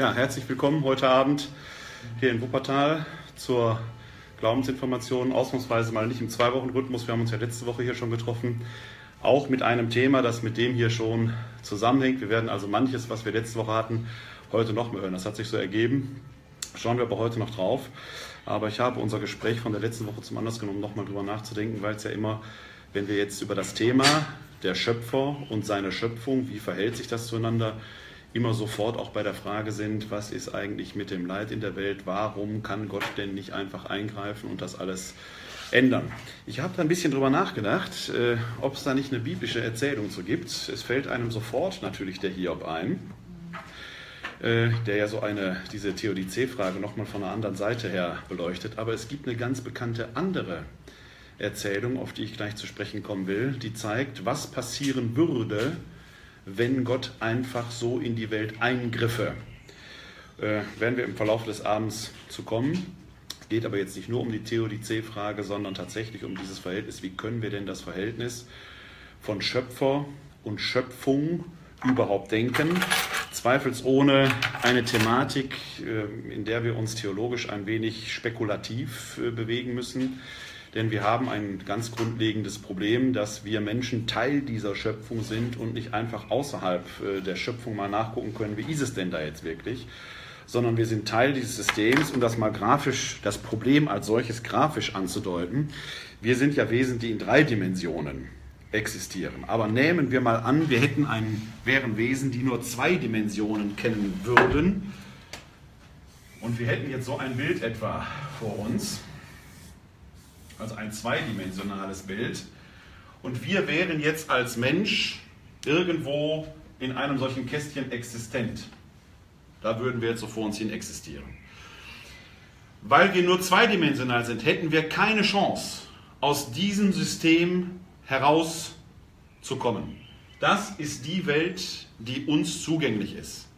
Ja, herzlich willkommen heute Abend hier in Wuppertal zur Glaubensinformation. Ausnahmsweise mal nicht im Zwei-Wochen-Rhythmus. Wir haben uns ja letzte Woche hier schon getroffen. Auch mit einem Thema, das mit dem hier schon zusammenhängt. Wir werden also manches, was wir letzte Woche hatten, heute noch mehr hören. Das hat sich so ergeben. Schauen wir aber heute noch drauf. Aber ich habe unser Gespräch von der letzten Woche zum Anlass genommen, nochmal drüber nachzudenken, weil es ja immer, wenn wir jetzt über das Thema der Schöpfer und seine Schöpfung, wie verhält sich das zueinander, immer sofort auch bei der Frage sind, was ist eigentlich mit dem Leid in der Welt, warum kann Gott denn nicht einfach eingreifen und das alles ändern. Ich habe da ein bisschen drüber nachgedacht, äh, ob es da nicht eine biblische Erzählung zu gibt. Es fällt einem sofort natürlich der Hiob ein, äh, der ja so eine, diese Theodizee-Frage nochmal von einer anderen Seite her beleuchtet. Aber es gibt eine ganz bekannte andere Erzählung, auf die ich gleich zu sprechen kommen will, die zeigt, was passieren würde, wenn Gott einfach so in die Welt eingriffe. Äh, werden wir im Verlauf des Abends zu kommen. Es geht aber jetzt nicht nur um die Theodizee-Frage, sondern tatsächlich um dieses Verhältnis. Wie können wir denn das Verhältnis von Schöpfer und Schöpfung überhaupt denken? Zweifelsohne eine Thematik, äh, in der wir uns theologisch ein wenig spekulativ äh, bewegen müssen denn wir haben ein ganz grundlegendes Problem, dass wir Menschen Teil dieser Schöpfung sind und nicht einfach außerhalb äh, der Schöpfung mal nachgucken können, wie ist es denn da jetzt wirklich, sondern wir sind Teil dieses Systems, um das mal grafisch, das Problem als solches grafisch anzudeuten. Wir sind ja Wesen, die in drei Dimensionen existieren. Aber nehmen wir mal an, wir hätten ein, wären Wesen, die nur zwei Dimensionen kennen würden. Und wir hätten jetzt so ein Bild etwa vor uns also ein zweidimensionales Bild. Und wir wären jetzt als Mensch irgendwo in einem solchen Kästchen existent. Da würden wir jetzt so vor uns hin existieren. Weil wir nur zweidimensional sind, hätten wir keine Chance, aus diesem System herauszukommen. Das ist die Welt, die uns zugänglich ist.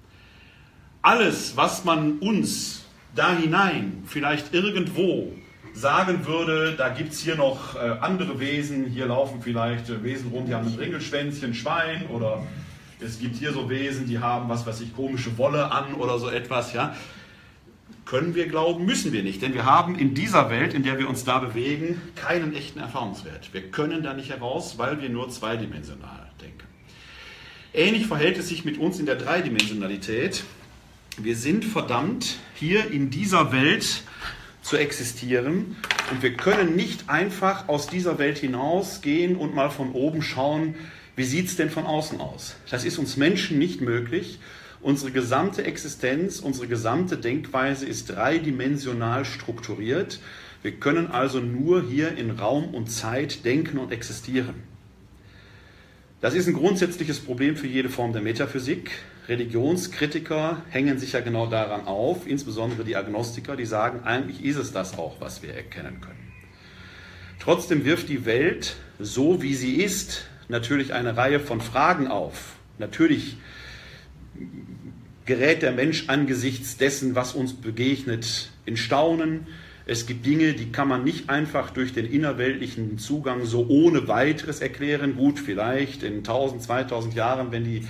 Alles, was man uns da hinein vielleicht irgendwo sagen würde, da gibt es hier noch äh, andere Wesen, hier laufen vielleicht äh, Wesen rum, die haben ein Ringelschwänzchen, Schwein oder es gibt hier so Wesen, die haben was weiß ich, komische Wolle an oder so etwas, ja. Können wir glauben, müssen wir nicht, denn wir haben in dieser Welt, in der wir uns da bewegen, keinen echten Erfahrungswert. Wir können da nicht heraus, weil wir nur zweidimensional denken. Ähnlich verhält es sich mit uns in der Dreidimensionalität. Wir sind verdammt, hier in dieser Welt zu existieren. Und wir können nicht einfach aus dieser Welt hinausgehen und mal von oben schauen, wie sieht es denn von außen aus. Das ist uns Menschen nicht möglich. Unsere gesamte Existenz, unsere gesamte Denkweise ist dreidimensional strukturiert. Wir können also nur hier in Raum und Zeit denken und existieren. Das ist ein grundsätzliches Problem für jede Form der Metaphysik. Religionskritiker hängen sich ja genau daran auf, insbesondere die Agnostiker, die sagen, eigentlich ist es das auch, was wir erkennen können. Trotzdem wirft die Welt, so wie sie ist, natürlich eine Reihe von Fragen auf. Natürlich gerät der Mensch angesichts dessen, was uns begegnet, in Staunen. Es gibt Dinge, die kann man nicht einfach durch den innerweltlichen Zugang so ohne weiteres erklären. Gut, vielleicht in 1000, 2000 Jahren, wenn die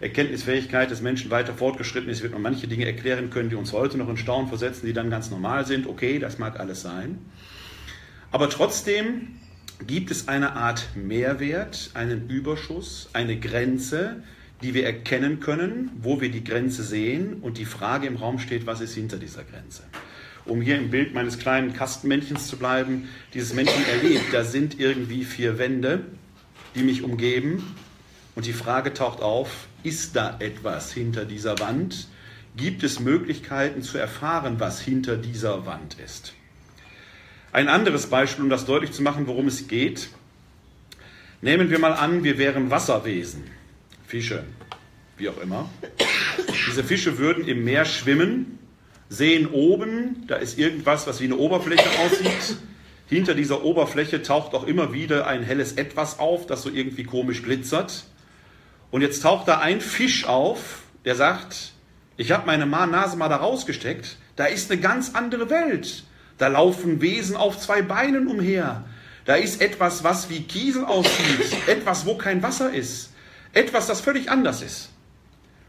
Erkenntnisfähigkeit des Menschen weiter fortgeschritten ist, wird man manche Dinge erklären können, die uns heute noch in Staunen versetzen, die dann ganz normal sind. Okay, das mag alles sein. Aber trotzdem gibt es eine Art Mehrwert, einen Überschuss, eine Grenze, die wir erkennen können, wo wir die Grenze sehen und die Frage im Raum steht, was ist hinter dieser Grenze? Um hier im Bild meines kleinen Kastenmännchens zu bleiben, dieses Männchen erlebt, da sind irgendwie vier Wände, die mich umgeben und die Frage taucht auf, ist da etwas hinter dieser Wand? Gibt es Möglichkeiten zu erfahren, was hinter dieser Wand ist? Ein anderes Beispiel, um das deutlich zu machen, worum es geht. Nehmen wir mal an, wir wären Wasserwesen, Fische, wie auch immer. Diese Fische würden im Meer schwimmen, sehen oben, da ist irgendwas, was wie eine Oberfläche aussieht. Hinter dieser Oberfläche taucht auch immer wieder ein helles Etwas auf, das so irgendwie komisch glitzert. Und jetzt taucht da ein Fisch auf, der sagt, ich habe meine Nase mal da rausgesteckt, da ist eine ganz andere Welt. Da laufen Wesen auf zwei Beinen umher. Da ist etwas, was wie Kiesel aussieht, etwas, wo kein Wasser ist, etwas, das völlig anders ist.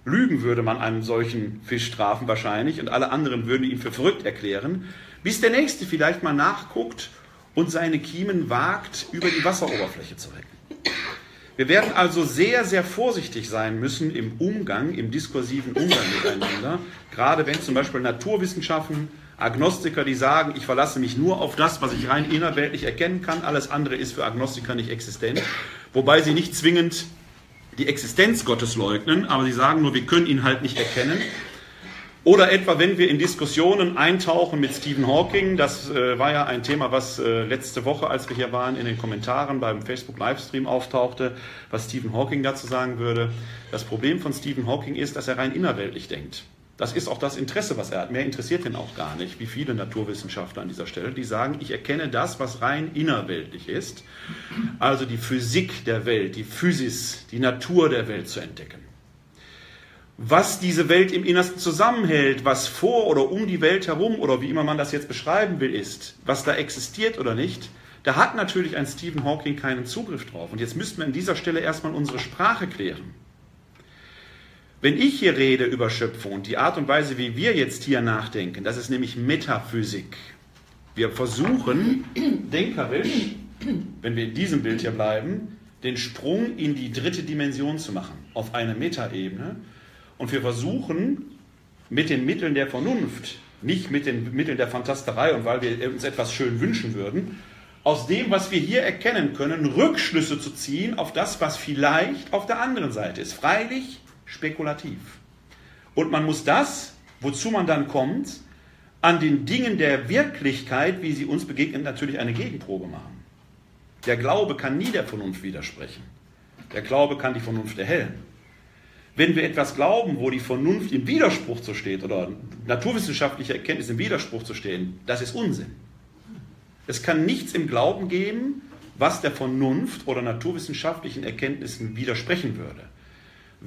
Lügen würde man einen solchen Fisch strafen wahrscheinlich und alle anderen würden ihn für verrückt erklären, bis der nächste vielleicht mal nachguckt und seine Kiemen wagt, über die Wasseroberfläche zu recken. Wir werden also sehr, sehr vorsichtig sein müssen im Umgang, im diskursiven Umgang miteinander, gerade wenn zum Beispiel Naturwissenschaften, Agnostiker, die sagen, ich verlasse mich nur auf das, was ich rein innerweltlich erkennen kann, alles andere ist für Agnostiker nicht existent, wobei sie nicht zwingend die Existenz Gottes leugnen, aber sie sagen nur, wir können ihn halt nicht erkennen. Oder etwa, wenn wir in Diskussionen eintauchen mit Stephen Hawking, das äh, war ja ein Thema, was äh, letzte Woche, als wir hier waren, in den Kommentaren beim Facebook-Livestream auftauchte, was Stephen Hawking dazu sagen würde. Das Problem von Stephen Hawking ist, dass er rein innerweltlich denkt. Das ist auch das Interesse, was er hat. Mehr interessiert ihn auch gar nicht, wie viele Naturwissenschaftler an dieser Stelle, die sagen, ich erkenne das, was rein innerweltlich ist, also die Physik der Welt, die Physis, die Natur der Welt zu entdecken was diese Welt im Innersten zusammenhält, was vor oder um die Welt herum oder wie immer man das jetzt beschreiben will, ist, was da existiert oder nicht, da hat natürlich ein Stephen Hawking keinen Zugriff drauf. Und jetzt müssten wir an dieser Stelle erstmal unsere Sprache klären. Wenn ich hier rede über Schöpfung und die Art und Weise, wie wir jetzt hier nachdenken, das ist nämlich Metaphysik. Wir versuchen denkerisch, wenn wir in diesem Bild hier bleiben, den Sprung in die dritte Dimension zu machen, auf eine Metaebene und wir versuchen mit den Mitteln der Vernunft, nicht mit den Mitteln der Fantasterei und weil wir uns etwas schön wünschen würden, aus dem, was wir hier erkennen können, Rückschlüsse zu ziehen auf das, was vielleicht auf der anderen Seite ist. Freilich spekulativ. Und man muss das, wozu man dann kommt, an den Dingen der Wirklichkeit, wie sie uns begegnen, natürlich eine Gegenprobe machen. Der Glaube kann nie der Vernunft widersprechen. Der Glaube kann die Vernunft erhellen. Wenn wir etwas glauben, wo die Vernunft im Widerspruch zu steht oder naturwissenschaftliche Erkenntnis im Widerspruch zu stehen, das ist Unsinn. Es kann nichts im Glauben geben, was der Vernunft oder naturwissenschaftlichen Erkenntnissen widersprechen würde.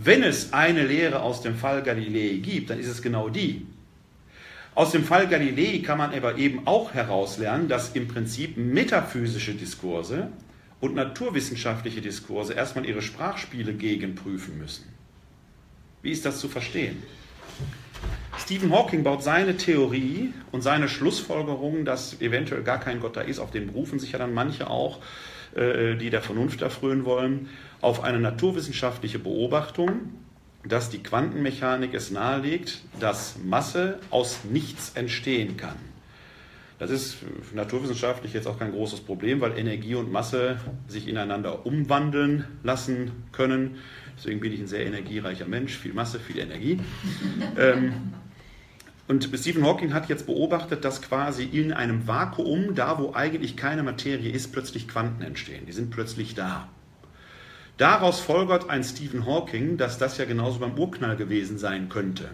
Wenn es eine Lehre aus dem Fall Galilei gibt, dann ist es genau die. Aus dem Fall Galilei kann man aber eben auch herauslernen, dass im Prinzip metaphysische Diskurse und naturwissenschaftliche Diskurse erstmal ihre Sprachspiele gegenprüfen müssen. Wie ist das zu verstehen? Stephen Hawking baut seine Theorie und seine Schlussfolgerungen, dass eventuell gar kein Gott da ist, auf den berufen sich ja dann manche auch, äh, die der Vernunft erfrönen wollen, auf eine naturwissenschaftliche Beobachtung, dass die Quantenmechanik es nahelegt, dass Masse aus nichts entstehen kann. Das ist naturwissenschaftlich jetzt auch kein großes Problem, weil Energie und Masse sich ineinander umwandeln lassen können. Deswegen bin ich ein sehr energiereicher Mensch, viel Masse, viel Energie. ähm, und Stephen Hawking hat jetzt beobachtet, dass quasi in einem Vakuum, da wo eigentlich keine Materie ist, plötzlich Quanten entstehen. Die sind plötzlich da. Daraus folgert ein Stephen Hawking, dass das ja genauso beim Urknall gewesen sein könnte.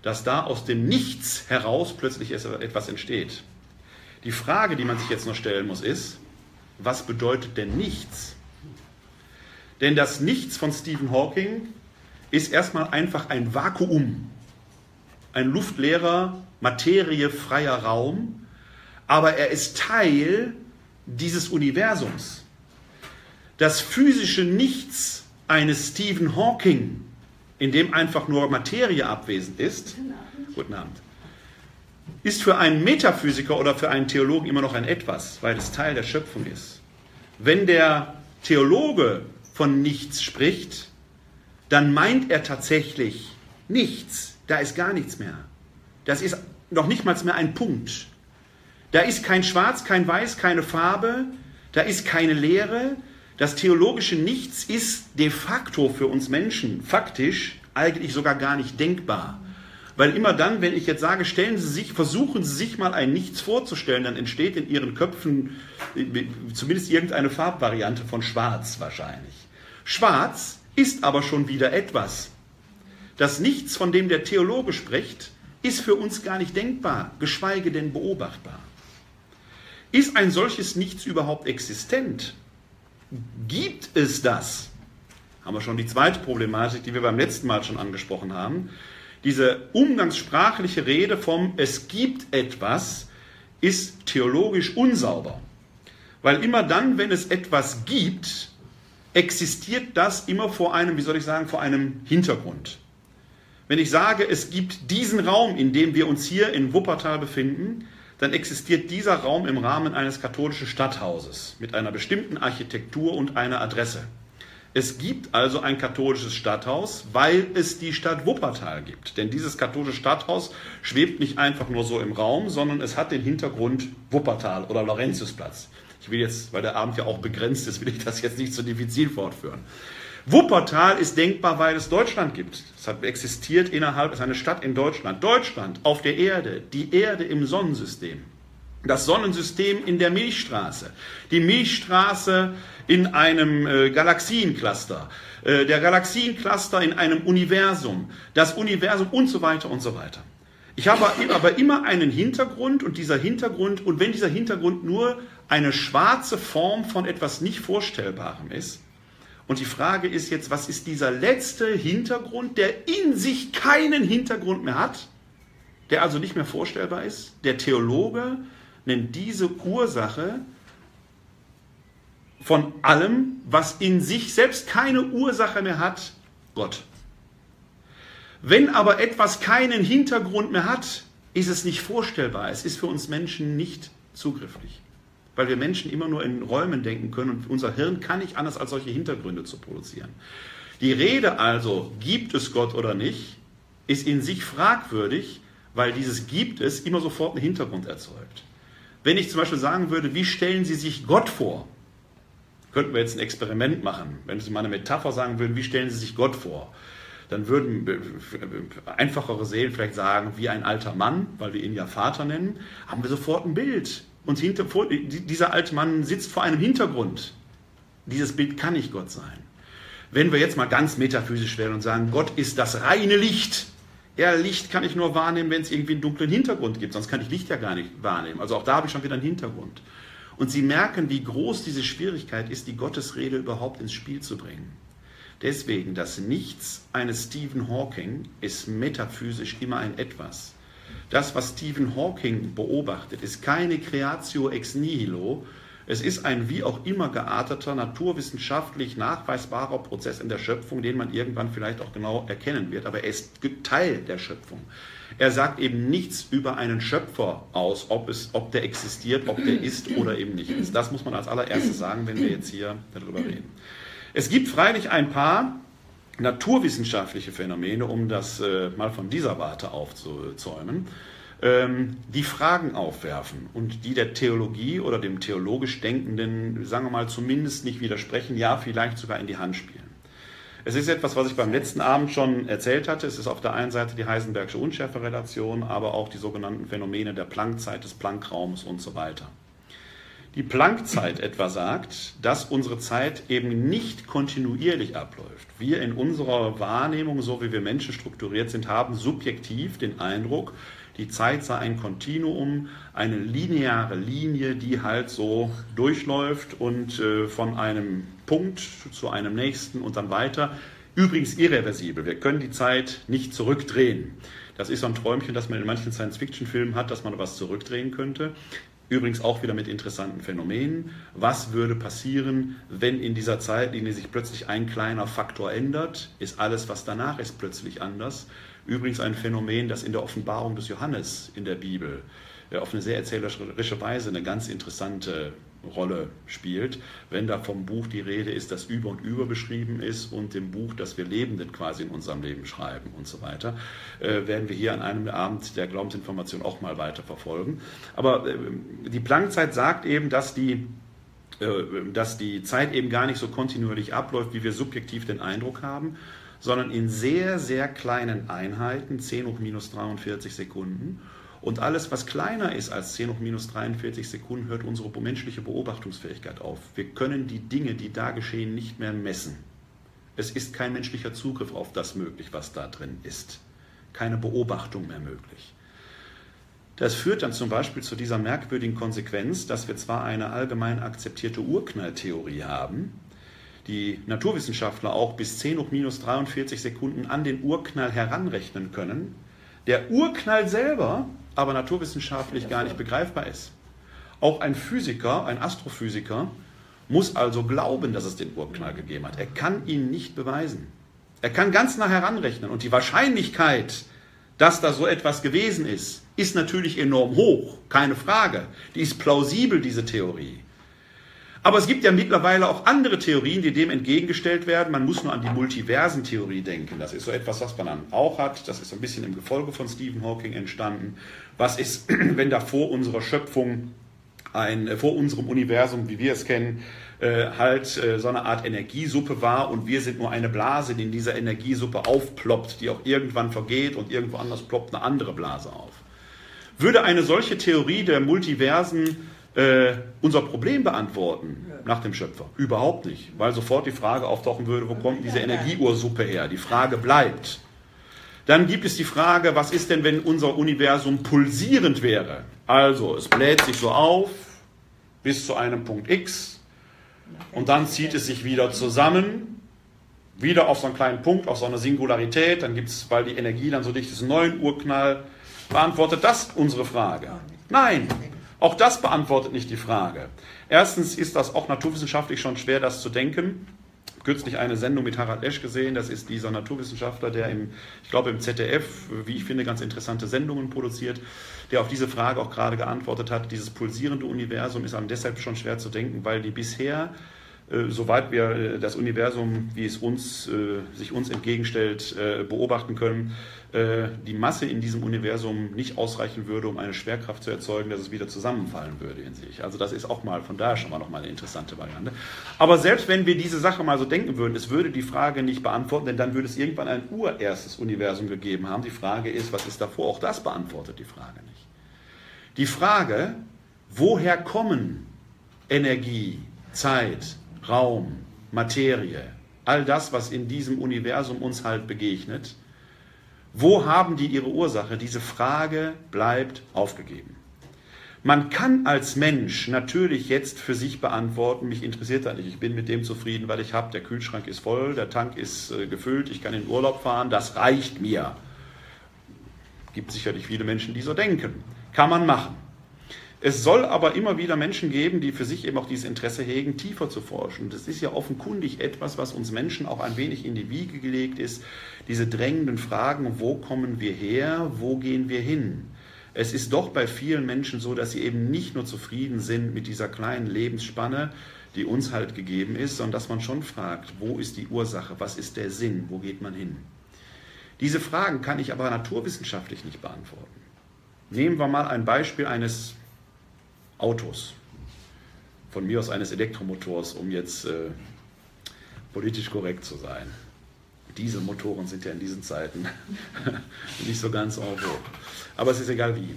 Dass da aus dem Nichts heraus plötzlich etwas entsteht. Die Frage, die man sich jetzt noch stellen muss, ist, was bedeutet denn nichts? Denn das Nichts von Stephen Hawking ist erstmal einfach ein Vakuum, ein luftleerer, materiefreier Raum, aber er ist Teil dieses Universums. Das physische Nichts eines Stephen Hawking, in dem einfach nur Materie abwesend ist, guten Abend, guten Abend ist für einen Metaphysiker oder für einen Theologen immer noch ein Etwas, weil es Teil der Schöpfung ist. Wenn der Theologe von nichts spricht, dann meint er tatsächlich nichts. Da ist gar nichts mehr. Das ist noch nicht mal mehr ein Punkt. Da ist kein Schwarz, kein Weiß, keine Farbe, da ist keine Lehre. Das theologische Nichts ist de facto für uns Menschen faktisch eigentlich sogar gar nicht denkbar. Weil immer dann, wenn ich jetzt sage, stellen Sie sich, versuchen Sie sich mal ein Nichts vorzustellen, dann entsteht in Ihren Köpfen zumindest irgendeine Farbvariante von Schwarz wahrscheinlich. Schwarz ist aber schon wieder etwas. Das Nichts, von dem der Theologe spricht, ist für uns gar nicht denkbar, geschweige denn beobachtbar. Ist ein solches Nichts überhaupt existent? Gibt es das? Haben wir schon die zweite Problematik, die wir beim letzten Mal schon angesprochen haben. Diese umgangssprachliche Rede vom Es gibt etwas ist theologisch unsauber. Weil immer dann, wenn es etwas gibt, existiert das immer vor einem, wie soll ich sagen, vor einem Hintergrund. Wenn ich sage, es gibt diesen Raum, in dem wir uns hier in Wuppertal befinden, dann existiert dieser Raum im Rahmen eines katholischen Stadthauses mit einer bestimmten Architektur und einer Adresse. Es gibt also ein katholisches Stadthaus, weil es die Stadt Wuppertal gibt. Denn dieses katholische Stadthaus schwebt nicht einfach nur so im Raum, sondern es hat den Hintergrund Wuppertal oder Laurentiusplatz. Ich will jetzt, weil der Abend ja auch begrenzt ist, will ich das jetzt nicht zu diffizil fortführen. Wuppertal ist denkbar, weil es Deutschland gibt. Es hat existiert innerhalb, es ist eine Stadt in Deutschland. Deutschland auf der Erde, die Erde im Sonnensystem. Das Sonnensystem in der Milchstraße. Die Milchstraße in einem äh, Galaxiencluster. Äh, der Galaxiencluster in einem Universum. Das Universum und so weiter und so weiter. Ich habe aber immer einen Hintergrund und dieser Hintergrund, und wenn dieser Hintergrund nur eine schwarze Form von etwas nicht Vorstellbarem ist, und die Frage ist jetzt, was ist dieser letzte Hintergrund, der in sich keinen Hintergrund mehr hat, der also nicht mehr vorstellbar ist? Der Theologe nennt diese Ursache von allem, was in sich selbst keine Ursache mehr hat, Gott. Wenn aber etwas keinen Hintergrund mehr hat, ist es nicht vorstellbar. Es ist für uns Menschen nicht zugrifflich weil wir Menschen immer nur in Räumen denken können und unser Hirn kann nicht anders als solche Hintergründe zu produzieren. Die Rede also, gibt es Gott oder nicht, ist in sich fragwürdig, weil dieses gibt es immer sofort einen Hintergrund erzeugt. Wenn ich zum Beispiel sagen würde, wie stellen Sie sich Gott vor? Könnten wir jetzt ein Experiment machen. Wenn Sie mal eine Metapher sagen würden, wie stellen Sie sich Gott vor? Dann würden einfachere Seelen vielleicht sagen, wie ein alter Mann, weil wir ihn ja Vater nennen, haben wir sofort ein Bild. Und hinter, vor, dieser alte Mann sitzt vor einem Hintergrund. Dieses Bild kann nicht Gott sein. Wenn wir jetzt mal ganz metaphysisch werden und sagen, Gott ist das reine Licht. Ja, Licht kann ich nur wahrnehmen, wenn es irgendwie einen dunklen Hintergrund gibt, sonst kann ich Licht ja gar nicht wahrnehmen. Also auch da habe ich schon wieder einen Hintergrund. Und Sie merken, wie groß diese Schwierigkeit ist, die Gottesrede überhaupt ins Spiel zu bringen. Deswegen, das Nichts eines Stephen Hawking ist metaphysisch immer ein Etwas. Das, was Stephen Hawking beobachtet, ist keine Creatio ex nihilo. Es ist ein wie auch immer gearteter, naturwissenschaftlich nachweisbarer Prozess in der Schöpfung, den man irgendwann vielleicht auch genau erkennen wird, aber er ist Teil der Schöpfung. Er sagt eben nichts über einen Schöpfer aus, ob, es, ob der existiert, ob der ist oder eben nicht ist. Das muss man als allererstes sagen, wenn wir jetzt hier darüber reden. Es gibt freilich ein paar naturwissenschaftliche Phänomene, um das äh, mal von dieser Warte aufzuzäumen, ähm, die Fragen aufwerfen und die der Theologie oder dem theologisch Denkenden, sagen wir mal, zumindest nicht widersprechen, ja, vielleicht sogar in die Hand spielen. Es ist etwas, was ich beim letzten Abend schon erzählt hatte. Es ist auf der einen Seite die Heisenbergsche Unschärferelation, aber auch die sogenannten Phänomene der Planckzeit, des Planckraums und so weiter die Planckzeit etwa sagt, dass unsere Zeit eben nicht kontinuierlich abläuft. Wir in unserer Wahrnehmung, so wie wir Menschen strukturiert sind, haben subjektiv den Eindruck, die Zeit sei ein Kontinuum, eine lineare Linie, die halt so durchläuft und äh, von einem Punkt zu einem nächsten und dann weiter. Übrigens irreversibel. Wir können die Zeit nicht zurückdrehen. Das ist so ein Träumchen, das man in manchen Science-Fiction-Filmen hat, dass man was zurückdrehen könnte. Übrigens auch wieder mit interessanten Phänomenen. Was würde passieren, wenn in dieser Zeitlinie sich plötzlich ein kleiner Faktor ändert? Ist alles, was danach ist, plötzlich anders? Übrigens ein Phänomen, das in der Offenbarung des Johannes in der Bibel äh, auf eine sehr erzählerische Weise eine ganz interessante Rolle spielt, wenn da vom Buch die Rede ist, das über und über beschrieben ist und dem Buch, das wir Lebenden quasi in unserem Leben schreiben und so weiter, äh, werden wir hier an einem Abend der Glaubensinformation auch mal weiter verfolgen. Aber äh, die Planckzeit sagt eben, dass die äh, dass die Zeit eben gar nicht so kontinuierlich abläuft, wie wir subjektiv den Eindruck haben, sondern in sehr, sehr kleinen Einheiten, 10 hoch minus 43 Sekunden. Und alles, was kleiner ist als 10 hoch minus 43 Sekunden, hört unsere menschliche Beobachtungsfähigkeit auf. Wir können die Dinge, die da geschehen, nicht mehr messen. Es ist kein menschlicher Zugriff auf das möglich, was da drin ist. Keine Beobachtung mehr möglich. Das führt dann zum Beispiel zu dieser merkwürdigen Konsequenz, dass wir zwar eine allgemein akzeptierte Urknalltheorie haben, die Naturwissenschaftler auch bis 10 hoch minus 43 Sekunden an den Urknall heranrechnen können. Der Urknall selber aber naturwissenschaftlich gar nicht begreifbar ist. Auch ein Physiker, ein Astrophysiker, muss also glauben, dass es den Urknall gegeben hat. Er kann ihn nicht beweisen. Er kann ganz nah heranrechnen. Und die Wahrscheinlichkeit, dass da so etwas gewesen ist, ist natürlich enorm hoch, keine Frage. Die ist plausibel, diese Theorie. Aber es gibt ja mittlerweile auch andere Theorien, die dem entgegengestellt werden. Man muss nur an die Multiversentheorie denken. Das ist so etwas, was man dann auch hat. Das ist so ein bisschen im Gefolge von Stephen Hawking entstanden. Was ist, wenn da vor unserer Schöpfung, ein, äh, vor unserem Universum, wie wir es kennen, äh, halt äh, so eine Art Energiesuppe war und wir sind nur eine Blase, die in dieser Energiesuppe aufploppt, die auch irgendwann vergeht und irgendwo anders ploppt eine andere Blase auf. Würde eine solche Theorie der Multiversen äh, unser Problem beantworten nach dem Schöpfer? Überhaupt nicht, weil sofort die Frage auftauchen würde, wo kommt diese Energieursuppe her? Die Frage bleibt. Dann gibt es die Frage, was ist denn, wenn unser Universum pulsierend wäre? Also, es bläht sich so auf bis zu einem Punkt X und dann zieht es sich wieder zusammen, wieder auf so einen kleinen Punkt, auf so eine Singularität, dann gibt es, weil die Energie dann so dicht ist, einen neuen Urknall. Beantwortet das unsere Frage? Nein, auch das beantwortet nicht die Frage. Erstens ist das auch naturwissenschaftlich schon schwer, das zu denken. Kürzlich eine Sendung mit Harald Esch gesehen. Das ist dieser Naturwissenschaftler, der im, ich glaube, im ZDF, wie ich finde, ganz interessante Sendungen produziert, der auf diese Frage auch gerade geantwortet hat. Dieses pulsierende Universum ist einem deshalb schon schwer zu denken, weil die bisher soweit wir äh, das Universum, wie es uns, äh, sich uns entgegenstellt, beobachten können, die Masse in diesem Universum nicht ausreichen würde, um eine Schwerkraft zu erzeugen, dass es wieder zusammenfallen würde in sich. Also das ist auch mal von daher schon mal noch mal eine interessante Variante. Aber selbst wenn wir diese Sache mal so denken würden, es würde die Frage nicht beantworten, denn dann würde es irgendwann ein urerstes Universum gegeben haben. Die Frage ist, was ist davor? Auch das beantwortet die Frage nicht. Die Frage, woher kommen Energie, Zeit, Raum, Materie, all das, was in diesem Universum uns halt begegnet, wo haben die ihre Ursache? Diese Frage bleibt aufgegeben. Man kann als Mensch natürlich jetzt für sich beantworten, mich interessiert das nicht, ich bin mit dem zufrieden, weil ich habe, der Kühlschrank ist voll, der Tank ist äh, gefüllt, ich kann in Urlaub fahren, das reicht mir. Gibt sicherlich viele Menschen, die so denken. Kann man machen. Es soll aber immer wieder Menschen geben, die für sich eben auch dieses Interesse hegen, tiefer zu forschen. Das ist ja offenkundig etwas, was uns Menschen auch ein wenig in die Wiege gelegt ist. Diese drängenden Fragen, wo kommen wir her, wo gehen wir hin? Es ist doch bei vielen Menschen so, dass sie eben nicht nur zufrieden sind mit dieser kleinen Lebensspanne, die uns halt gegeben ist, sondern dass man schon fragt, wo ist die Ursache, was ist der Sinn, wo geht man hin? Diese Fragen kann ich aber naturwissenschaftlich nicht beantworten. Nehmen wir mal ein Beispiel eines Autos. Von mir aus eines Elektromotors, um jetzt äh, politisch korrekt zu sein. Dieselmotoren sind ja in diesen Zeiten nicht so ganz en vogue. Aber es ist egal wie.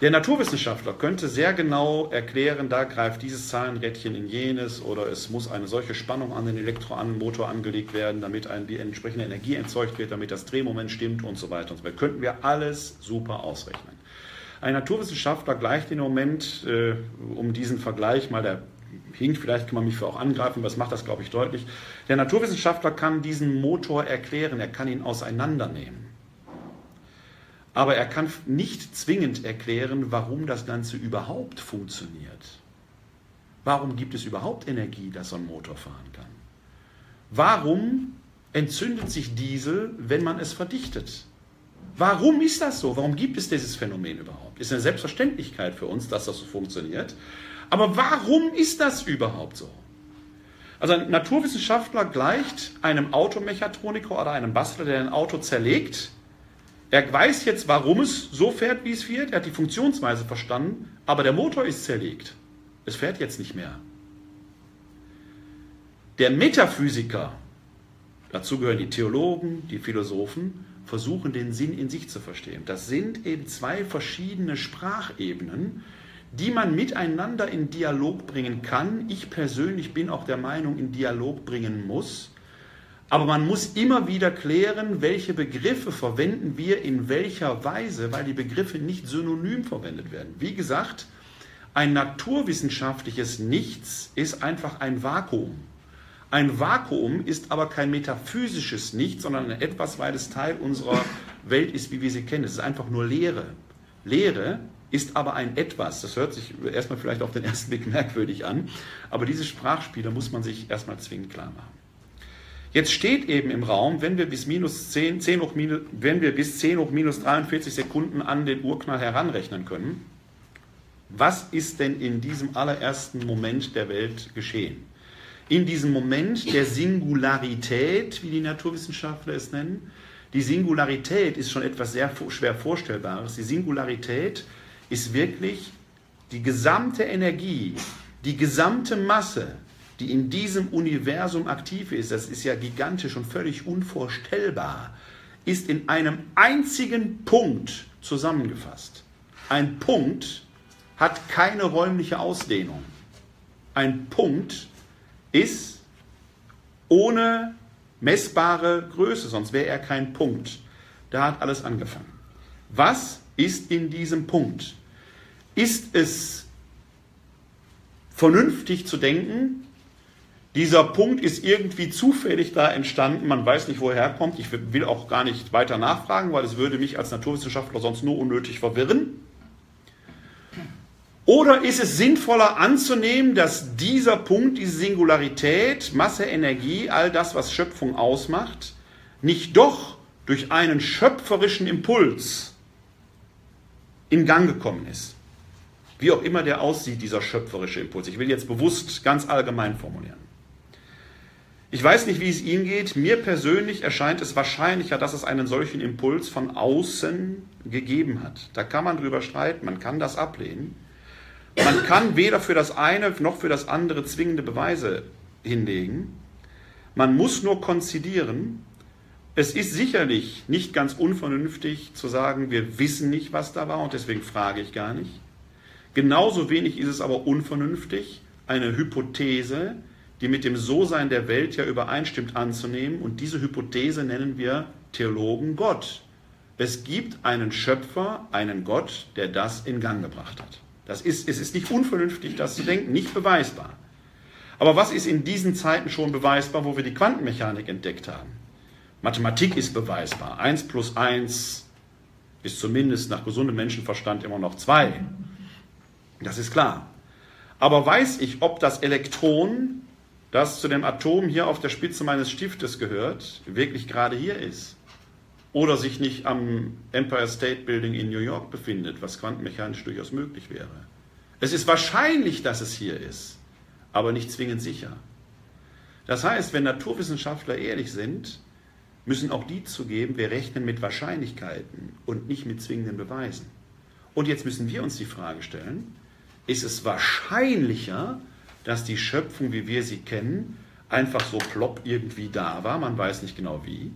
Der Naturwissenschaftler könnte sehr genau erklären, da greift dieses Zahlenrädchen in jenes oder es muss eine solche Spannung an den Elektromotor angelegt werden, damit die entsprechende Energie erzeugt wird, damit das Drehmoment stimmt und so weiter und so weiter. Könnten wir alles super ausrechnen. Ein Naturwissenschaftler gleicht im Moment, äh, um diesen Vergleich mal, der hinkt, vielleicht kann man mich für auch angreifen, was macht das, glaube ich, deutlich. Der Naturwissenschaftler kann diesen Motor erklären, er kann ihn auseinandernehmen. Aber er kann nicht zwingend erklären, warum das Ganze überhaupt funktioniert. Warum gibt es überhaupt Energie, dass so ein Motor fahren kann? Warum entzündet sich Diesel, wenn man es verdichtet? Warum ist das so? Warum gibt es dieses Phänomen überhaupt? Ist eine Selbstverständlichkeit für uns, dass das so funktioniert. Aber warum ist das überhaupt so? Also ein Naturwissenschaftler gleicht einem Automechatroniker oder einem Bastler, der ein Auto zerlegt. Er weiß jetzt, warum es so fährt, wie es fährt. Er hat die Funktionsweise verstanden, aber der Motor ist zerlegt. Es fährt jetzt nicht mehr. Der Metaphysiker, dazu gehören die Theologen, die Philosophen, versuchen, den Sinn in sich zu verstehen. Das sind eben zwei verschiedene Sprachebenen, die man miteinander in Dialog bringen kann. Ich persönlich bin auch der Meinung, in Dialog bringen muss. Aber man muss immer wieder klären, welche Begriffe verwenden wir in welcher Weise, weil die Begriffe nicht synonym verwendet werden. Wie gesagt, ein naturwissenschaftliches Nichts ist einfach ein Vakuum. Ein Vakuum ist aber kein metaphysisches Nichts, sondern ein etwas, weil es Teil unserer Welt ist, wie wir sie kennen. Es ist einfach nur Leere. Leere ist aber ein Etwas. Das hört sich erstmal vielleicht auf den ersten Blick merkwürdig an, aber diese Sprachspiele muss man sich erstmal zwingend klar machen. Jetzt steht eben im Raum, wenn wir bis minus 10, 10 hoch minus, wenn wir bis 10 hoch minus 43 Sekunden an den Urknall heranrechnen können, was ist denn in diesem allerersten Moment der Welt geschehen? In diesem Moment der Singularität, wie die Naturwissenschaftler es nennen, die Singularität ist schon etwas sehr schwer Vorstellbares. Die Singularität ist wirklich die gesamte Energie, die gesamte Masse, die in diesem Universum aktiv ist, das ist ja gigantisch und völlig unvorstellbar, ist in einem einzigen Punkt zusammengefasst. Ein Punkt hat keine räumliche Ausdehnung. Ein Punkt ist ohne messbare Größe, sonst wäre er kein Punkt. Da hat alles angefangen. Was ist in diesem Punkt? Ist es vernünftig zu denken, dieser Punkt ist irgendwie zufällig da entstanden, man weiß nicht, woher er kommt. Ich will auch gar nicht weiter nachfragen, weil es würde mich als Naturwissenschaftler sonst nur unnötig verwirren. Oder ist es sinnvoller anzunehmen, dass dieser Punkt, diese Singularität, Masse, Energie, all das, was Schöpfung ausmacht, nicht doch durch einen schöpferischen Impuls in Gang gekommen ist? Wie auch immer der aussieht, dieser schöpferische Impuls. Ich will jetzt bewusst ganz allgemein formulieren. Ich weiß nicht, wie es Ihnen geht. Mir persönlich erscheint es wahrscheinlicher, dass es einen solchen Impuls von außen gegeben hat. Da kann man drüber streiten, man kann das ablehnen. Man kann weder für das eine noch für das andere zwingende Beweise hinlegen. Man muss nur konzidieren. Es ist sicherlich nicht ganz unvernünftig zu sagen, wir wissen nicht, was da war und deswegen frage ich gar nicht. Genauso wenig ist es aber unvernünftig, eine Hypothese, die mit dem So-Sein der Welt ja übereinstimmt, anzunehmen. Und diese Hypothese nennen wir Theologen Gott. Es gibt einen Schöpfer, einen Gott, der das in Gang gebracht hat. Das ist, es ist nicht unvernünftig, das zu denken, nicht beweisbar. Aber was ist in diesen Zeiten schon beweisbar, wo wir die Quantenmechanik entdeckt haben? Mathematik ist beweisbar. 1 plus 1 ist zumindest nach gesundem Menschenverstand immer noch 2. Das ist klar. Aber weiß ich, ob das Elektron das zu dem Atom hier auf der Spitze meines Stiftes gehört, wirklich gerade hier ist oder sich nicht am Empire State Building in New York befindet, was quantenmechanisch durchaus möglich wäre. Es ist wahrscheinlich, dass es hier ist, aber nicht zwingend sicher. Das heißt, wenn Naturwissenschaftler ehrlich sind, müssen auch die zugeben, wir rechnen mit Wahrscheinlichkeiten und nicht mit zwingenden Beweisen. Und jetzt müssen wir uns die Frage stellen, ist es wahrscheinlicher, dass die Schöpfung, wie wir sie kennen, einfach so plopp irgendwie da war, man weiß nicht genau wie?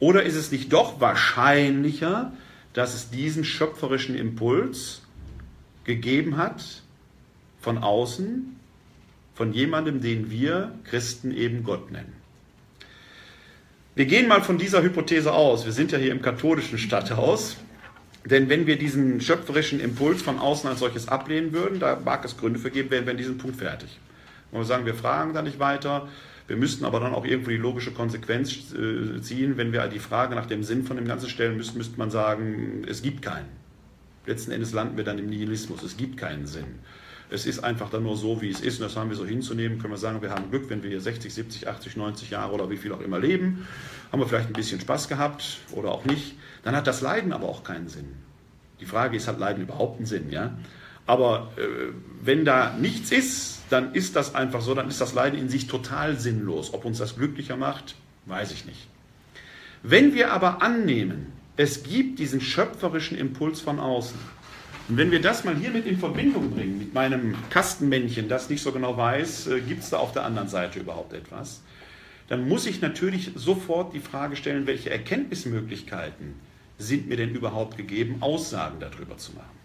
Oder ist es nicht doch wahrscheinlicher, dass es diesen schöpferischen Impuls gegeben hat von außen, von jemandem, den wir Christen eben Gott nennen? Wir gehen mal von dieser Hypothese aus. Wir sind ja hier im katholischen Stadthaus. Denn wenn wir diesen schöpferischen Impuls von außen als solches ablehnen würden, da mag es Gründe für geben, wären wir an diesem Punkt fertig. Und wir sagen, wir fragen da nicht weiter. Wir müssten aber dann auch irgendwo die logische Konsequenz äh, ziehen. Wenn wir die Frage nach dem Sinn von dem Ganzen stellen müssten, müsste man sagen, es gibt keinen. Letzten Endes landen wir dann im Nihilismus. Es gibt keinen Sinn. Es ist einfach dann nur so, wie es ist. Und das haben wir so hinzunehmen. Können wir sagen, wir haben Glück, wenn wir hier 60, 70, 80, 90 Jahre oder wie viel auch immer leben. Haben wir vielleicht ein bisschen Spaß gehabt oder auch nicht. Dann hat das Leiden aber auch keinen Sinn. Die Frage ist, hat Leiden überhaupt einen Sinn? Ja? Aber äh, wenn da nichts ist, dann ist das einfach so, dann ist das Leiden in sich total sinnlos. Ob uns das glücklicher macht, weiß ich nicht. Wenn wir aber annehmen, es gibt diesen schöpferischen Impuls von außen, und wenn wir das mal hiermit in Verbindung bringen, mit meinem Kastenmännchen, das nicht so genau weiß, äh, gibt es da auf der anderen Seite überhaupt etwas, dann muss ich natürlich sofort die Frage stellen, welche Erkenntnismöglichkeiten sind mir denn überhaupt gegeben, Aussagen darüber zu machen.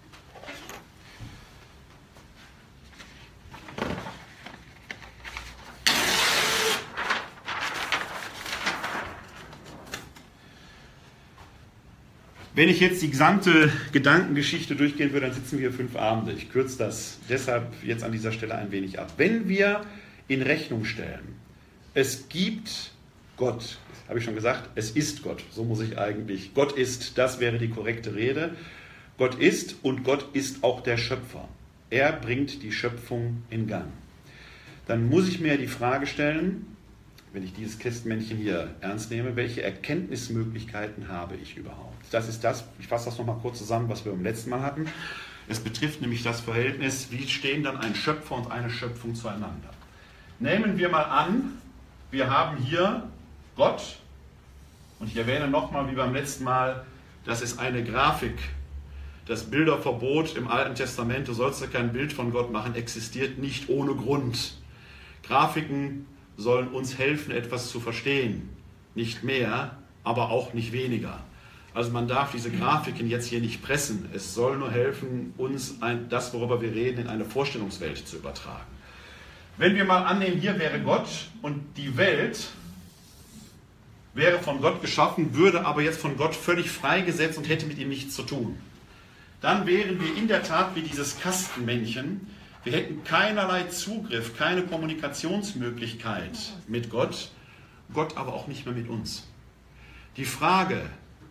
Wenn ich jetzt die gesamte Gedankengeschichte durchgehen würde, dann sitzen wir fünf Abende. Ich kürze das deshalb jetzt an dieser Stelle ein wenig ab. Wenn wir in Rechnung stellen, es gibt Gott, habe ich schon gesagt, es ist Gott, so muss ich eigentlich, Gott ist, das wäre die korrekte Rede. Gott ist und Gott ist auch der Schöpfer. Er bringt die Schöpfung in Gang. Dann muss ich mir die Frage stellen, wenn ich dieses Christmännchen hier ernst nehme, welche Erkenntnismöglichkeiten habe ich überhaupt? Das ist das, ich fasse das nochmal kurz zusammen, was wir beim letzten Mal hatten. Es betrifft nämlich das Verhältnis, wie stehen dann ein Schöpfer und eine Schöpfung zueinander. Nehmen wir mal an, wir haben hier Gott, und ich erwähne nochmal wie beim letzten Mal, das ist eine Grafik. Das Bilderverbot im Alten Testament, du sollst ja kein Bild von Gott machen, existiert nicht ohne Grund. Grafiken sollen uns helfen, etwas zu verstehen. Nicht mehr, aber auch nicht weniger. Also man darf diese Grafiken jetzt hier nicht pressen. Es soll nur helfen, uns ein, das, worüber wir reden, in eine Vorstellungswelt zu übertragen. Wenn wir mal annehmen, hier wäre Gott und die Welt wäre von Gott geschaffen, würde aber jetzt von Gott völlig freigesetzt und hätte mit ihm nichts zu tun. Dann wären wir in der Tat wie dieses Kastenmännchen, wir hätten keinerlei Zugriff, keine Kommunikationsmöglichkeit mit Gott, Gott aber auch nicht mehr mit uns. Die Frage,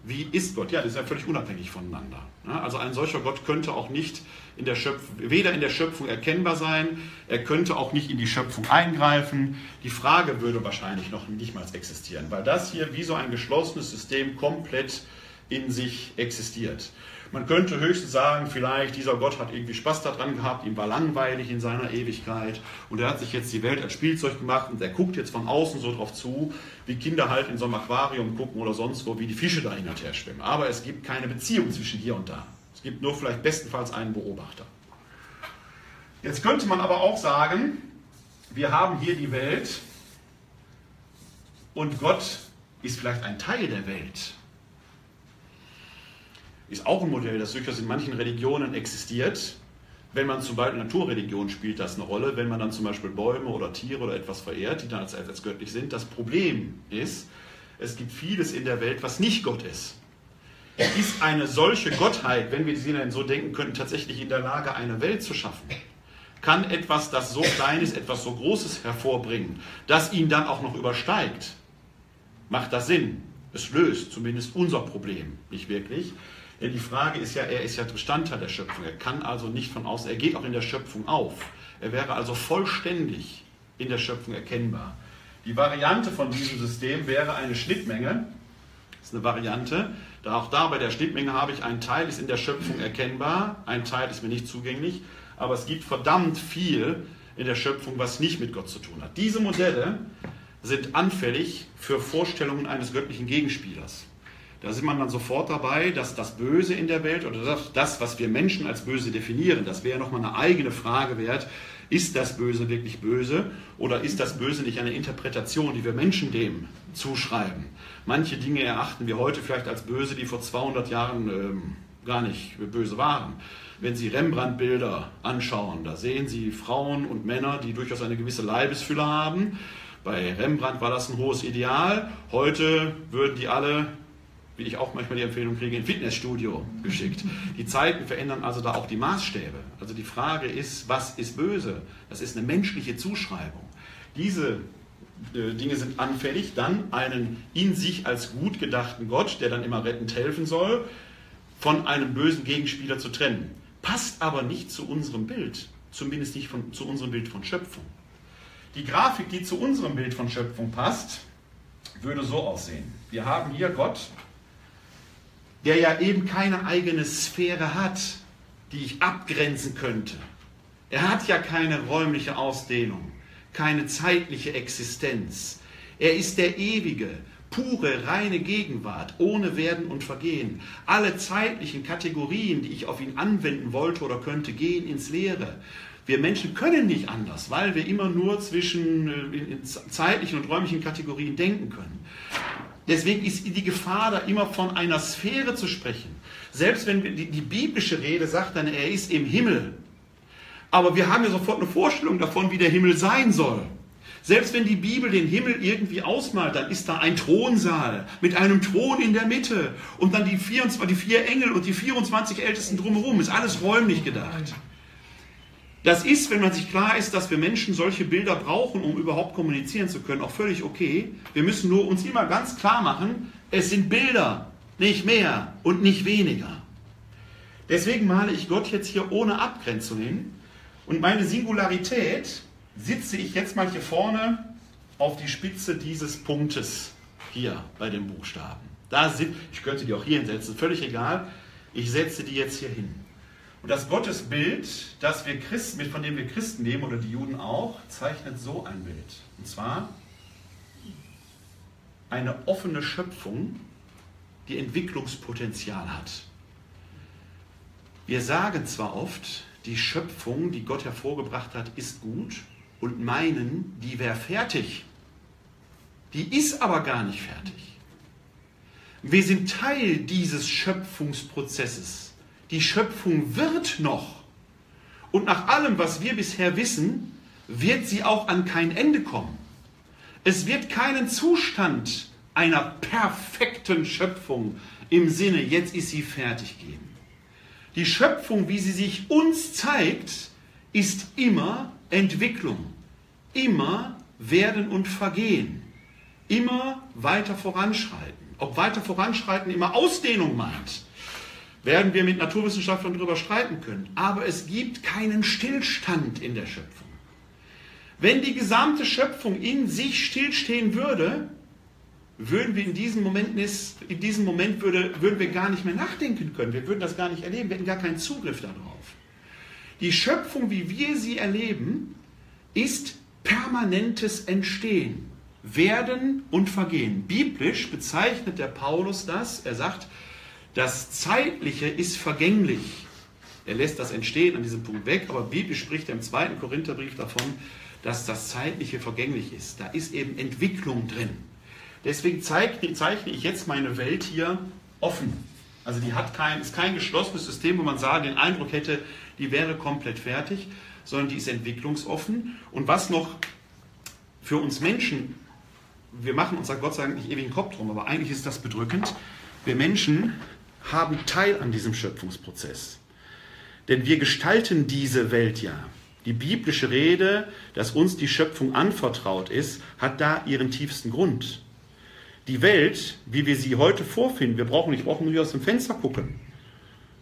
wie ist Gott? Ja, das ist ja völlig unabhängig voneinander. Also ein solcher Gott könnte auch nicht in der Schöpfung, weder in der Schöpfung erkennbar sein, er könnte auch nicht in die Schöpfung eingreifen. Die Frage würde wahrscheinlich noch nicht mal existieren, weil das hier wie so ein geschlossenes System komplett in sich existiert. Man könnte höchstens sagen, vielleicht dieser Gott hat irgendwie Spaß daran gehabt, ihm war langweilig in seiner Ewigkeit und er hat sich jetzt die Welt als Spielzeug gemacht und er guckt jetzt von außen so drauf zu, wie Kinder halt in so einem Aquarium gucken oder sonst wo, wie die Fische da hin und her schwimmen. Aber es gibt keine Beziehung zwischen hier und da. Es gibt nur vielleicht bestenfalls einen Beobachter. Jetzt könnte man aber auch sagen, wir haben hier die Welt und Gott ist vielleicht ein Teil der Welt. Ist auch ein Modell, das durchaus in manchen Religionen existiert. Wenn man zum Beispiel Naturreligion spielt das eine Rolle, wenn man dann zum Beispiel Bäume oder Tiere oder etwas verehrt, die dann als, als göttlich sind. Das Problem ist, es gibt vieles in der Welt, was nicht Gott ist. Ist eine solche Gottheit, wenn wir sie denn so denken könnten, tatsächlich in der Lage, eine Welt zu schaffen? Kann etwas, das so klein ist, etwas so Großes hervorbringen, das ihn dann auch noch übersteigt? Macht das Sinn? Es löst zumindest unser Problem nicht wirklich. Die Frage ist ja, er ist ja Bestandteil der Schöpfung. Er kann also nicht von außen, er geht auch in der Schöpfung auf. Er wäre also vollständig in der Schöpfung erkennbar. Die Variante von diesem System wäre eine Schnittmenge. Das ist eine Variante. Da auch da bei der Schnittmenge habe ich, ein Teil ist in der Schöpfung erkennbar, ein Teil ist mir nicht zugänglich, aber es gibt verdammt viel in der Schöpfung, was nicht mit Gott zu tun hat. Diese Modelle sind anfällig für Vorstellungen eines göttlichen Gegenspielers. Da sind man dann sofort dabei, dass das Böse in der Welt oder das, was wir Menschen als böse definieren, das wäre nochmal eine eigene Frage wert. Ist das Böse wirklich böse oder ist das Böse nicht eine Interpretation, die wir Menschen dem zuschreiben? Manche Dinge erachten wir heute vielleicht als böse, die vor 200 Jahren ähm, gar nicht böse waren. Wenn Sie Rembrandt-Bilder anschauen, da sehen Sie Frauen und Männer, die durchaus eine gewisse Leibesfülle haben. Bei Rembrandt war das ein hohes Ideal. Heute würden die alle wie ich auch manchmal die Empfehlung kriege, in Fitnessstudio geschickt. Die Zeiten verändern also da auch die Maßstäbe. Also die Frage ist, was ist böse? Das ist eine menschliche Zuschreibung. Diese äh, Dinge sind anfällig, dann einen in sich als gut gedachten Gott, der dann immer rettend helfen soll, von einem bösen Gegenspieler zu trennen. Passt aber nicht zu unserem Bild, zumindest nicht von, zu unserem Bild von Schöpfung. Die Grafik, die zu unserem Bild von Schöpfung passt, würde so aussehen. Wir haben hier Gott, der ja eben keine eigene Sphäre hat, die ich abgrenzen könnte. Er hat ja keine räumliche Ausdehnung, keine zeitliche Existenz. Er ist der ewige, pure, reine Gegenwart, ohne Werden und Vergehen. Alle zeitlichen Kategorien, die ich auf ihn anwenden wollte oder könnte, gehen ins Leere. Wir Menschen können nicht anders, weil wir immer nur zwischen äh, zeitlichen und räumlichen Kategorien denken können. Deswegen ist die Gefahr da immer von einer Sphäre zu sprechen. Selbst wenn die, die biblische Rede sagt dann, er ist im Himmel. Aber wir haben ja sofort eine Vorstellung davon, wie der Himmel sein soll. Selbst wenn die Bibel den Himmel irgendwie ausmalt, dann ist da ein Thronsaal mit einem Thron in der Mitte und dann die, 24, die vier Engel und die 24 Ältesten drumherum. Ist alles räumlich gedacht. Das ist, wenn man sich klar ist, dass wir Menschen solche Bilder brauchen, um überhaupt kommunizieren zu können, auch völlig okay. Wir müssen nur uns immer ganz klar machen, es sind Bilder, nicht mehr und nicht weniger. Deswegen male ich Gott jetzt hier ohne Abgrenzung hin und meine Singularität sitze ich jetzt mal hier vorne auf die Spitze dieses Punktes hier bei den Buchstaben. Da sind, ich könnte die auch hier hinsetzen, völlig egal. Ich setze die jetzt hier hin. Und das Gottesbild, das wir Christen, von dem wir Christen nehmen oder die Juden auch, zeichnet so ein Bild. Und zwar eine offene Schöpfung, die Entwicklungspotenzial hat. Wir sagen zwar oft, die Schöpfung, die Gott hervorgebracht hat, ist gut und meinen, die wäre fertig. Die ist aber gar nicht fertig. Wir sind Teil dieses Schöpfungsprozesses. Die Schöpfung wird noch. Und nach allem, was wir bisher wissen, wird sie auch an kein Ende kommen. Es wird keinen Zustand einer perfekten Schöpfung im Sinne, jetzt ist sie fertig geben. Die Schöpfung, wie sie sich uns zeigt, ist immer Entwicklung, immer werden und vergehen, immer weiter voranschreiten. Ob weiter voranschreiten immer Ausdehnung meint, werden wir mit Naturwissenschaftlern darüber streiten können. Aber es gibt keinen Stillstand in der Schöpfung. Wenn die gesamte Schöpfung in sich stillstehen würde, würden wir in diesem Moment, in diesem Moment würde, würden wir gar nicht mehr nachdenken können. Wir würden das gar nicht erleben. Wir hätten gar keinen Zugriff darauf. Die Schöpfung, wie wir sie erleben, ist permanentes Entstehen, Werden und Vergehen. Biblisch bezeichnet der Paulus das. Er sagt, das Zeitliche ist vergänglich. Er lässt das Entstehen an diesem Punkt weg, aber biblisch spricht im zweiten Korintherbrief davon, dass das Zeitliche vergänglich ist. Da ist eben Entwicklung drin. Deswegen zeichne ich jetzt meine Welt hier offen. Also die hat kein, ist kein geschlossenes System, wo man sagen, den Eindruck hätte, die wäre komplett fertig, sondern die ist entwicklungsoffen. Und was noch für uns Menschen, wir machen uns, Gott sei Dank, nicht ewig den Kopf drum, aber eigentlich ist das bedrückend. Wir Menschen haben Teil an diesem Schöpfungsprozess. Denn wir gestalten diese Welt ja. Die biblische Rede, dass uns die Schöpfung anvertraut ist, hat da ihren tiefsten Grund. Die Welt, wie wir sie heute vorfinden, wir brauchen nicht brauchen nur aus dem Fenster gucken.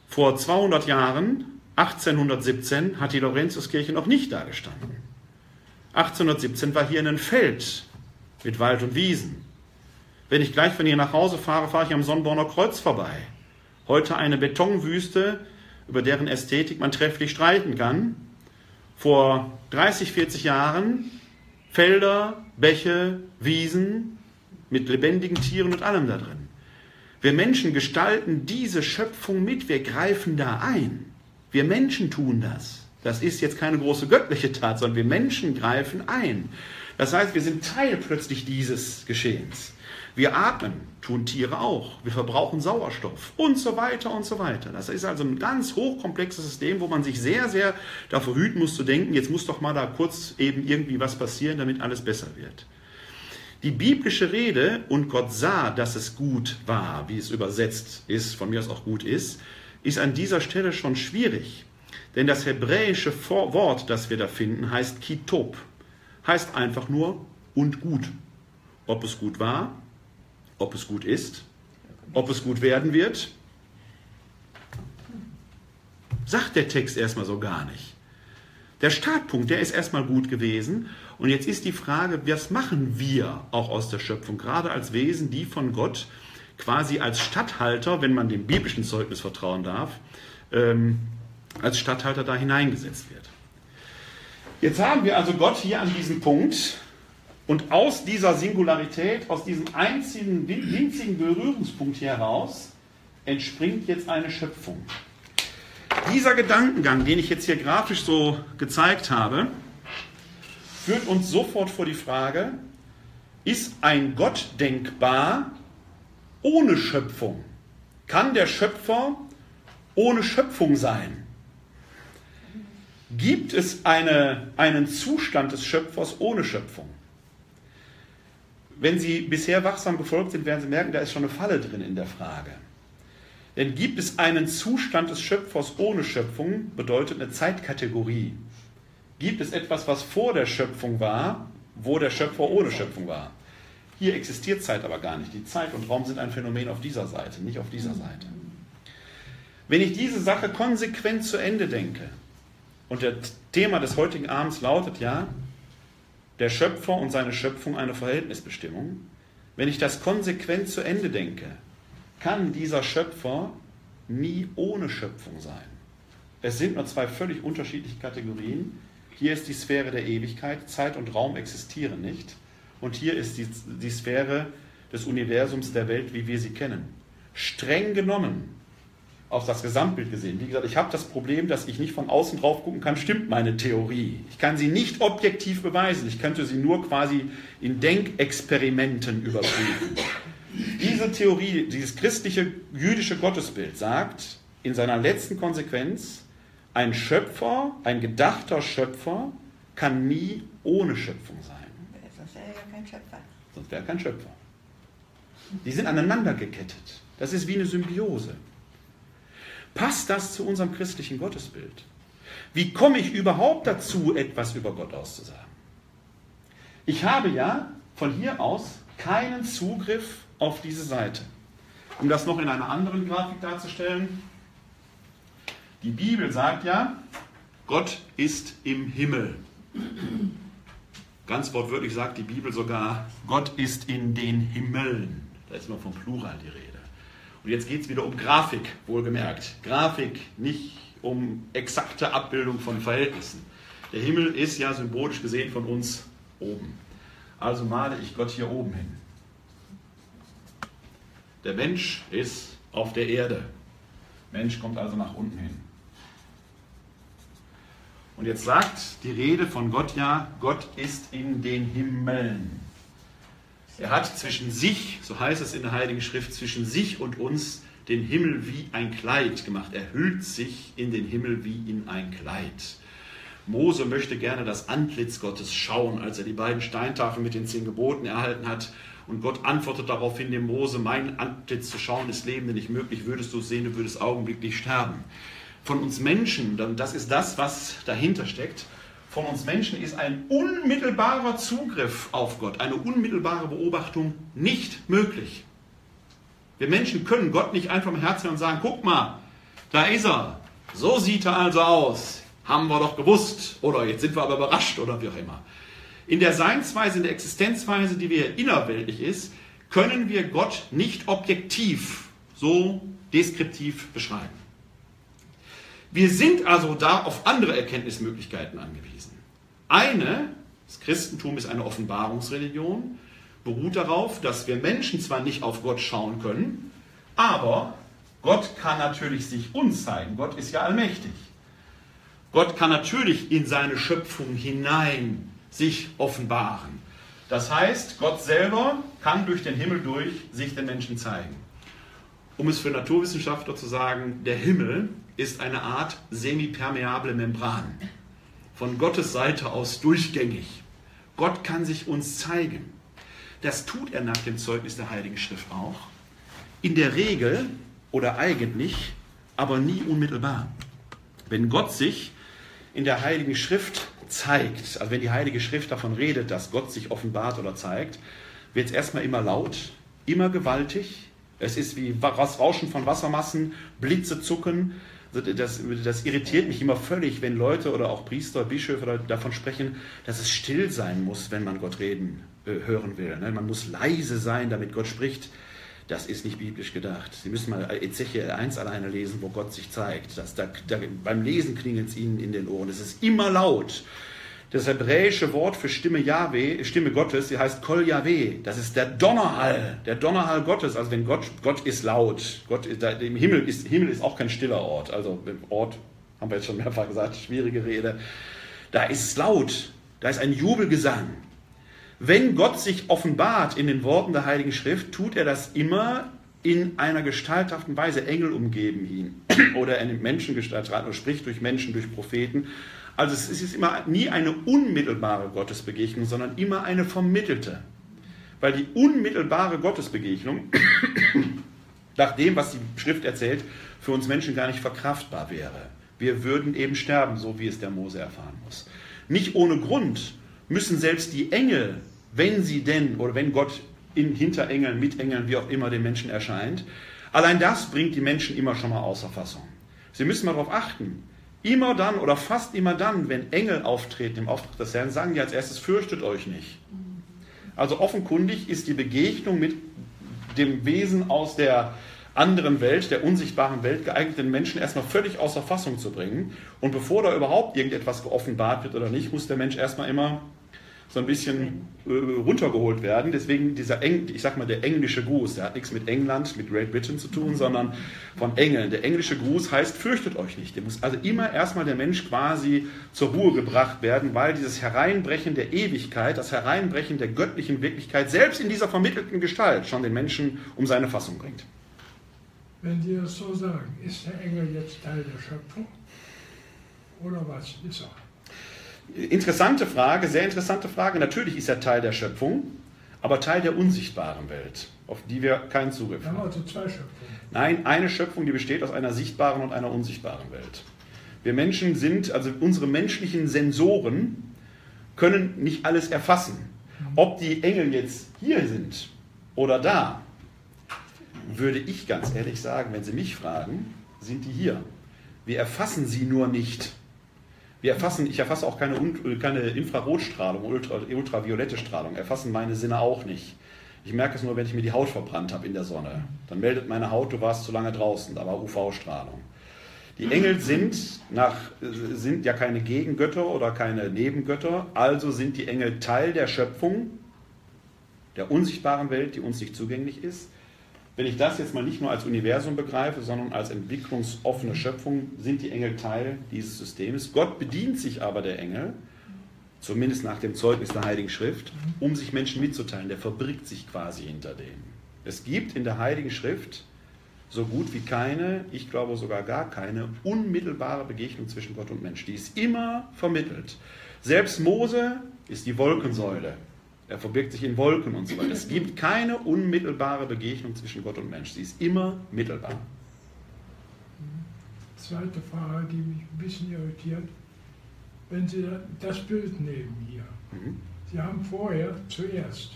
Vor 200 Jahren, 1817, hat die Laurentiuskirche noch nicht da gestanden. 1817 war hier ein Feld mit Wald und Wiesen. Wenn ich gleich von hier nach Hause fahre, fahre ich am Sonnborner Kreuz vorbei. Heute eine Betonwüste, über deren Ästhetik man trefflich streiten kann. Vor 30, 40 Jahren Felder, Bäche, Wiesen, mit lebendigen Tieren und allem da drin. Wir Menschen gestalten diese Schöpfung mit, wir greifen da ein. Wir Menschen tun das. Das ist jetzt keine große göttliche Tat, sondern wir Menschen greifen ein. Das heißt, wir sind Teil plötzlich dieses Geschehens. Wir atmen, tun Tiere auch. Wir verbrauchen Sauerstoff und so weiter und so weiter. Das ist also ein ganz hochkomplexes System, wo man sich sehr, sehr davor hüten muss zu denken, jetzt muss doch mal da kurz eben irgendwie was passieren, damit alles besser wird. Die biblische Rede, und Gott sah, dass es gut war, wie es übersetzt ist, von mir aus auch gut ist, ist an dieser Stelle schon schwierig. Denn das hebräische Wort, das wir da finden, heißt Kitop. Heißt einfach nur und gut. Ob es gut war, ob es gut ist, ob es gut werden wird, sagt der Text erstmal so gar nicht. Der Startpunkt, der ist erstmal gut gewesen und jetzt ist die Frage, was machen wir auch aus der Schöpfung, gerade als Wesen, die von Gott quasi als Statthalter, wenn man dem biblischen Zeugnis vertrauen darf, ähm, als Statthalter da hineingesetzt wird. Jetzt haben wir also Gott hier an diesem Punkt und aus dieser Singularität, aus diesem einzigen winzigen Berührungspunkt heraus, entspringt jetzt eine Schöpfung. Dieser Gedankengang, den ich jetzt hier grafisch so gezeigt habe, führt uns sofort vor die Frage, ist ein Gott denkbar ohne Schöpfung? Kann der Schöpfer ohne Schöpfung sein? Gibt es eine, einen Zustand des Schöpfers ohne Schöpfung? Wenn Sie bisher wachsam gefolgt sind, werden Sie merken, da ist schon eine Falle drin in der Frage. Denn gibt es einen Zustand des Schöpfers ohne Schöpfung, bedeutet eine Zeitkategorie. Gibt es etwas, was vor der Schöpfung war, wo der Schöpfer ohne Schöpfung war? Hier existiert Zeit aber gar nicht. Die Zeit und Raum sind ein Phänomen auf dieser Seite, nicht auf dieser Seite. Wenn ich diese Sache konsequent zu Ende denke, und das Thema des heutigen Abends lautet ja, der Schöpfer und seine Schöpfung eine Verhältnisbestimmung. Wenn ich das konsequent zu Ende denke, kann dieser Schöpfer nie ohne Schöpfung sein. Es sind nur zwei völlig unterschiedliche Kategorien. Hier ist die Sphäre der Ewigkeit, Zeit und Raum existieren nicht. Und hier ist die, die Sphäre des Universums der Welt, wie wir sie kennen. Streng genommen, auf das Gesamtbild gesehen. Wie gesagt, ich habe das Problem, dass ich nicht von außen drauf gucken kann, stimmt meine Theorie. Ich kann sie nicht objektiv beweisen. Ich könnte sie nur quasi in Denkexperimenten überprüfen. Diese Theorie, dieses christliche jüdische Gottesbild sagt in seiner letzten Konsequenz, ein Schöpfer, ein gedachter Schöpfer kann nie ohne Schöpfung sein. Sonst wäre er ja kein Schöpfer. Sonst wäre er kein Schöpfer. Die sind aneinander gekettet. Das ist wie eine Symbiose. Passt das zu unserem christlichen Gottesbild? Wie komme ich überhaupt dazu, etwas über Gott auszusagen? Ich habe ja von hier aus keinen Zugriff auf diese Seite. Um das noch in einer anderen Grafik darzustellen, die Bibel sagt ja, Gott ist im Himmel. Ganz wortwörtlich sagt die Bibel sogar, Gott ist in den Himmeln. Da ist immer vom Plural die Rede. Und jetzt geht es wieder um Grafik, wohlgemerkt. Grafik, nicht um exakte Abbildung von Verhältnissen. Der Himmel ist ja symbolisch gesehen von uns oben. Also male ich Gott hier oben hin. Der Mensch ist auf der Erde. Mensch kommt also nach unten hin. Und jetzt sagt die Rede von Gott ja, Gott ist in den Himmeln. Er hat zwischen sich, so heißt es in der Heiligen Schrift, zwischen sich und uns den Himmel wie ein Kleid gemacht. Er hüllt sich in den Himmel wie in ein Kleid. Mose möchte gerne das Antlitz Gottes schauen, als er die beiden Steintafeln mit den zehn Geboten erhalten hat. Und Gott antwortet daraufhin dem Mose, mein Antlitz zu schauen ist Leben nicht möglich, würdest du es sehen, du würdest augenblicklich sterben. Von uns Menschen, das ist das, was dahinter steckt, von uns Menschen ist ein unmittelbarer Zugriff auf Gott, eine unmittelbare Beobachtung nicht möglich. Wir Menschen können Gott nicht einfach im Herzen und sagen, guck mal, da ist er. So sieht er also aus. Haben wir doch gewusst. Oder jetzt sind wir aber überrascht oder wie auch immer. In der Seinsweise, in der Existenzweise, die wir innerweltlich ist, können wir Gott nicht objektiv, so deskriptiv beschreiben. Wir sind also da auf andere Erkenntnismöglichkeiten angewiesen. Eine, das Christentum ist eine Offenbarungsreligion, beruht darauf, dass wir Menschen zwar nicht auf Gott schauen können, aber Gott kann natürlich sich uns zeigen. Gott ist ja allmächtig. Gott kann natürlich in seine Schöpfung hinein sich offenbaren. Das heißt, Gott selber kann durch den Himmel durch sich den Menschen zeigen. Um es für Naturwissenschaftler zu sagen, der Himmel ist eine Art semipermeable Membran von Gottes Seite aus durchgängig. Gott kann sich uns zeigen. Das tut er nach dem Zeugnis der Heiligen Schrift auch. In der Regel oder eigentlich, aber nie unmittelbar. Wenn Gott sich in der Heiligen Schrift zeigt, also wenn die Heilige Schrift davon redet, dass Gott sich offenbart oder zeigt, wird es erstmal immer laut, immer gewaltig. Es ist wie das Rauschen von Wassermassen, Blitze zucken, das, das irritiert mich immer völlig, wenn Leute oder auch Priester, Bischöfe davon sprechen, dass es still sein muss, wenn man Gott reden äh, hören will. Ne? Man muss leise sein, damit Gott spricht. Das ist nicht biblisch gedacht. Sie müssen mal Ezechiel 1 alleine lesen, wo Gott sich zeigt. Das, da, da, beim Lesen klingelt es ihnen in den Ohren. Es ist immer laut. Das hebräische Wort für Stimme Yahweh, Stimme Gottes, sie heißt Kol Yahweh. Das ist der Donnerhall, der Donnerhall Gottes. Also wenn Gott, Gott ist laut. Gott ist, im Himmel ist, Himmel ist auch kein stiller Ort. Also Ort, haben wir jetzt schon mehrfach gesagt, schwierige Rede. Da ist es laut. Da ist ein Jubelgesang. Wenn Gott sich offenbart in den Worten der Heiligen Schrift, tut er das immer in einer gestalthaften Weise. Engel umgeben ihn. Oder er nimmt Menschengestalt rein oder spricht durch Menschen, durch Propheten. Also es ist immer nie eine unmittelbare Gottesbegegnung, sondern immer eine vermittelte. Weil die unmittelbare Gottesbegegnung, nach dem, was die Schrift erzählt, für uns Menschen gar nicht verkraftbar wäre. Wir würden eben sterben, so wie es der Mose erfahren muss. Nicht ohne Grund müssen selbst die Engel, wenn sie denn oder wenn Gott in Hinterengeln, mit Engeln, wie auch immer den Menschen erscheint, allein das bringt die Menschen immer schon mal außer Fassung. Sie müssen mal darauf achten, Immer dann oder fast immer dann, wenn Engel auftreten im Auftrag des Herrn, sagen die als erstes, fürchtet euch nicht. Also offenkundig ist die Begegnung mit dem Wesen aus der anderen Welt, der unsichtbaren Welt, geeignet, den Menschen erstmal völlig außer Fassung zu bringen. Und bevor da überhaupt irgendetwas geoffenbart wird oder nicht, muss der Mensch erstmal immer so ein bisschen äh, runtergeholt werden. Deswegen dieser, Eng, ich sag mal, der englische Gruß, der hat nichts mit England, mit Great Britain zu tun, sondern von Engeln. Der englische Gruß heißt, fürchtet euch nicht. Der muss also immer erstmal der Mensch quasi zur Ruhe gebracht werden, weil dieses Hereinbrechen der Ewigkeit, das Hereinbrechen der göttlichen Wirklichkeit, selbst in dieser vermittelten Gestalt schon den Menschen um seine Fassung bringt. Wenn Sie das so sagen, ist der Engel jetzt Teil der Schöpfung? Oder was ist er? Interessante Frage, sehr interessante Frage. Natürlich ist er Teil der Schöpfung, aber Teil der unsichtbaren Welt, auf die wir keinen Zugriff haben. Wir haben also zwei Schöpfungen. Nein, eine Schöpfung, die besteht aus einer sichtbaren und einer unsichtbaren Welt. Wir Menschen sind, also unsere menschlichen Sensoren können nicht alles erfassen. Ob die Engel jetzt hier sind oder da, würde ich ganz ehrlich sagen, wenn Sie mich fragen, sind die hier. Wir erfassen sie nur nicht. Wir erfassen, ich erfasse auch keine, keine Infrarotstrahlung, Ultra, ultraviolette Strahlung, erfassen meine Sinne auch nicht. Ich merke es nur, wenn ich mir die Haut verbrannt habe in der Sonne. Dann meldet meine Haut, du warst zu lange draußen, da war UV-Strahlung. Die Engel sind, nach, sind ja keine Gegengötter oder keine Nebengötter, also sind die Engel Teil der Schöpfung, der unsichtbaren Welt, die uns nicht zugänglich ist. Wenn ich das jetzt mal nicht nur als Universum begreife, sondern als entwicklungsoffene Schöpfung, sind die Engel Teil dieses Systems. Gott bedient sich aber der Engel, zumindest nach dem Zeugnis der Heiligen Schrift, um sich Menschen mitzuteilen. Der verbirgt sich quasi hinter denen. Es gibt in der Heiligen Schrift so gut wie keine, ich glaube sogar gar keine, unmittelbare Begegnung zwischen Gott und Mensch. Die ist immer vermittelt. Selbst Mose ist die Wolkensäule er verbirgt sich in Wolken und so weiter. Es gibt keine unmittelbare Begegnung zwischen Gott und Mensch. Sie ist immer mittelbar. Zweite Frage, die mich ein bisschen irritiert. Wenn Sie das Bild nehmen hier, mhm. Sie haben vorher zuerst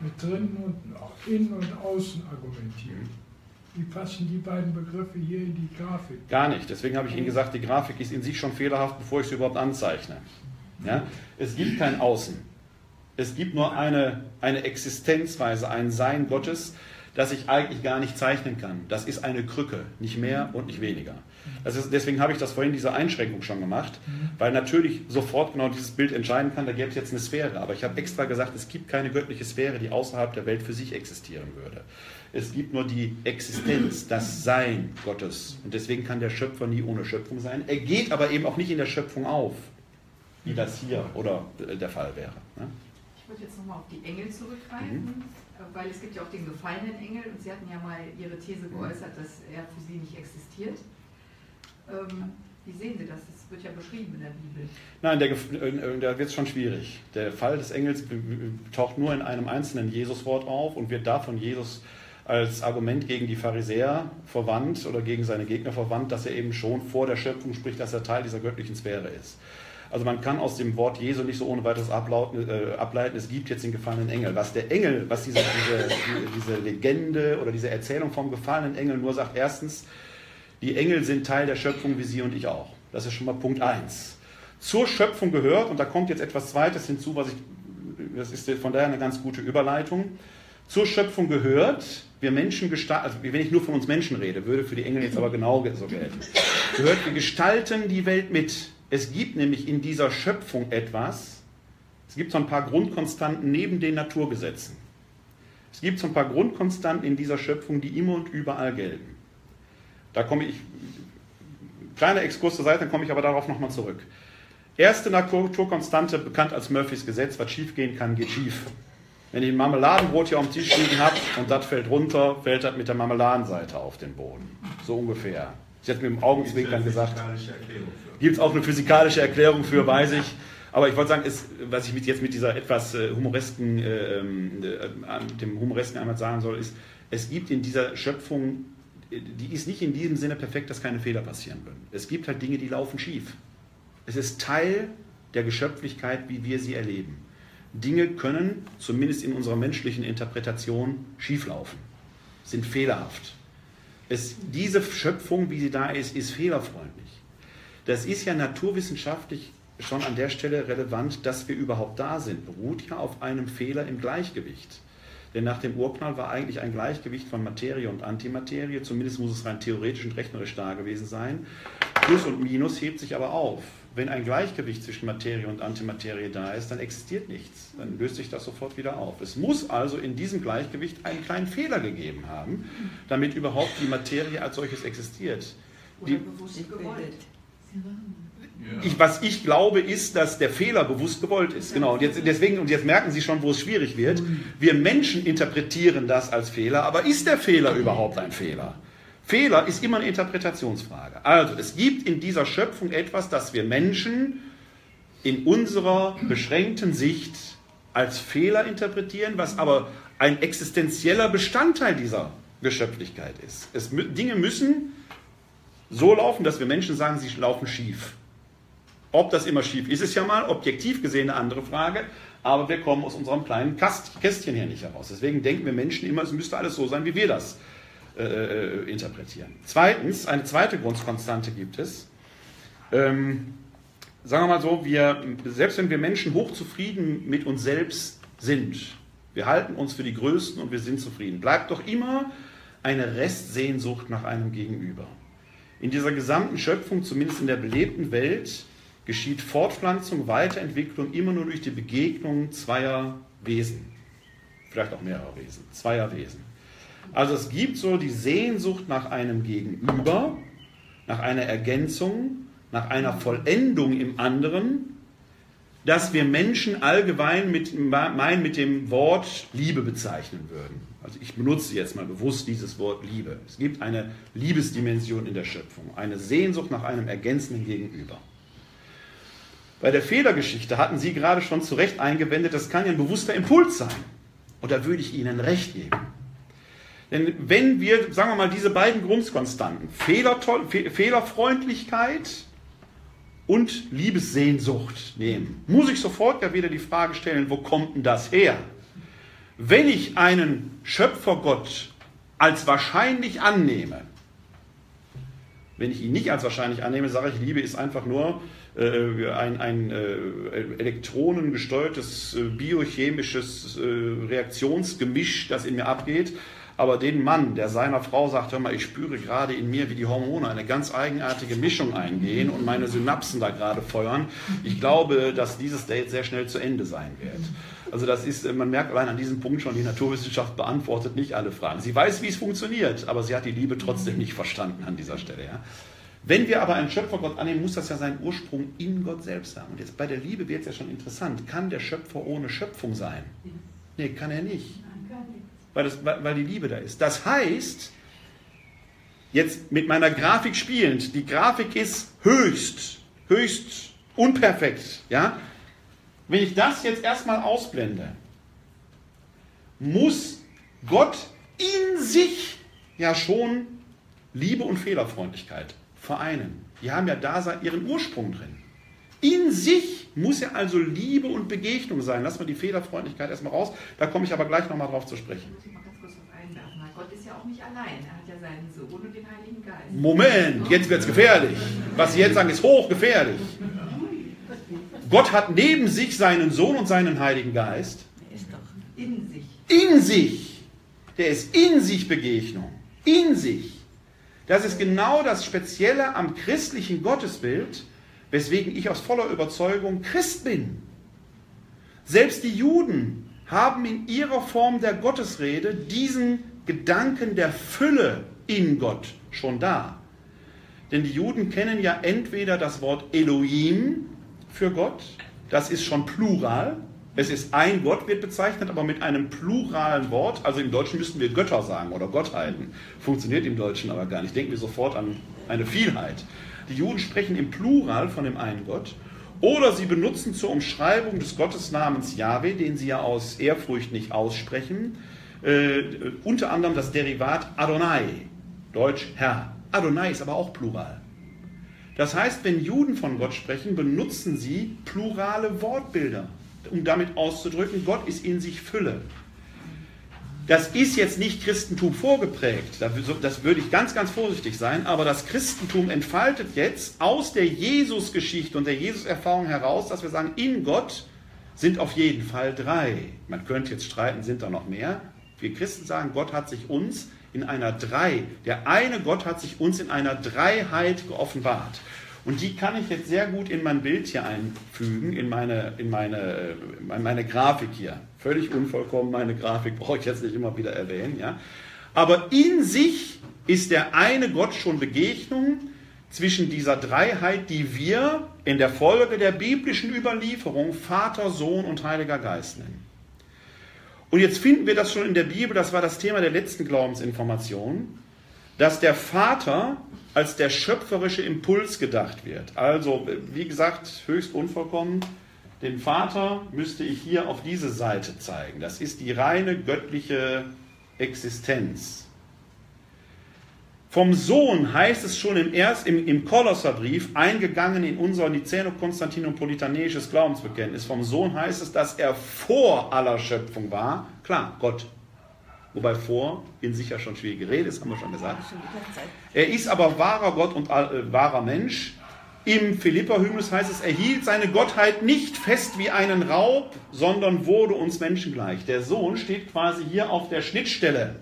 mit drinnen und innen und außen argumentiert. Wie passen die beiden Begriffe hier in die Grafik? Gar nicht. Deswegen habe ich Ihnen gesagt, die Grafik ist in sich schon fehlerhaft, bevor ich sie überhaupt anzeichne. Ja? Es gibt kein Außen. Es gibt nur eine, eine Existenzweise, ein Sein Gottes, das ich eigentlich gar nicht zeichnen kann. Das ist eine Krücke, nicht mehr und nicht weniger. Ist, deswegen habe ich das vorhin, diese Einschränkung schon gemacht, weil natürlich sofort genau dieses Bild entscheiden kann, da gäbe es jetzt eine Sphäre. Aber ich habe extra gesagt, es gibt keine göttliche Sphäre, die außerhalb der Welt für sich existieren würde. Es gibt nur die Existenz, das Sein Gottes. Und deswegen kann der Schöpfer nie ohne Schöpfung sein. Er geht aber eben auch nicht in der Schöpfung auf, wie das hier oder der Fall wäre. Ne? Ich würde jetzt nochmal auf die Engel zurückgreifen, mhm. weil es gibt ja auch den gefallenen Engel und Sie hatten ja mal Ihre These mhm. geäußert, dass er für Sie nicht existiert. Ähm, wie sehen Sie das? Das wird ja beschrieben in der Bibel. Nein, der, äh, da wird es schon schwierig. Der Fall des Engels taucht nur in einem einzelnen Jesuswort auf und wird da von Jesus als Argument gegen die Pharisäer verwandt oder gegen seine Gegner verwandt, dass er eben schon vor der Schöpfung spricht, dass er Teil dieser göttlichen Sphäre ist. Also man kann aus dem Wort Jesu nicht so ohne weiteres äh, ableiten, es gibt jetzt den gefallenen Engel. Was der Engel, was diese, diese, diese Legende oder diese Erzählung vom gefallenen Engel nur sagt, erstens, die Engel sind Teil der Schöpfung wie Sie und ich auch. Das ist schon mal Punkt 1. Zur Schöpfung gehört, und da kommt jetzt etwas Zweites hinzu, was ich, das ist von daher eine ganz gute Überleitung. Zur Schöpfung gehört, wir Menschen gestalten, also wenn ich nur von uns Menschen rede, würde für die Engel jetzt aber genau so gelten, gehört, wir gestalten die Welt mit. Es gibt nämlich in dieser Schöpfung etwas, es gibt so ein paar Grundkonstanten neben den Naturgesetzen. Es gibt so ein paar Grundkonstanten in dieser Schöpfung, die immer und überall gelten. Da komme ich, kleiner Exkurs zur Seite, dann komme ich aber darauf nochmal zurück. Erste Naturkonstante, bekannt als Murphys Gesetz, was schief gehen kann, geht schief. Wenn ich ein Marmeladenbrot hier auf dem Tisch liegen habe und das fällt runter, fällt das mit der Marmeladenseite auf den Boden. So ungefähr. Ich hätte mit dem Augenzwinkern gesagt. Gibt es auch eine physikalische Erklärung für, weiß ich. Aber ich wollte sagen, ist, was ich mit, jetzt mit dieser etwas äh, humoresken, äh, ähm, äh, dem humoresken einmal sagen soll, ist, es gibt in dieser Schöpfung, die ist nicht in diesem Sinne perfekt, dass keine Fehler passieren würden. Es gibt halt Dinge, die laufen schief. Es ist Teil der Geschöpflichkeit, wie wir sie erleben. Dinge können, zumindest in unserer menschlichen Interpretation, schieflaufen, sind fehlerhaft. Es, diese Schöpfung, wie sie da ist, ist fehlerfreundlich. das ist ja naturwissenschaftlich schon an der Stelle relevant, dass wir überhaupt da sind. Beruht ja auf einem Fehler im Gleichgewicht. Denn nach dem Urknall war eigentlich ein Gleichgewicht von Materie und Antimaterie, zumindest muss es rein theoretisch und rechnerisch da gewesen sein. Plus und Minus hebt sich aber auf. Wenn ein Gleichgewicht zwischen Materie und Antimaterie da ist, dann existiert nichts. Dann löst sich das sofort wieder auf. Es muss also in diesem Gleichgewicht einen kleinen Fehler gegeben haben, damit überhaupt die Materie als solches existiert. Oder bewusst gewollt. Ich, was ich glaube, ist, dass der Fehler bewusst gewollt ist. Genau. Und jetzt, deswegen, und jetzt merken Sie schon, wo es schwierig wird. Wir Menschen interpretieren das als Fehler, aber ist der Fehler überhaupt ein Fehler? Fehler ist immer eine Interpretationsfrage. Also, es gibt in dieser Schöpfung etwas, das wir Menschen in unserer beschränkten Sicht als Fehler interpretieren, was aber ein existenzieller Bestandteil dieser Geschöpflichkeit ist. Es, Dinge müssen so laufen, dass wir Menschen sagen, sie laufen schief. Ob das immer schief ist, ist ja mal objektiv gesehen eine andere Frage, aber wir kommen aus unserem kleinen Kästchen hier nicht heraus. Deswegen denken wir Menschen immer, es müsste alles so sein, wie wir das äh, äh, interpretieren. Zweitens, eine zweite Grundkonstante gibt es. Ähm, sagen wir mal so, wir, selbst wenn wir Menschen hochzufrieden mit uns selbst sind, wir halten uns für die Größten und wir sind zufrieden, bleibt doch immer eine Restsehnsucht nach einem Gegenüber. In dieser gesamten Schöpfung, zumindest in der belebten Welt, geschieht Fortpflanzung, Weiterentwicklung immer nur durch die Begegnung zweier Wesen. Vielleicht auch mehrerer Wesen, zweier Wesen. Also es gibt so die Sehnsucht nach einem Gegenüber, nach einer Ergänzung, nach einer Vollendung im anderen, dass wir Menschen allgemein mit, mein, mit dem Wort Liebe bezeichnen würden. Also ich benutze jetzt mal bewusst dieses Wort Liebe. Es gibt eine Liebesdimension in der Schöpfung, eine Sehnsucht nach einem ergänzenden Gegenüber. Bei der Fehlergeschichte hatten Sie gerade schon zu Recht eingewendet, das kann ja ein bewusster Impuls sein. Und da würde ich Ihnen recht geben. Denn wenn wir, sagen wir mal, diese beiden Grundkonstanten, Fehlerfreundlichkeit und Liebessehnsucht nehmen, muss ich sofort ja wieder die Frage stellen, wo kommt denn das her? Wenn ich einen Schöpfergott als wahrscheinlich annehme, wenn ich ihn nicht als wahrscheinlich annehme, sage ich, Liebe ist einfach nur äh, ein, ein äh, elektronengesteuertes äh, biochemisches äh, Reaktionsgemisch, das in mir abgeht. Aber den Mann, der seiner Frau sagt, hör mal, ich spüre gerade in mir, wie die Hormone eine ganz eigenartige Mischung eingehen und meine Synapsen da gerade feuern. Ich glaube, dass dieses Date sehr schnell zu Ende sein wird. Also das ist, man merkt allein an diesem Punkt schon, die Naturwissenschaft beantwortet nicht alle Fragen. Sie weiß, wie es funktioniert, aber sie hat die Liebe trotzdem nicht verstanden an dieser Stelle. Ja. Wenn wir aber einen Schöpfergott annehmen, muss das ja seinen Ursprung in Gott selbst haben. Und jetzt bei der Liebe wird es ja schon interessant. Kann der Schöpfer ohne Schöpfung sein? Nee, kann er nicht weil, das, weil die Liebe da ist. Das heißt, jetzt mit meiner Grafik spielend, die Grafik ist höchst, höchst unperfekt. Ja? Wenn ich das jetzt erstmal ausblende, muss Gott in sich ja schon Liebe und Fehlerfreundlichkeit vereinen. Die haben ja da ihren Ursprung drin. In sich muss ja also Liebe und Begegnung sein. Lass mal die Fehlerfreundlichkeit erstmal raus. Da komme ich aber gleich nochmal drauf zu sprechen. Gott ist ja auch nicht allein. Er hat ja seinen Sohn und den Heiligen Geist. Moment, jetzt wird es gefährlich. Was Sie jetzt sagen, ist hochgefährlich. Gott hat neben sich seinen Sohn und seinen Heiligen Geist. Er ist doch in sich. In sich. Der ist in sich Begegnung. In sich. Das ist genau das Spezielle am christlichen Gottesbild weswegen ich aus voller Überzeugung Christ bin. Selbst die Juden haben in ihrer Form der Gottesrede diesen Gedanken der Fülle in Gott schon da. Denn die Juden kennen ja entweder das Wort Elohim für Gott, das ist schon plural, es ist ein Gott, wird bezeichnet, aber mit einem pluralen Wort. Also im Deutschen müssten wir Götter sagen oder Gottheiten. Funktioniert im Deutschen aber gar nicht. Denken wir sofort an eine Vielheit. Die Juden sprechen im Plural von dem einen Gott. Oder sie benutzen zur Umschreibung des Gottesnamens Yahweh, den sie ja aus Ehrfurcht nicht aussprechen, äh, unter anderem das Derivat Adonai, Deutsch Herr. Adonai ist aber auch Plural. Das heißt, wenn Juden von Gott sprechen, benutzen sie plurale Wortbilder, um damit auszudrücken, Gott ist in sich Fülle. Das ist jetzt nicht Christentum vorgeprägt, das würde ich ganz, ganz vorsichtig sein, aber das Christentum entfaltet jetzt aus der Jesusgeschichte und der Jesuserfahrung heraus, dass wir sagen, in Gott sind auf jeden Fall drei. Man könnte jetzt streiten, sind da noch mehr. Wir Christen sagen, Gott hat sich uns in einer Drei, der eine Gott hat sich uns in einer Dreiheit geoffenbart. Und die kann ich jetzt sehr gut in mein Bild hier einfügen, in meine, in meine, in meine Grafik hier. Völlig unvollkommen, meine Grafik brauche ich jetzt nicht immer wieder erwähnen. Ja? Aber in sich ist der eine Gott schon Begegnung zwischen dieser Dreiheit, die wir in der Folge der biblischen Überlieferung Vater, Sohn und Heiliger Geist nennen. Und jetzt finden wir das schon in der Bibel, das war das Thema der letzten Glaubensinformation, dass der Vater als der schöpferische Impuls gedacht wird. Also, wie gesagt, höchst unvollkommen. Den Vater müsste ich hier auf diese Seite zeigen. Das ist die reine göttliche Existenz. Vom Sohn heißt es schon im, Erst, im, im Kolosserbrief, eingegangen in unser Niceno-Konstantino-Politanäisches Glaubensbekenntnis. Vom Sohn heißt es, dass er vor aller Schöpfung war. Klar, Gott Wobei vor in sich ja schon schwierige Rede ist, haben wir schon gesagt. Er ist aber wahrer Gott und äh, wahrer Mensch. Im Philippa-Hymnus heißt es, er hielt seine Gottheit nicht fest wie einen Raub, sondern wurde uns Menschen gleich. Der Sohn steht quasi hier auf der Schnittstelle.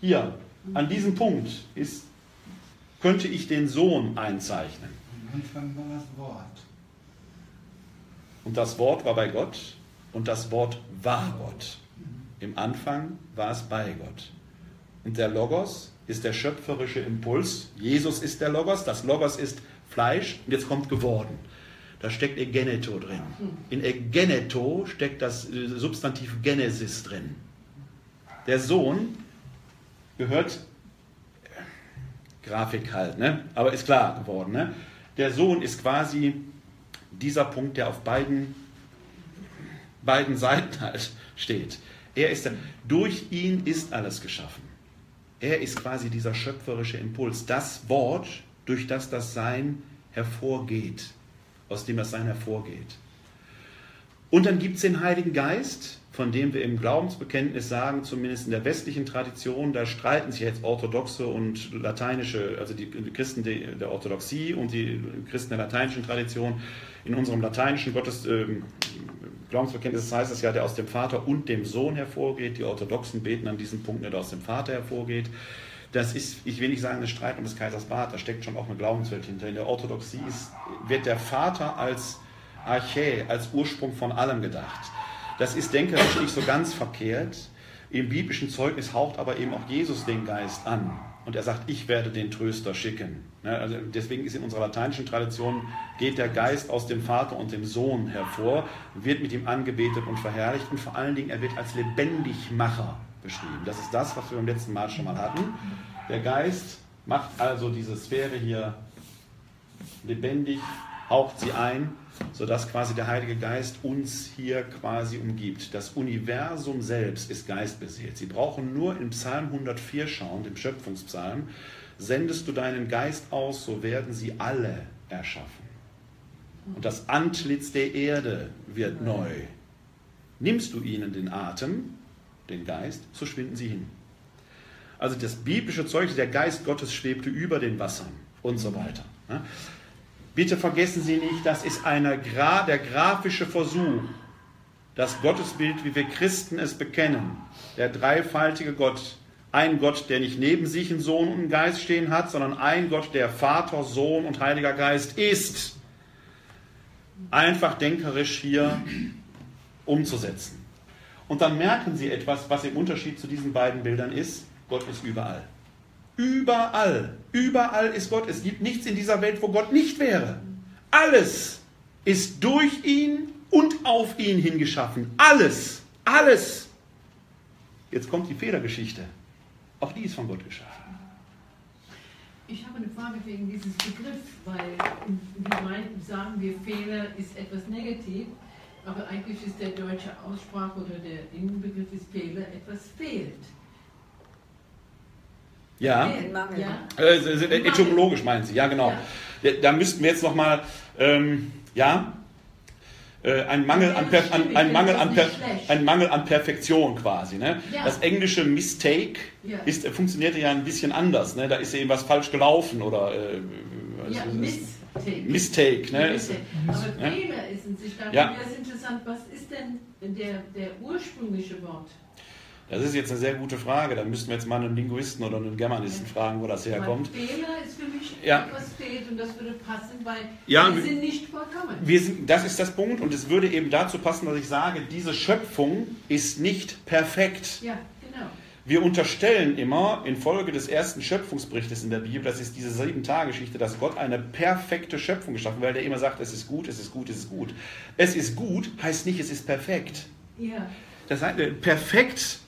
Hier, an diesem Punkt ist, könnte ich den Sohn einzeichnen. Am Anfang war das Wort. Und das Wort war bei Gott und das Wort war Gott. Im Anfang war es bei Gott. Und der Logos ist der schöpferische Impuls. Jesus ist der Logos, das Logos ist Fleisch und jetzt kommt geworden. Da steckt Egeneto drin. In Egeneto steckt das äh, Substantiv Genesis drin. Der Sohn gehört, Grafik halt, ne? aber ist klar geworden. Ne? Der Sohn ist quasi dieser Punkt, der auf beiden, beiden Seiten halt steht. Er ist der, durch ihn ist alles geschaffen. Er ist quasi dieser schöpferische Impuls, das Wort, durch das das Sein hervorgeht, aus dem das Sein hervorgeht. Und dann gibt es den Heiligen Geist, von dem wir im Glaubensbekenntnis sagen, zumindest in der westlichen Tradition, da streiten sich jetzt orthodoxe und lateinische, also die Christen der Orthodoxie und die Christen der lateinischen Tradition. In unserem lateinischen Gottes, äh, Glaubensbekenntnis heißt es ja, der aus dem Vater und dem Sohn hervorgeht. Die Orthodoxen beten an diesem Punkt, der aus dem Vater hervorgeht. Das ist, ich will nicht sagen, eine Streit um des Kaisers Bart, da steckt schon auch eine Glaubenswelt hinter. In der Orthodoxie ist, wird der Vater als Archä, als Ursprung von allem gedacht. Das ist denkerisch nicht so ganz verkehrt. Im biblischen Zeugnis haucht aber eben auch Jesus den Geist an. Und er sagt, ich werde den Tröster schicken. Ne, also deswegen ist in unserer lateinischen Tradition, geht der Geist aus dem Vater und dem Sohn hervor, wird mit ihm angebetet und verherrlicht und vor allen Dingen, er wird als Lebendigmacher beschrieben. Das ist das, was wir beim letzten Mal schon mal hatten. Der Geist macht also diese Sphäre hier lebendig, haucht sie ein, sodass quasi der Heilige Geist uns hier quasi umgibt. Das Universum selbst ist geistbeseelt. Sie brauchen nur in Psalm 104 schauen, dem Schöpfungspsalm, Sendest du deinen Geist aus, so werden sie alle erschaffen. Und das Antlitz der Erde wird neu. Nimmst du ihnen den Atem, den Geist, so schwinden sie hin. Also das biblische Zeugnis, der Geist Gottes schwebte über den Wassern und so weiter. Bitte vergessen Sie nicht, das ist eine, der grafische Versuch, das Gottesbild, wie wir Christen es bekennen, der dreifaltige Gott, ein Gott, der nicht neben sich einen Sohn und einen Geist stehen hat, sondern ein Gott, der Vater, Sohn und Heiliger Geist ist. Einfach denkerisch hier umzusetzen. Und dann merken Sie etwas, was im Unterschied zu diesen beiden Bildern ist. Gott ist überall. Überall. Überall ist Gott. Es gibt nichts in dieser Welt, wo Gott nicht wäre. Alles ist durch ihn und auf ihn hingeschaffen. Alles. Alles. Jetzt kommt die Fehlergeschichte. Auch die ist von Gott geschaffen. Ich habe eine Frage wegen dieses Begriffs, weil wir meinen, sagen wir, Fehler ist etwas negativ, aber eigentlich ist der deutsche Aussprache oder der Innenbegriff ist Fehler, etwas fehlt. Ja, ja. Äh, etymologisch meinen Sie, ja genau. Ja. Da müssten wir jetzt nochmal, ähm, ja, äh, ein, Mangel an per, an, ein, Mangel an per, ein Mangel an Perfektion quasi. Ne? Ja. Das englische Mistake Ja. ist, äh, funktioniert ja ein bisschen anders. Ne? Da ist eben was falsch gelaufen oder äh, was Ja? Mistake. Mistake. Ne? Ist- Mistake. Aber. Fehler ist sich dann Ja. wäre es interessant, was ist denn der, der ursprüngliche Wort? Das ist jetzt eine sehr gute Frage. Da müssten wir jetzt mal einen Linguisten oder einen Germanisten fragen, wo das herkommt. Fehler ist für mich Ja. etwas fehlt und das würde passen, weil Ja, wir sind nicht vollkommen. Wir sind, das ist das Punkt und es würde eben dazu passen, dass ich sage, diese Schöpfung ist nicht perfekt. ja. Wir unterstellen immer infolge des ersten Schöpfungsberichtes in der Bibel, das ist diese sieben Tage-Geschichte, dass Gott eine perfekte Schöpfung geschaffen hat, weil der immer sagt, es ist gut, es ist gut, es ist gut. Es ist gut heißt nicht, es ist perfekt. Ja, Das heißt, äh, perfekt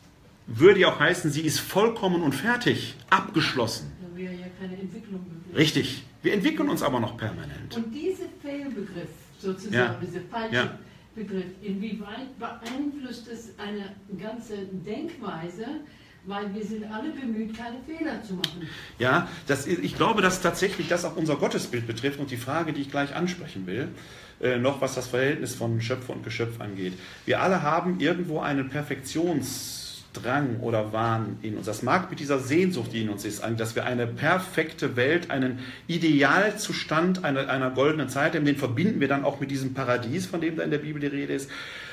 würde ja auch heißen, sie ist vollkommen und fertig, abgeschlossen. da wäre ja keine Entwicklung möglich. Richtig. Wir entwickeln uns aber noch permanent. Und dieser Fehlbegriff, sozusagen, Ja. dieser falsche Ja. Begriff, inwieweit beeinflusst es eine ganze Denkweise, weil wir sind alle bemüht, keine Fehler zu machen. Ja, das, ich glaube, dass tatsächlich das auch unser Gottesbild betrifft und die Frage, die ich gleich ansprechen will, äh, noch was das Verhältnis von Schöpfer und Geschöpf angeht. Wir alle haben irgendwo einen Perfektionsdrang oder Wahn in uns. Das mag mit dieser Sehnsucht, die in uns ist, dass wir eine perfekte Welt, einen Idealzustand einer, einer goldenen Zeit haben, den verbinden wir dann auch mit diesem Paradies, von dem da in der Bibel die Rede ist,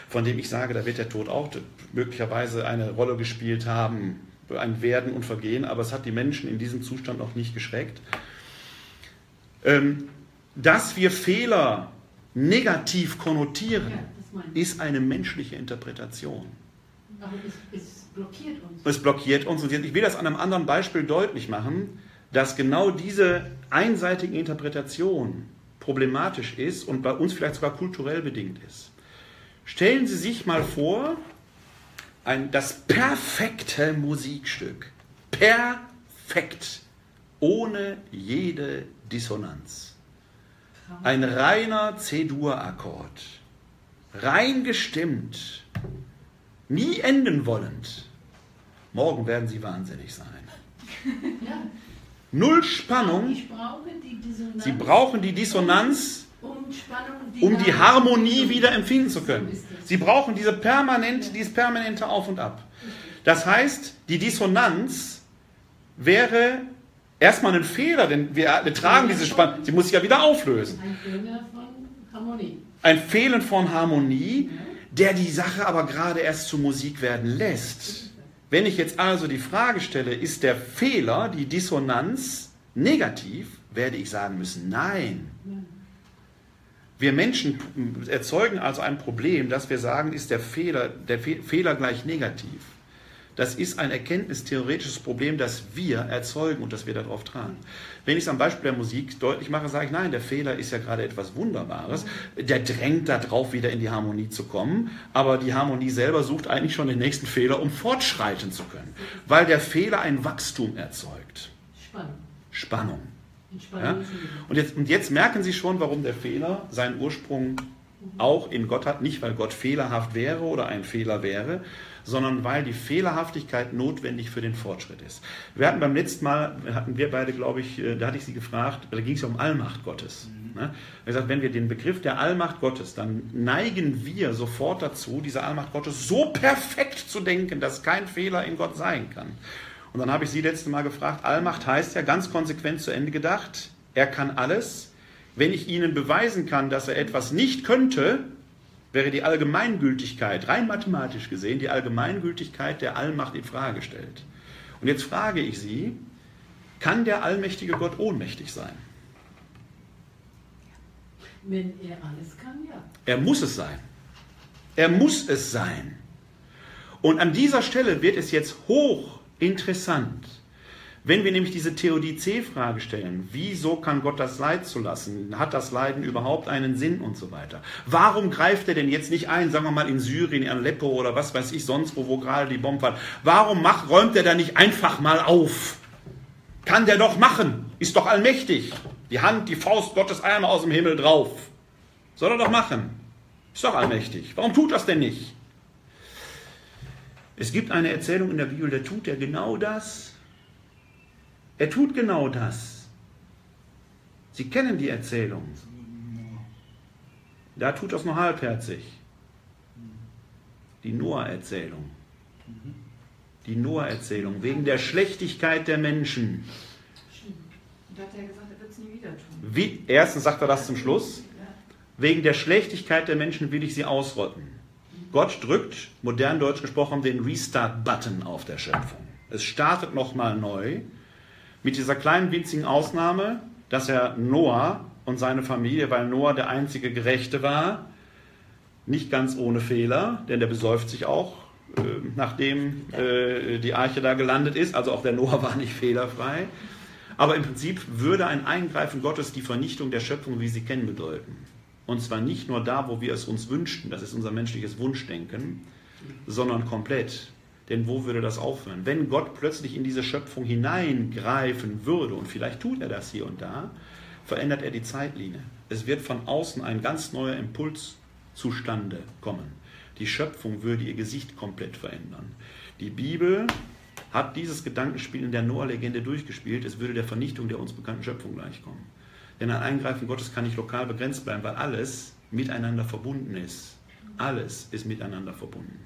von dem ich sage, da wird der Tod auch möglicherweise eine Rolle gespielt haben, ein Werden und Vergehen, aber es hat die Menschen in diesem Zustand noch nicht geschreckt. Ähm, dass wir Fehler negativ konnotieren, Ja, ist eine menschliche Interpretation. Aber es, es blockiert uns. Es blockiert uns. Und ich will das an einem anderen Beispiel deutlich machen, dass genau diese einseitige Interpretation problematisch ist und bei uns vielleicht sogar kulturell bedingt ist. Stellen Sie sich mal vor, ein, das perfekte Musikstück. Perfekt. Ohne jede Dissonanz. Ein reiner C-Dur-Akkord. Rein gestimmt. Nie enden wollend. Morgen werden Sie wahnsinnig sein. Ja. Null Spannung. Brauche. Sie brauchen die Dissonanz, um die Harmonie wieder empfinden zu können. Sie brauchen diese permanent, dieses permanente Auf und Ab. Das heißt, die Dissonanz wäre erstmal ein Fehler, denn wir, wir tragen diese Spannung, sie muss sich ja wieder auflösen. Ein Fehler von Harmonie. Ein Fehlen von Harmonie, der die Sache aber gerade erst zu Musik werden lässt. Wenn ich jetzt also die Frage stelle, ist der Fehler, die Dissonanz negativ, werde ich sagen müssen, nein. Wir Menschen erzeugen also ein Problem, dass wir sagen, ist der Fehler, der Fe Fehler gleich negativ. Das ist ein erkenntnistheoretisches Problem, das wir erzeugen und das wir darauf tragen. Wenn ich es am Beispiel der Musik deutlich mache, sage ich, nein, der Fehler ist ja gerade etwas Wunderbares. Der drängt darauf, wieder in die Harmonie zu kommen. Aber die Harmonie selber sucht eigentlich schon den nächsten Fehler, um fortschreiten zu können. Weil der Fehler ein Wachstum erzeugt. Spannung. Spannung. Ja? Und, jetzt, und jetzt merken Sie schon, warum der Fehler seinen Ursprung auch in Gott hat. Nicht, weil Gott fehlerhaft wäre oder ein Fehler wäre, sondern weil die Fehlerhaftigkeit notwendig für den Fortschritt ist. Wir hatten beim letzten Mal, hatten wir beide, glaube ich, äh, da hatte ich Sie gefragt, da ging es ja um Allmacht Gottes. Ne? Wir haben gesagt, wenn wir den Begriff der Allmacht Gottes, dann neigen wir sofort dazu, diese Allmacht Gottes so perfekt zu denken, dass kein Fehler in Gott sein kann. Und dann habe ich Sie letzte Mal gefragt, Allmacht heißt ja ganz konsequent zu Ende gedacht, er kann alles. Wenn ich Ihnen beweisen kann, dass er etwas nicht könnte, wäre die Allgemeingültigkeit, rein mathematisch gesehen, die Allgemeingültigkeit der Allmacht in Frage gestellt. Und jetzt frage ich Sie, kann der allmächtige Gott ohnmächtig sein? Wenn er alles kann, ja. Er muss es sein. Er muss es sein. Und an dieser Stelle wird es jetzt hochinteressant, wenn wir nämlich diese Theodizee-Frage stellen, wieso kann Gott das Leid zulassen? Hat das Leiden überhaupt einen Sinn und so weiter? Warum greift er denn jetzt nicht ein, sagen wir mal in Syrien, in Aleppo oder was weiß ich sonst, wo, wo gerade die Bomben fallen? Warum macht, räumt er da nicht einfach mal auf? Kann der doch machen, ist doch allmächtig. Die Hand, die Faust Gottes einmal aus dem Himmel drauf. Soll er doch machen. Ist doch allmächtig. Warum tut das denn nicht? Es gibt eine Erzählung in der Bibel, der tut er genau das. Er tut genau das. Sie kennen die Erzählung. Da tut das nur halbherzig. Die Noah-Erzählung. Die Noah-Erzählung wegen der Schlechtigkeit der Menschen. Und da hat er gesagt, er wird es nie wieder tun. Wie, erstens sagt er das zum Schluss. Wegen der Schlechtigkeit der Menschen will ich sie ausrotten. Gott drückt, modern deutsch gesprochen, den Restart-Button auf der Schöpfung. Es startet nochmal neu. Mit dieser kleinen winzigen Ausnahme, dass er Noah und seine Familie, weil Noah der einzige Gerechte war, nicht ganz ohne Fehler, denn der besäuft sich auch, äh, nachdem äh, die Arche da gelandet ist. Also auch der Noah war nicht fehlerfrei. Aber im Prinzip würde ein Eingreifen Gottes die Vernichtung der Schöpfung, wie sie kennen, bedeuten. Und zwar nicht nur da, wo wir es uns wünschten, das ist unser menschliches Wunschdenken, sondern komplett. Denn wo würde das aufhören? Wenn Gott plötzlich in diese Schöpfung hineingreifen würde, und vielleicht tut er das hier und da, verändert er die Zeitlinie. Es wird von außen ein ganz neuer Impuls zustande kommen. Die Schöpfung würde ihr Gesicht komplett verändern. Die Bibel hat dieses Gedankenspiel in der Noah-Legende durchgespielt. Es würde der Vernichtung der uns bekannten Schöpfung gleichkommen. Denn ein Eingreifen Gottes kann nicht lokal begrenzt bleiben, weil alles miteinander verbunden ist. Alles ist miteinander verbunden.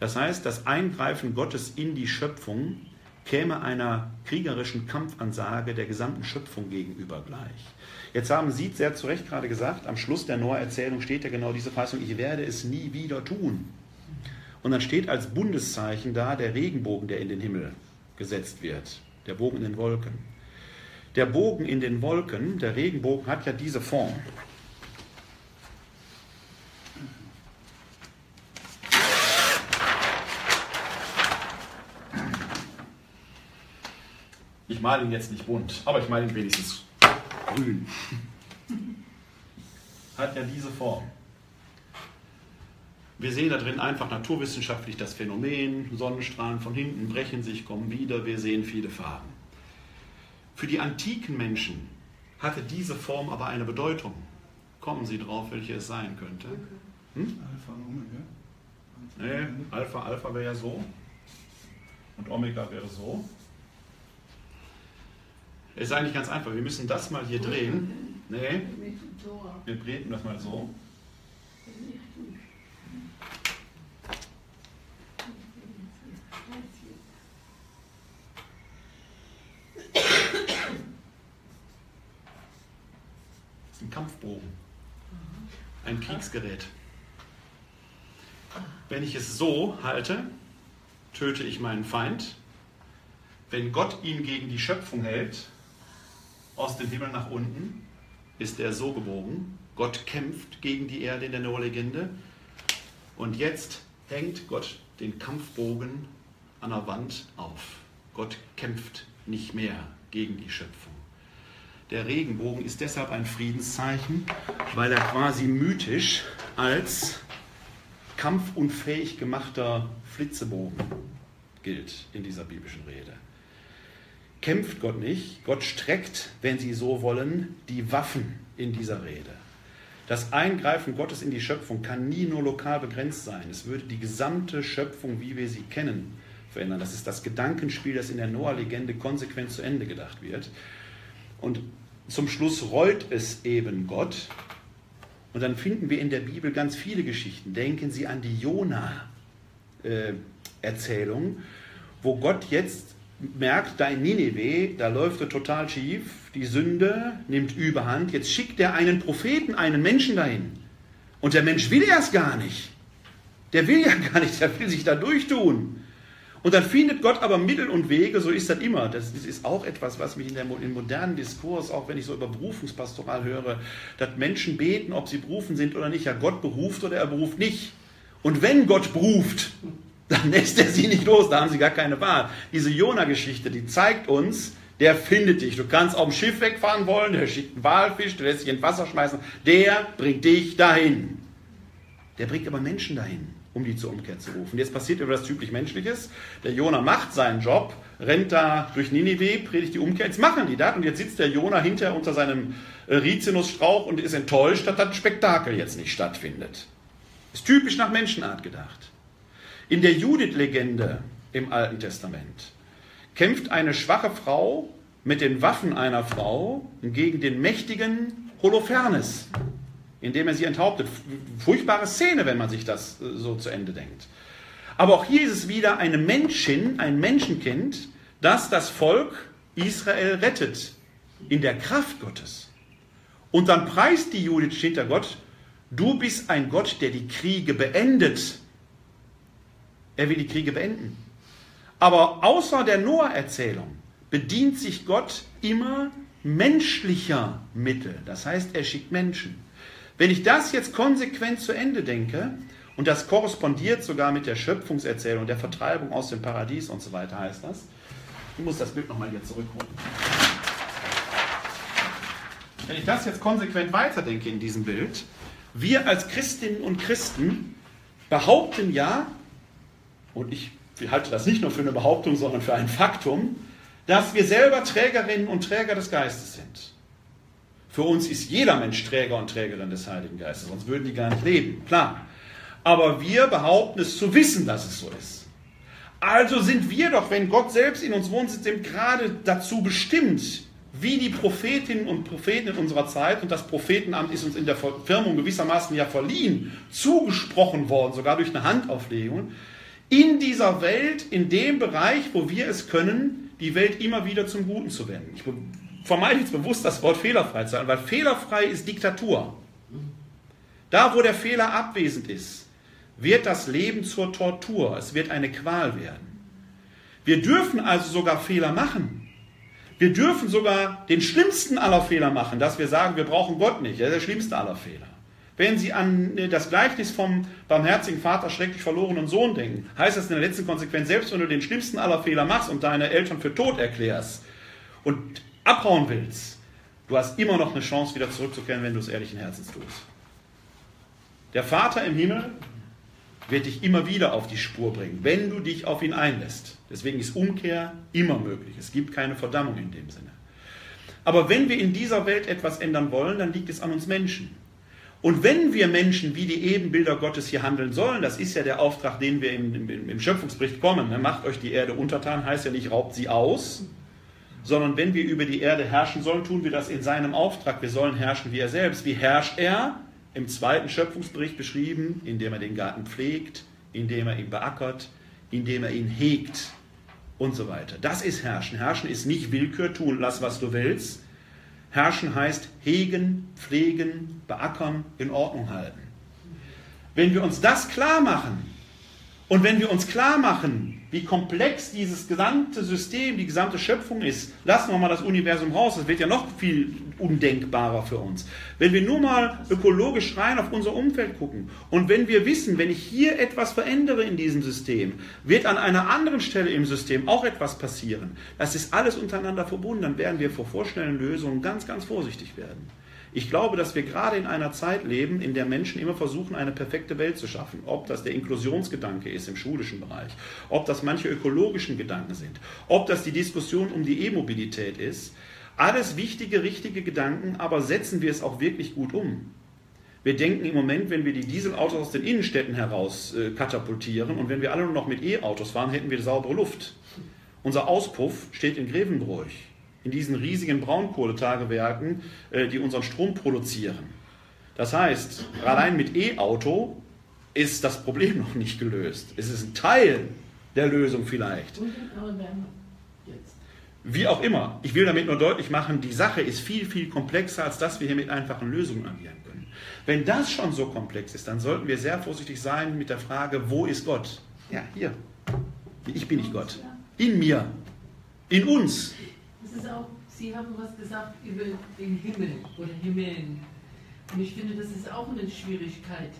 Das heißt, das Eingreifen Gottes in die Schöpfung käme einer kriegerischen Kampfansage der gesamten Schöpfung gegenüber gleich. Jetzt haben Sie sehr zu Recht gerade gesagt, am Schluss der Noah-Erzählung steht ja genau diese Fassung, ich werde es nie wieder tun. Und dann steht als Bundeszeichen da der Regenbogen, der in den Himmel gesetzt wird, der Bogen in den Wolken. Der Bogen in den Wolken, der Regenbogen hat ja diese Form. Ich male ihn jetzt nicht bunt, aber ich male ihn wenigstens grün. Hat ja diese Form. Wir sehen da drin einfach naturwissenschaftlich das Phänomen, Sonnenstrahlen von hinten brechen sich, kommen wieder, wir sehen viele Farben. Für die antiken Menschen hatte diese Form aber eine Bedeutung. Kommen Sie drauf, welche es sein könnte? Hm? Alpha und Omega. Nee, Alpha, Alpha wäre ja so und Omega wäre so. Es ist eigentlich ganz einfach. Wir müssen das mal hier drehen. Nee, wir drehen das mal so. Das ist ein Kampfbogen. Ein Kriegsgerät. Wenn ich es so halte, töte ich meinen Feind. Wenn Gott ihn gegen die Schöpfung hält, aus dem Himmel nach unten, ist er so gebogen. Gott kämpft gegen die Erde in der Noah-Legende. Und jetzt hängt Gott den Kampfbogen an der Wand auf. Gott kämpft nicht mehr gegen die Schöpfung. Der Regenbogen ist deshalb ein Friedenszeichen, weil er quasi mythisch als kampfunfähig gemachter Flitzebogen gilt in dieser biblischen Rede. Kämpft Gott nicht, Gott streckt, wenn Sie so wollen, die Waffen in dieser Rede. Das Eingreifen Gottes in die Schöpfung kann nie nur lokal begrenzt sein. Es würde die gesamte Schöpfung, wie wir sie kennen, verändern. Das ist das Gedankenspiel, das in der Noah-Legende konsequent zu Ende gedacht wird. Und zum Schluss rollt es eben Gott. Und dann finden wir in der Bibel ganz viele Geschichten. Denken Sie an die Jona-Erzählung, wo Gott jetzt merkt, da in Nineveh, da läuft er total schief, die Sünde nimmt überhand. Jetzt schickt er einen Propheten, einen Menschen dahin. Und der Mensch will erst gar nicht. Der will ja gar nicht, der will sich da durchtun. Und dann findet Gott aber Mittel und Wege, so ist das immer. Das ist auch etwas, was mich in der, im modernen Diskurs, auch wenn ich so über Berufungspastoral höre, dass Menschen beten, ob sie berufen sind oder nicht. Ja, Gott beruft oder er beruft nicht. Und wenn Gott beruft, dann lässt er sie nicht los, da haben sie gar keine Wahl. Diese Jona-Geschichte, die zeigt uns, der findet dich. Du kannst auf dem Schiff wegfahren wollen, der schickt einen Walfisch, der lässt sich ins Wasser schmeißen, der bringt dich dahin. Der bringt aber Menschen dahin um die zur Umkehr zu rufen. Jetzt passiert etwas typisch Menschliches. Der Jona macht seinen Job, rennt da durch Ninive, predigt die Umkehr. Jetzt machen die das und jetzt sitzt der Jona hinter unter seinem Rizinusstrauch und ist enttäuscht, dass das Spektakel jetzt nicht stattfindet. Ist typisch nach Menschenart gedacht. In der Judith-Legende im Alten Testament kämpft eine schwache Frau mit den Waffen einer Frau gegen den mächtigen Holofernes. Indem er sie enthauptet. Furchtbare Szene, wenn man sich das äh, so zu Ende denkt. Aber auch hier ist es wieder eine Menschin, ein Menschenkind, das das Volk Israel rettet in der Kraft Gottes. Und dann preist die Judith hinter Gott, du bist ein Gott, der die Kriege beendet. Er will die Kriege beenden. Aber außer der Noah-Erzählung bedient sich Gott immer menschlicher Mittel. Das heißt, er schickt Menschen. Wenn ich das jetzt konsequent zu Ende denke, und das korrespondiert sogar mit der Schöpfungserzählung, der Vertreibung aus dem Paradies und so weiter heißt das. Ich muss das Bild nochmal hier zurückholen. Wenn ich das jetzt konsequent weiterdenke in diesem Bild, wir als Christinnen und Christen behaupten ja, und ich halte das nicht nur für eine Behauptung, sondern für ein Faktum, dass wir selber Trägerinnen und Träger des Geistes sind. Für uns ist jeder Mensch Träger und Trägerin des Heiligen Geistes, sonst würden die gar nicht leben, klar. Aber wir behaupten es zu wissen, dass es so ist. Also sind wir doch, wenn Gott selbst in uns wohnt, sind gerade dazu bestimmt, wie die Prophetinnen und Propheten in unserer Zeit, und das Prophetenamt ist uns in der Firmung gewissermaßen ja verliehen, zugesprochen worden, sogar durch eine Handauflegung, in dieser Welt, in dem Bereich, wo wir es können, die Welt immer wieder zum Guten zu wenden. Ich vermeide jetzt bewusst das Wort fehlerfrei zu sagen, weil fehlerfrei ist Diktatur. Da, wo der Fehler abwesend ist, wird das Leben zur Tortur. Es wird eine Qual werden. Wir dürfen also sogar Fehler machen. Wir dürfen sogar den schlimmsten aller Fehler machen, dass wir sagen, wir brauchen Gott nicht. Das ist der schlimmste aller Fehler. Wenn Sie an äh, das Gleichnis vom barmherzigen Vater schrecklich verlorenen Sohn denken, heißt das in der letzten Konsequenz, selbst wenn du den schlimmsten aller Fehler machst und deine Eltern für tot erklärst und abhauen willst, du hast immer noch eine Chance, wieder zurückzukehren, wenn du es ehrlichen Herzens tust. Der Vater im Himmel wird dich immer wieder auf die Spur bringen, wenn du dich auf ihn einlässt. Deswegen ist Umkehr immer möglich. Es gibt keine Verdammung in dem Sinne. Aber wenn wir in dieser Welt etwas ändern wollen, dann liegt es an uns Menschen. Und wenn wir Menschen wie die Ebenbilder Gottes hier handeln sollen, das ist ja der Auftrag, den wir im, im, im Schöpfungsbericht kommen, ne? macht euch die Erde untertan, heißt ja nicht, raubt sie aus, sondern wenn wir über die Erde herrschen sollen, tun wir das in seinem Auftrag. Wir sollen herrschen wie er selbst. Wie herrscht er? Im zweiten Schöpfungsbericht beschrieben, indem er den Garten pflegt, indem er ihn beackert, indem er ihn hegt und so weiter. Das ist Herrschen. Herrschen ist nicht Willkür, tun, lass was du willst, Herrschen heißt hegen, pflegen, beackern, in Ordnung halten. Wenn wir uns das klar machen und wenn wir uns klar machen, wie komplex dieses gesamte System, die gesamte Schöpfung ist, lassen wir mal das Universum raus, das wird ja noch viel undenkbarer für uns. Wenn wir nur mal ökologisch rein auf unser Umfeld gucken und wenn wir wissen, wenn ich hier etwas verändere in diesem System, wird an einer anderen Stelle im System auch etwas passieren. Das ist alles untereinander verbunden, dann werden wir vor vorschnellen Lösungen ganz, ganz vorsichtig werden. Ich glaube, dass wir gerade in einer Zeit leben, in der Menschen immer versuchen, eine perfekte Welt zu schaffen. Ob das der Inklusionsgedanke ist im schulischen Bereich, ob das manche ökologischen Gedanken sind, ob das die Diskussion um die E-Mobilität ist. Alles wichtige, richtige Gedanken, aber setzen wir es auch wirklich gut um? Wir denken im Moment, wenn wir die Dieselautos aus den Innenstädten heraus äh, katapultieren und wenn wir alle nur noch mit E-Autos fahren, hätten wir saubere Luft. Unser Auspuff steht in Grevenbroich in diesen riesigen Braunkohletagewerken, äh, die unseren Strom produzieren. Das heißt, allein mit E-Auto ist das Problem noch nicht gelöst. Es ist ein Teil der Lösung vielleicht. Wie auch immer. Ich will damit nur deutlich machen, die Sache ist viel, viel komplexer, als dass wir hier mit einfachen Lösungen agieren können. Wenn das schon so komplex ist, dann sollten wir sehr vorsichtig sein mit der Frage, wo ist Gott? Ja, hier. Ich bin nicht Gott. In mir. In uns ist auch, Sie haben was gesagt über den Himmel oder Himmeln. Und ich finde, das ist auch eine Schwierigkeit,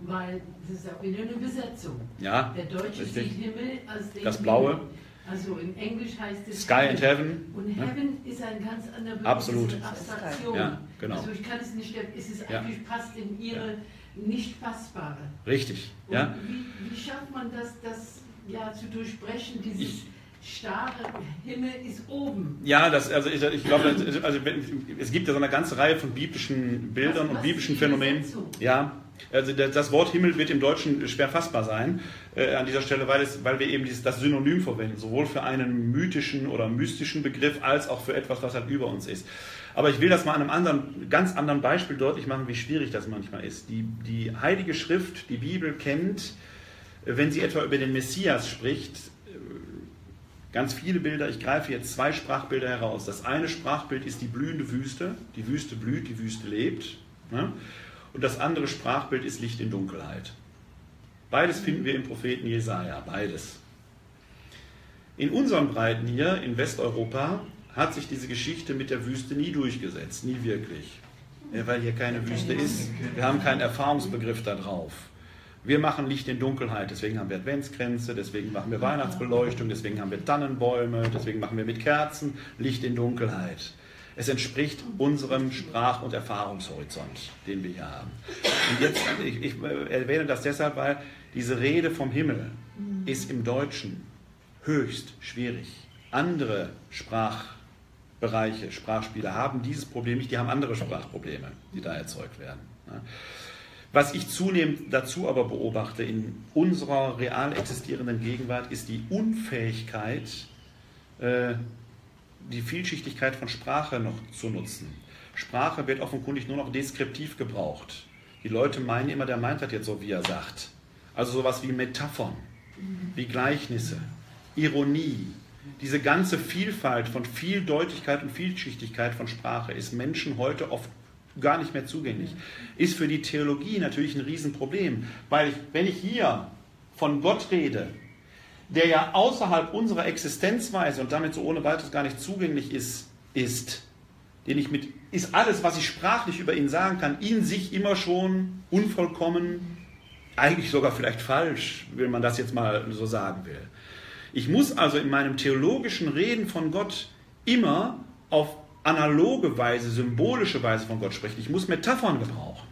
weil das ist auch wieder eine Besetzung. Ja, Der Deutsche richtig. sieht Himmel als den Das Blaue. Himmel. Also in Englisch heißt es Sky and Heaven. Und ne? Heaven ist ein ganz anderer Begriff, Absolut. es eine Abstraktion. Ja, genau. Also ich kann es nicht, es ist Ja. eigentlich passt in ihre nicht fassbare. Richtig. Und Ja? wie, wie schafft man das, das ja zu durchbrechen, dieses Ich- starre Himmel ist oben. Ja, das, also ich, ich glaube, das- also es gibt ja so eine ganze Reihe von biblischen Bildern Was- und biblischen Phänomenen. Ja, also das das Wort Himmel wird im Deutschen schwer fassbar sein äh, an dieser Stelle, weil, es, weil wir eben dieses, das Synonym verwenden, sowohl für einen mythischen oder mystischen Begriff als auch für etwas, was halt über uns ist. Aber ich will das mal an einem anderen, ganz anderen Beispiel deutlich machen, wie schwierig das manchmal ist. Die, die Heilige Schrift, die Bibel kennt, wenn sie etwa über den Messias spricht, ganz viele Bilder. Ich greife jetzt zwei Sprachbilder heraus. Das eine Sprachbild ist die blühende Wüste. Die Wüste blüht, die Wüste lebt. Ne? Und das andere Sprachbild ist Licht in Dunkelheit. Beides finden wir im Propheten Jesaja, beides. In unseren Breiten hier in Westeuropa hat sich diese Geschichte mit der Wüste nie durchgesetzt, nie wirklich. Weil hier keine Wüste ist. Wir haben keinen Erfahrungsbegriff darauf. Wir machen Licht in Dunkelheit, deswegen haben wir Adventsgrenze, deswegen machen wir Weihnachtsbeleuchtung, deswegen haben wir Tannenbäume, deswegen machen wir mit Kerzen Licht in Dunkelheit. Es entspricht unserem Sprach- und Erfahrungshorizont, den wir hier haben. Und jetzt, ich, ich erwähne das deshalb, weil diese Rede vom Himmel ist im Deutschen höchst schwierig. Andere Sprachbereiche, Sprachspiele haben dieses Problem nicht, die haben andere Sprachprobleme, die da erzeugt werden. Was ich zunehmend dazu aber beobachte in unserer real existierenden Gegenwart, ist die Unfähigkeit, äh, die Vielschichtigkeit von Sprache noch zu nutzen. Sprache wird offenkundig nur noch deskriptiv gebraucht. Die Leute meinen immer, der meint das jetzt so, wie er sagt. Also sowas wie Metaphern, wie Gleichnisse, Ironie. Diese ganze Vielfalt von Vieldeutigkeit und Vielschichtigkeit von Sprache ist Menschen heute oft gar nicht mehr zugänglich. Ist für die Theologie natürlich ein Riesenproblem, weil ich, wenn ich hier von Gott rede, der ja außerhalb unserer Existenzweise und damit so ohne weiteres gar nicht zugänglich ist, ist, den ich mit, ist alles, was ich sprachlich über ihn sagen kann, in sich immer schon unvollkommen, eigentlich sogar vielleicht falsch, wenn man das jetzt mal so sagen will. Ich muss also in meinem theologischen Reden von Gott immer auf analoge Weise, symbolische Weise von Gott sprechen. Ich muss Metaphern gebrauchen.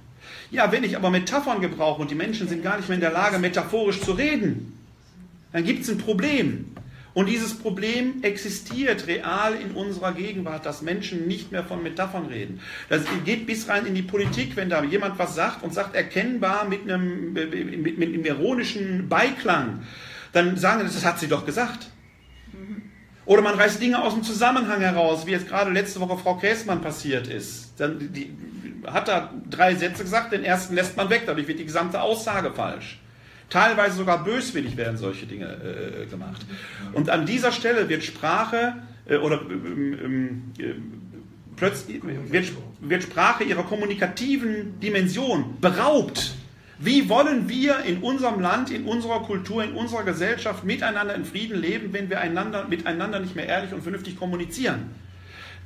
Ja, wenn ich aber Metaphern gebrauche und die Menschen sind gar nicht mehr in der Lage, metaphorisch zu reden, dann gibt es ein Problem. Und dieses Problem existiert real in unserer Gegenwart, dass Menschen nicht mehr von Metaphern reden. Das geht bis rein in die Politik, wenn da jemand was sagt und sagt erkennbar mit einem, mit, mit einem ironischen Beiklang, dann sagen sie, das hat sie doch gesagt. Oder man reißt Dinge aus dem Zusammenhang heraus, wie jetzt gerade letzte Woche Frau Käßmann passiert ist. Dann die, hat da drei Sätze gesagt, den ersten lässt man weg, dadurch wird die gesamte Aussage falsch. Teilweise sogar böswillig werden solche Dinge äh, gemacht. Und an dieser Stelle wird Sprache äh, oder ähm, äh, plötzlich wird, wird Sprache ihrer kommunikativen Dimension beraubt. Wie wollen wir in unserem Land, in unserer Kultur, in unserer Gesellschaft miteinander in Frieden leben, wenn wir einander, miteinander nicht mehr ehrlich und vernünftig kommunizieren?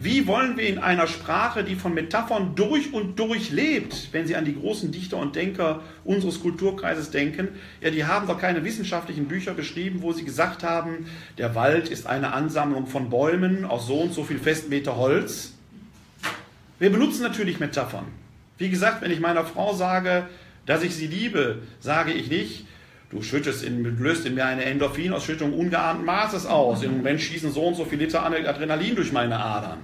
Wie wollen wir in einer Sprache, die von Metaphern durch und durch lebt, wenn Sie an die großen Dichter und Denker unseres Kulturkreises denken, ja, die haben doch keine wissenschaftlichen Bücher geschrieben, wo sie gesagt haben, der Wald ist eine Ansammlung von Bäumen aus so und so viel Festmeter Holz. Wir benutzen natürlich Metaphern. Wie gesagt, wenn ich meiner Frau sage, dass ich sie liebe, sage ich nicht, Du schüttest in, löst in mir eine Endorphinausschüttung ungeahnten Maßes aus. Im Moment schießen so und so viele Liter Adrenalin durch meine Adern.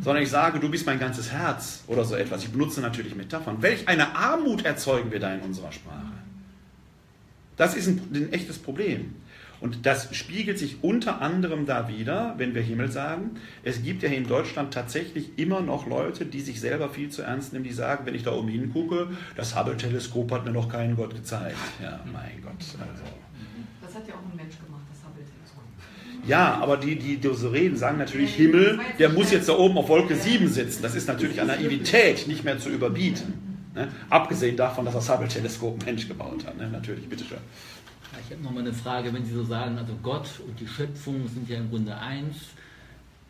Sondern ich sage, du bist mein ganzes Herz oder so etwas. Ich benutze natürlich Metaphern. Welch eine Armut erzeugen wir da in unserer Sprache? Das ist ein, ein echtes Problem. Und das spiegelt sich unter anderem da wieder, wenn wir Himmel sagen. Es gibt ja hier in Deutschland tatsächlich immer noch Leute, die sich selber viel zu ernst nehmen, die sagen, wenn ich da oben hingucke, das Hubble-Teleskop hat mir noch keinen Gott gezeigt. Ja, mein Gott. Also. Das hat ja auch ein Mensch gemacht, das Hubble-Teleskop. Ja, aber die, die so reden, sagen natürlich, Himmel, der muss jetzt da oben auf Wolke 7 sitzen. Das ist natürlich an Naivität nicht mehr zu überbieten. Ne? Abgesehen davon, dass das Hubble-Teleskop ein Mensch gebaut hat. Ne? Natürlich, bitteschön. Ich habe nochmal eine Frage, wenn Sie so sagen, also Gott und die Schöpfung sind ja im Grunde eins.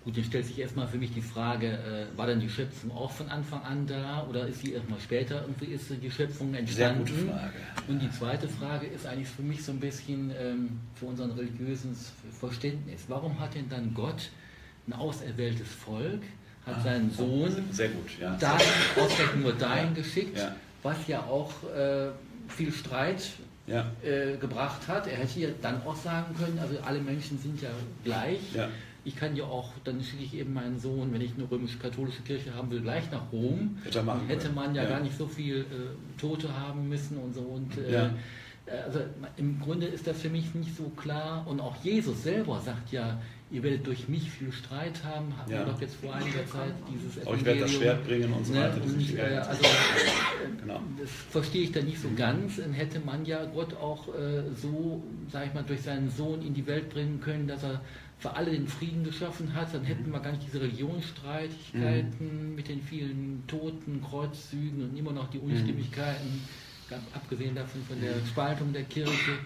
Gut, dann stellt sich erstmal für mich die Frage, äh, war dann die Schöpfung auch von Anfang an da oder ist sie erstmal später irgendwie ist die Schöpfung entstanden? Sehr gute Frage. Und die zweite Frage ist eigentlich für mich so ein bisschen ähm, für unseren religiösen Verständnis. Warum hat denn dann Gott ein auserwähltes Volk, hat ah, seinen Sohn sehr gut, ja. dahin, ausgerechnet nur dahin ja. geschickt, ja. was ja auch äh, viel Streit ja. äh, gebracht hat. Er hätte ja dann auch sagen können, also alle Menschen sind ja gleich. Ja. Ich kann ja auch, dann schicke ich eben meinen Sohn, wenn ich eine römisch-katholische Kirche haben will, gleich nach Rom. Hätte, hätte man ja, ja, gar nicht so viel äh, Tote haben müssen und so. Und, äh, äh, also im Grunde ist das für mich nicht so klar. Und auch Jesus selber sagt ja ihr werdet durch mich viel Streit haben, hatten ja. wir doch jetzt vor einiger Zeit dieses Evangelium. ich werde das Schwert bringen und so ne? weiter. Und, äh, also, genau. Das verstehe ich da nicht so ganz. Dann hätte man ja Gott auch äh, so, sage ich mal, durch seinen Sohn in die Welt bringen können, dass er für alle den Frieden geschaffen hat, dann hätten wir gar nicht diese Religionsstreitigkeiten mhm. mit den vielen Toten, Kreuzzügen und immer noch die Unstimmigkeiten, ganz abgesehen davon von der Spaltung der Kirche.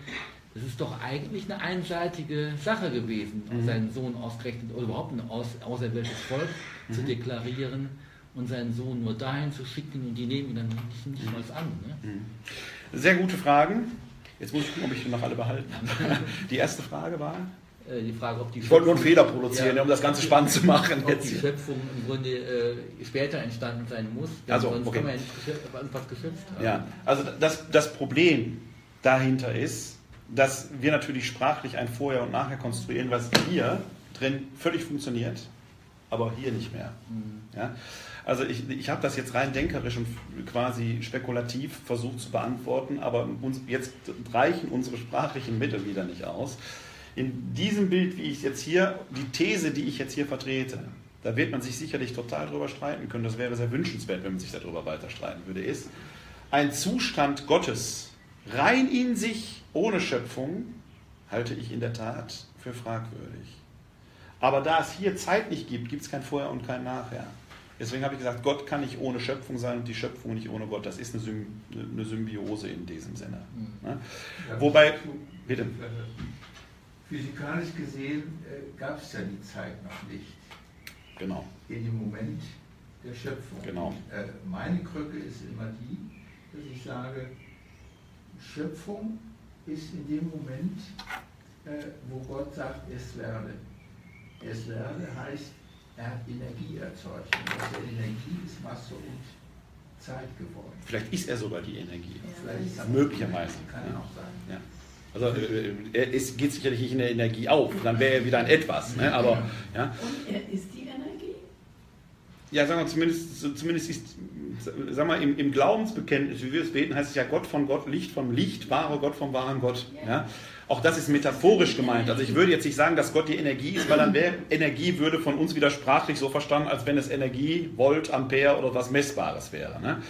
Das ist doch eigentlich eine einseitige Sache gewesen, mhm. seinen Sohn ausgerechnet oder überhaupt ein aus, auserwähltes Volk mhm. zu deklarieren und seinen Sohn nur dahin zu schicken und die nehmen ihn dann nicht, nicht mal an. Ne? Mhm. Sehr gute Fragen. Jetzt muss ich gucken, ob ich noch alle behalten habe. Die erste Frage war? Äh, die Frage, ob die ich wollte nur einen Fehler produzieren, ja, um das Ganze spannend zu machen. Ob jetzt. die Schöpfung im Grunde äh, später entstanden sein muss, also, sonst okay. kann man ja was geschöpft haben. Ja, also das, das Problem dahinter ist, dass wir natürlich sprachlich ein Vorher und Nachher konstruieren, was hier drin völlig funktioniert, aber hier nicht mehr. Mhm. Ja? Also ich, ich habe das jetzt rein denkerisch und quasi spekulativ versucht zu beantworten, aber uns, jetzt reichen unsere sprachlichen Mittel wieder nicht aus in diesem Bild, wie ich es jetzt hier, die These, die ich jetzt hier vertrete, da wird man sich sicherlich total drüber streiten können. Das wäre sehr wünschenswert, wenn man sich darüber weiter streiten würde. Ist ein Zustand Gottes rein in sich ohne Schöpfung halte ich in der Tat für fragwürdig. Aber da es hier Zeit nicht gibt, gibt es kein Vorher und kein Nachher. Deswegen habe ich gesagt, Gott kann nicht ohne Schöpfung sein und die Schöpfung nicht ohne Gott. Das ist eine, Symbiose in diesem Sinne. Mhm. Ne? Ja, Wobei, bitte. Physikalisch gesehen äh, gab es ja die Zeit noch nicht. Genau. In dem Moment der Schöpfung. Genau. Und, äh, meine Krücke ist immer die, dass ich sage, Schöpfung ist in dem Moment, äh, wo Gott sagt, es werde. Es werde heißt, er hat Energie erzeugt. Und aus der Energie ist Masse und Zeit geworden. Vielleicht ist er sogar die Energie. Ja, Möglicherweise. Kann ja. auch sein. Ja. Also äh, er ist, geht sicherlich nicht in der Energie auf, dann wäre er wieder ein Etwas. Ne? Aber, ja. Und er ist die? Ja, sagen wir zumindest, zumindest ist, sagen wir, im, im Glaubensbekenntnis, wie wir es beten, heißt es ja Gott von Gott, Licht vom Licht, wahre Gott vom wahren Gott. Ja? Auch das ist metaphorisch gemeint. Also ich würde jetzt nicht sagen, dass Gott die Energie ist, weil dann wäre Energie würde von uns wieder sprachlich so verstanden, als wenn es Energie, Volt, Ampere oder was Messbares wäre. Ne?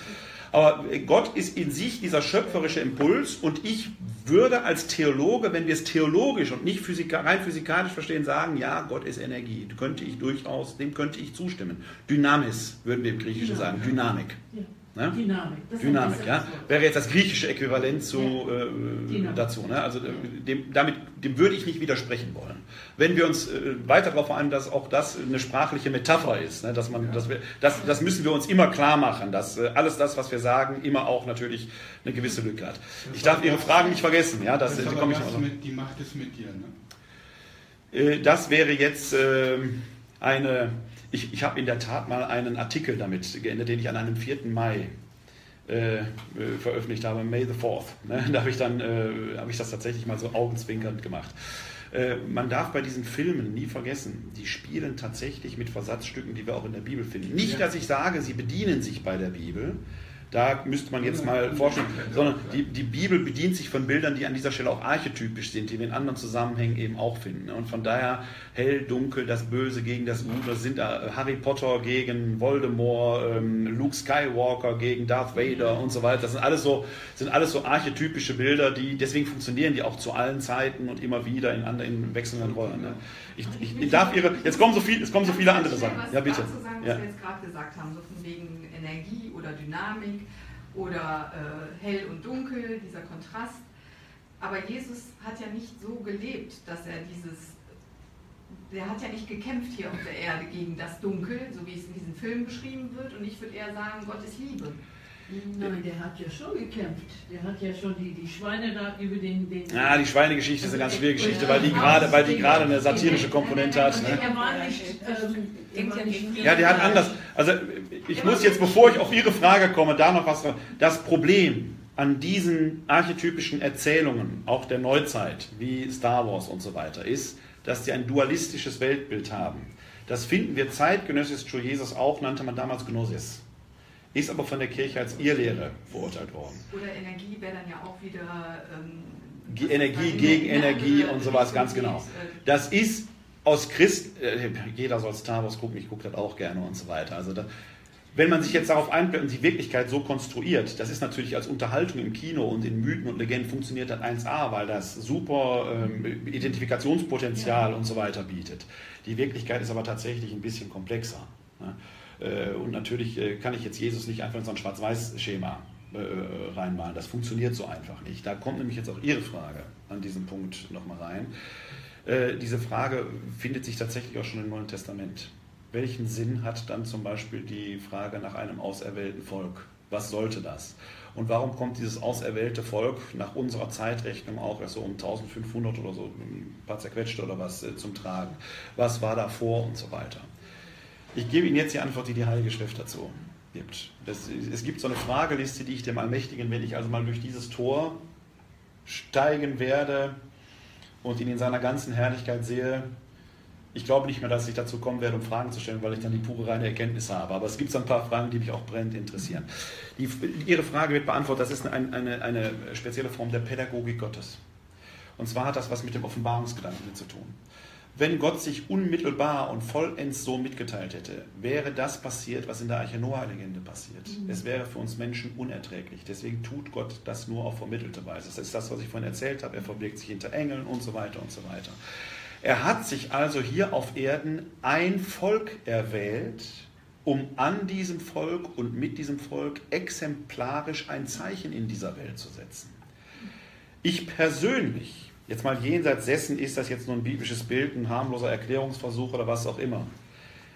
Aber Gott ist in sich dieser schöpferische Impuls und ich würde als Theologe, wenn wir es theologisch und nicht physika rein physikalisch verstehen, sagen, ja, Gott ist Energie. Könnte ich durchaus, dem könnte ich zustimmen. Dynamis würden wir im Griechischen sagen, Dynamik. Ja. Ne? Dynamik. Dynamik, ja. Wäre jetzt das griechische Äquivalent zu, äh, dazu. Ne? Also dem, damit, dem würde ich nicht widersprechen wollen. Wenn wir uns äh, weiter darauf einigen, dass auch das eine sprachliche Metapher ist, ne? dass man, ja. dass wir, das, das müssen wir uns immer klar machen, dass äh, alles das, was wir sagen, immer auch natürlich eine gewisse Lücke hat. Das ich darf Ihre Fragen nicht vergessen. Ja? Das, das die, komme ich mit, die macht es mit dir. Ne? Äh, das wäre jetzt ähm, eine ich, ich habe in der Tat mal einen Artikel damit geändert, den ich an einem 4. Mai äh, äh, veröffentlicht habe, May the 4th. Ne? Da habe ich, dann, äh, hab ich das tatsächlich mal so augenzwinkernd gemacht. Äh, man darf bei diesen Filmen nie vergessen, die spielen tatsächlich mit Versatzstücken, die wir auch in der Bibel finden. Nicht, dass ich sage, sie bedienen sich bei der Bibel, da müsste man jetzt mal forschen, sondern die, die Bibel bedient sich von Bildern, die an dieser Stelle auch archetypisch sind, die wir in anderen Zusammenhängen eben auch finden. Und von daher hell, dunkel, das Böse gegen das Gute, sind da Harry Potter gegen Voldemort, ähm, Luke Skywalker gegen Darth Vader und so weiter. Das sind alles so, sind alles so archetypische Bilder, die deswegen funktionieren die auch zu allen Zeiten und immer wieder in, anderen, in wechselnden Rollen. Ne? Ich, ich, ich, darf ihre, jetzt kommen so, viel, es kommen so viele andere Sachen. Ja, bitte. Was ja. wir jetzt gerade gesagt haben, so von wegen Energie oder Dynamik oder äh, hell und dunkel, dieser Kontrast. Aber Jesus hat ja nicht so gelebt, dass er dieses, der hat ja nicht gekämpft hier auf der Erde gegen das Dunkel, so wie es in diesem Film beschrieben wird. Und ich würde eher sagen, Gott ist Liebe. Nein, der hat ja schon gekämpft. Der hat ja schon die, die Schweine da über den. den ja, die Schweinegeschichte ist eine ganz schwierige Geschichte, weil die gerade, weil die gerade eine satirische Komponente hat. Ne? Er war nicht. Ähm, ja, der hat anders. Also ich muss jetzt, bevor ich auf Ihre Frage komme, da noch was. Das Problem an diesen archetypischen Erzählungen, auch der Neuzeit, wie Star Wars und so weiter, ist, dass sie ein dualistisches Weltbild haben. Das finden wir zeitgenössisch zu Jesus auch, nannte man damals Gnosis ist aber von der Kirche als Irrlehre verurteilt worden. Oder Energie wäre dann ja auch wieder. Ähm, Energie gegen Energie und sowas, ganz genau. Äh, das ist aus Christ, äh, jeder soll Star Wars gucken, ich gucke das auch gerne und so weiter. Also da, wenn man sich jetzt darauf einblendet und die Wirklichkeit so konstruiert, das ist natürlich als Unterhaltung im Kino und in Mythen und Legenden funktioniert das 1A, weil das super ähm, Identifikationspotenzial ja. und so weiter bietet. Die Wirklichkeit ist aber tatsächlich ein bisschen komplexer. Ne? Äh, und natürlich äh, kann ich jetzt Jesus nicht einfach in so ein Schwarz-Weiß-Schema äh, reinmalen. Das funktioniert so einfach nicht. Da kommt nämlich jetzt auch Ihre Frage an diesem Punkt nochmal rein. Diese Frage findet sich tatsächlich auch schon im Neuen Testament welchen Sinn hat dann zum Beispiel die Frage nach einem auserwählten Volk? Was sollte das? Und warum kommt dieses auserwählte Volk nach unserer Zeitrechnung auch erst so um 1500 oder so, ein paar zerquetschte oder was, äh, zum Tragen? Was war davor und so weiter? Ich gebe Ihnen jetzt die Antwort, die die Heilige Schrift dazu gibt. Das, es gibt so eine Frageliste, die ich dem Allmächtigen, wenn ich also mal durch dieses Tor steigen werde und ihn in seiner ganzen Herrlichkeit sehe, ich glaube nicht mehr, dass ich dazu kommen werde, um Fragen zu stellen, weil ich dann die pure reine Erkenntnis habe. Aber es gibt so ein paar Fragen, die mich auch brennend interessieren. Die, Ihre Frage wird beantwortet, das ist eine, eine, eine spezielle Form der Pädagogik Gottes. Und zwar hat das was mit dem Offenbarungsgedanken zu tun. Wenn Gott sich unmittelbar und vollends so mitgeteilt hätte, wäre das passiert, was in der Arche Noah-Legende passiert. Mhm. Es wäre für uns Menschen unerträglich. Deswegen tut Gott das nur auf vermittelte Weise. Das ist das, was ich vorhin erzählt habe. Er verbirgt sich hinter Engeln und so weiter und so weiter. Er hat sich also hier auf Erden ein Volk erwählt, um an diesem Volk und mit diesem Volk exemplarisch ein Zeichen in dieser Welt zu setzen. Ich persönlich, jetzt mal jenseits dessen, ist das jetzt nur ein biblisches Bild, ein harmloser Erklärungsversuch oder was auch immer.